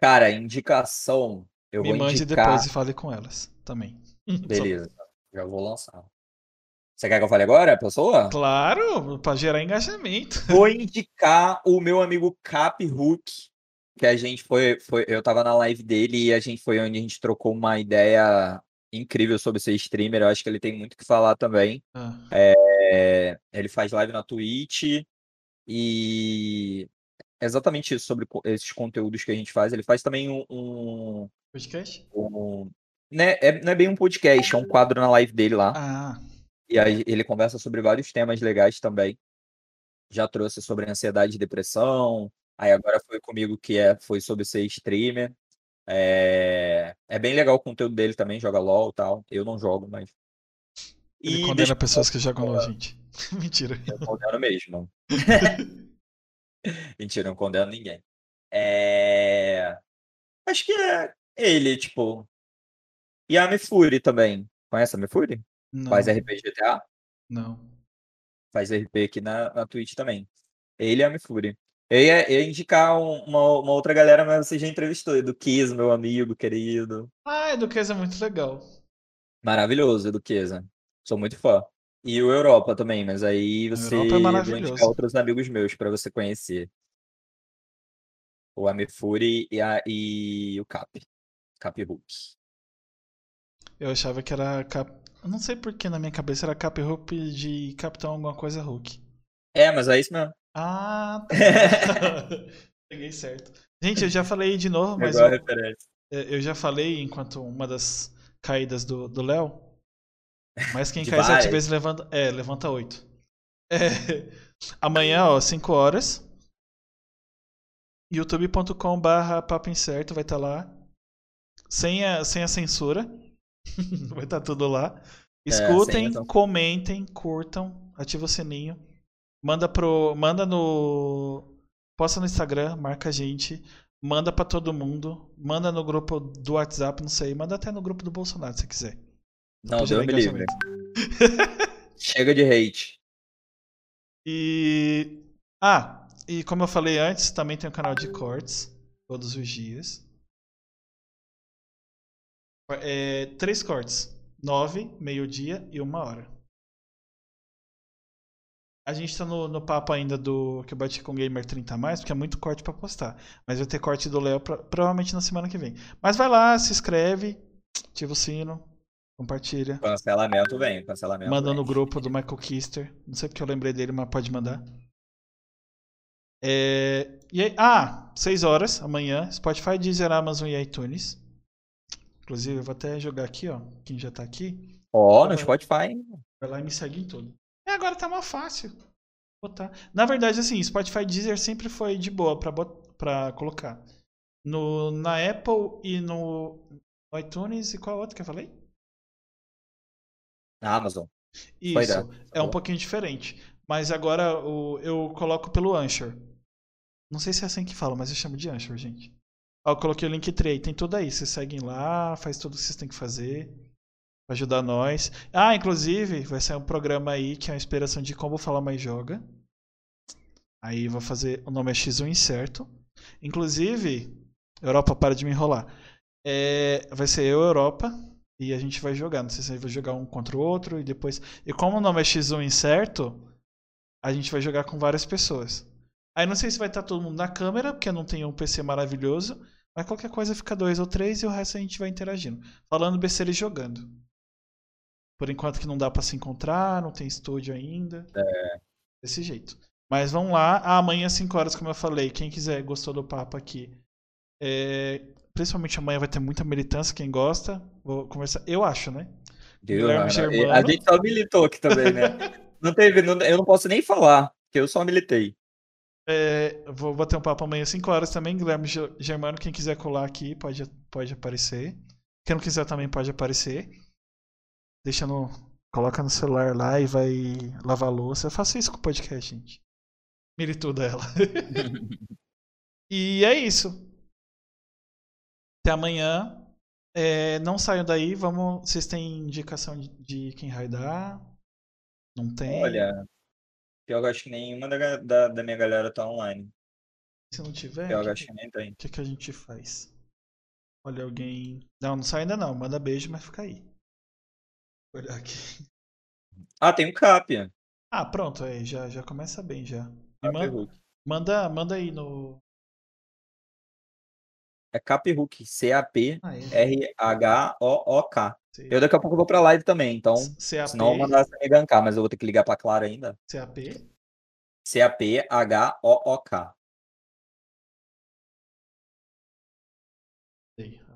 Cara, indicação. Eu me vou mande indicar. depois e fale com elas também. [LAUGHS] Beleza, já vou lançar. Você quer que eu fale agora, pessoa? Claro, pra gerar engajamento. Vou indicar o meu amigo Cap Hook, que a gente foi, foi. Eu tava na live dele e a gente foi onde a gente trocou uma ideia incrível sobre ser streamer. Eu acho que ele tem muito o que falar também. Ah, É, ele faz live na Twitch e é exatamente isso sobre esses conteúdos que a gente faz. Ele faz também um, um, podcast? um- né, é- não é bem um podcast, é um quadro na live dele lá. Ah, E aí ele conversa sobre vários temas legais também. Já trouxe sobre ansiedade e depressão. Aí agora foi comigo que é, foi sobre ser streamer. É, é bem legal o conteúdo dele também, joga LOL e tal. Eu não jogo, mas. ele E condena deixa pessoas que jogam LOL, gente. [LAUGHS] Mentira. eu condeno mesmo. [LAUGHS] Mentira, eu não condeno ninguém. É... Acho que é ele, tipo. E a Mifuri também. Conhece a Mifuri? Não, Faz RP GTA? não. Faz RP aqui na, na Twitch também. Ele e a Mifuri. Eu ia, eu ia indicar um- uma, uma outra galera, mas você já entrevistou. Edu Kiz, meu amigo querido. Ah, Eduqueza é muito legal. Maravilhoso, Edu Kiza. Sou muito fã. E o Europa também, mas aí você é indicar outros amigos meus pra você conhecer. O Amifuri e, a, e o Cap. Cap Hook. Eu achava que era cap... Eu não sei porque na minha cabeça era Cap Hook de Capitão alguma coisa Hulk. É, mas é isso mesmo. Ah, tá. [LAUGHS] Peguei certo. Gente, eu já falei de novo, mas eu, é, eu já falei enquanto uma das caídas do do Léo. Mas quem cai sete vezes levanta. É, levanta oito. É, amanhã, ó, 5 horas. youtube.com/barra papo incerto vai estar lá. Sem a, sem a censura. [LAUGHS] vai estar tudo lá. Escutem, então. comentem, curtam, ativa o sininho. Manda pro. Manda no. Posta no Instagram, marca a gente. Manda pra todo mundo. Manda no grupo do WhatsApp, não sei. Manda até no grupo do Bolsonaro se quiser. Não, Deus me livre. [LAUGHS] Chega de hate. E. Ah, e como eu falei antes, também tem o canal de cortes, todos os dias. É, três cortes: nove, meio-dia e uma hora. A gente tá no, no papo ainda do que eu bati com o Gamer 30 a mais, porque é muito corte pra postar. Mas vai ter corte do Léo provavelmente na semana que vem. Mas vai lá, se inscreve, ativa o sino, compartilha. Cancelamento vem, cancelamento Manda vem. no grupo do Michael Kister. Não sei porque eu lembrei dele, mas pode mandar. É, e aí, ah, 6 horas amanhã. Spotify, Deezer, Amazon e iTunes. Inclusive, eu vou até jogar aqui, ó. Quem já tá aqui. Ó, no Spotify. Vai lá e me segue em tudo. Tá mais fácil. Botar. Na verdade, assim, Spotify Deezer sempre foi de boa pra, bot... pra colocar. No, na Apple e no, iTunes. E qual outro que eu falei? Na Amazon. Isso. Foi dado. É um pouquinho diferente. Mas agora o, eu coloco pelo Anchor. Não sei se é assim que fala, mas eu chamo de Anchor, gente. Ó, eu coloquei o Linktree, tem tudo aí. Vocês seguem lá, faz tudo o que vocês têm que fazer. Ajudar nós. Ah, inclusive, vai sair um programa aí que é uma inspiração de como falar mais joga. Aí vou fazer. O nome é X1 Incerto. Inclusive, Europa, para de me enrolar. É, vai ser eu, Europa, e a gente vai jogar. Não sei se vai jogar um contra o outro e depois. E como o nome é X1 Incerto, a gente vai jogar com várias pessoas. Aí não sei se vai estar todo mundo na câmera, porque não tem um PC maravilhoso. Mas qualquer coisa fica dois ou três e o resto a gente vai interagindo. Falando besteira e jogando. Por enquanto que não dá pra se encontrar, não tem estúdio ainda. É. Desse jeito. Mas vamos lá. Ah, amanhã às 5 horas, como eu falei. Quem quiser, gostou do papo aqui. É, Principalmente amanhã vai ter muita militância. Quem gosta, vou conversar. Eu acho, né? Germano. A gente só militou aqui também, né? [LAUGHS] Não teve, não- eu não posso nem falar, porque eu só militei. É, vou bater um papo amanhã às 5 horas também. Guilherme Germano, quem quiser colar aqui pode, pode aparecer. Quem não quiser também pode aparecer. Deixa no. Coloca no celular lá e vai lavar a louça. Eu faço isso com o podcast, gente. Mire tudo ela. [LAUGHS] e é isso. Até amanhã. É, não saiam daí. Vamos. Vocês têm indicação de, de quem raidar? Não tem? Olha, pior que eu acho que nenhuma da, da, da minha galera tá online. Se não tiver, Pior que eu o acho que nem tem. que, que a gente faz? Olha, alguém. Não, não sai ainda não. Manda beijo, mas fica aí. Olhar aqui. [LAUGHS] Ah, tem um Capia. Ah, pronto, aí já, já começa bem já. Me Cap manda, manda, manda aí no. É Cap Hook. C-A-P-R-H-O-O-K. Eu daqui a pouco vou pra live também, então. CAP. Senão eu vou mandar você me gankar, mas eu vou ter que ligar pra Clara ainda. CAP. C-A-P-H-O-O-K.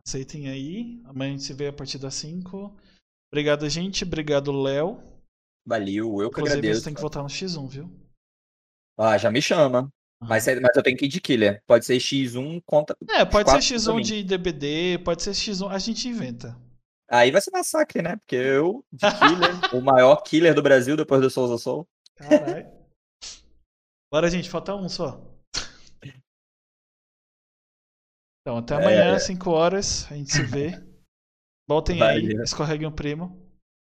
Aceitem aí. Amanhã a gente se vê a partir das 5. Obrigado, gente. Obrigado, Léo. Valeu, eu que Inclusive, agradeço. você tem que votar no X1, viu? Ah, já me chama. Mas, é- mas eu tenho que ir de killer. Pode ser X1 contra. É, pode ser contra X1 mim. de DBD, pode ser X1. A gente inventa. Aí vai ser massacre, né? Porque eu, de killer, [LAUGHS] o maior killer do Brasil depois do Souza Soul. Caralho. Bora, gente, falta um só. [LAUGHS] Então, até É. amanhã, 5 horas, a gente se vê. [LAUGHS] Voltem aí, Valeu. escorreguem o primo.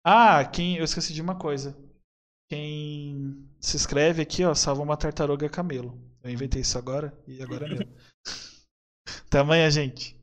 Ah, quem, eu esqueci de uma coisa. Quem se inscreve aqui, ó, salva uma tartaruga camelo. Eu inventei isso agora e agora é meu. [LAUGHS] Até amanhã, gente.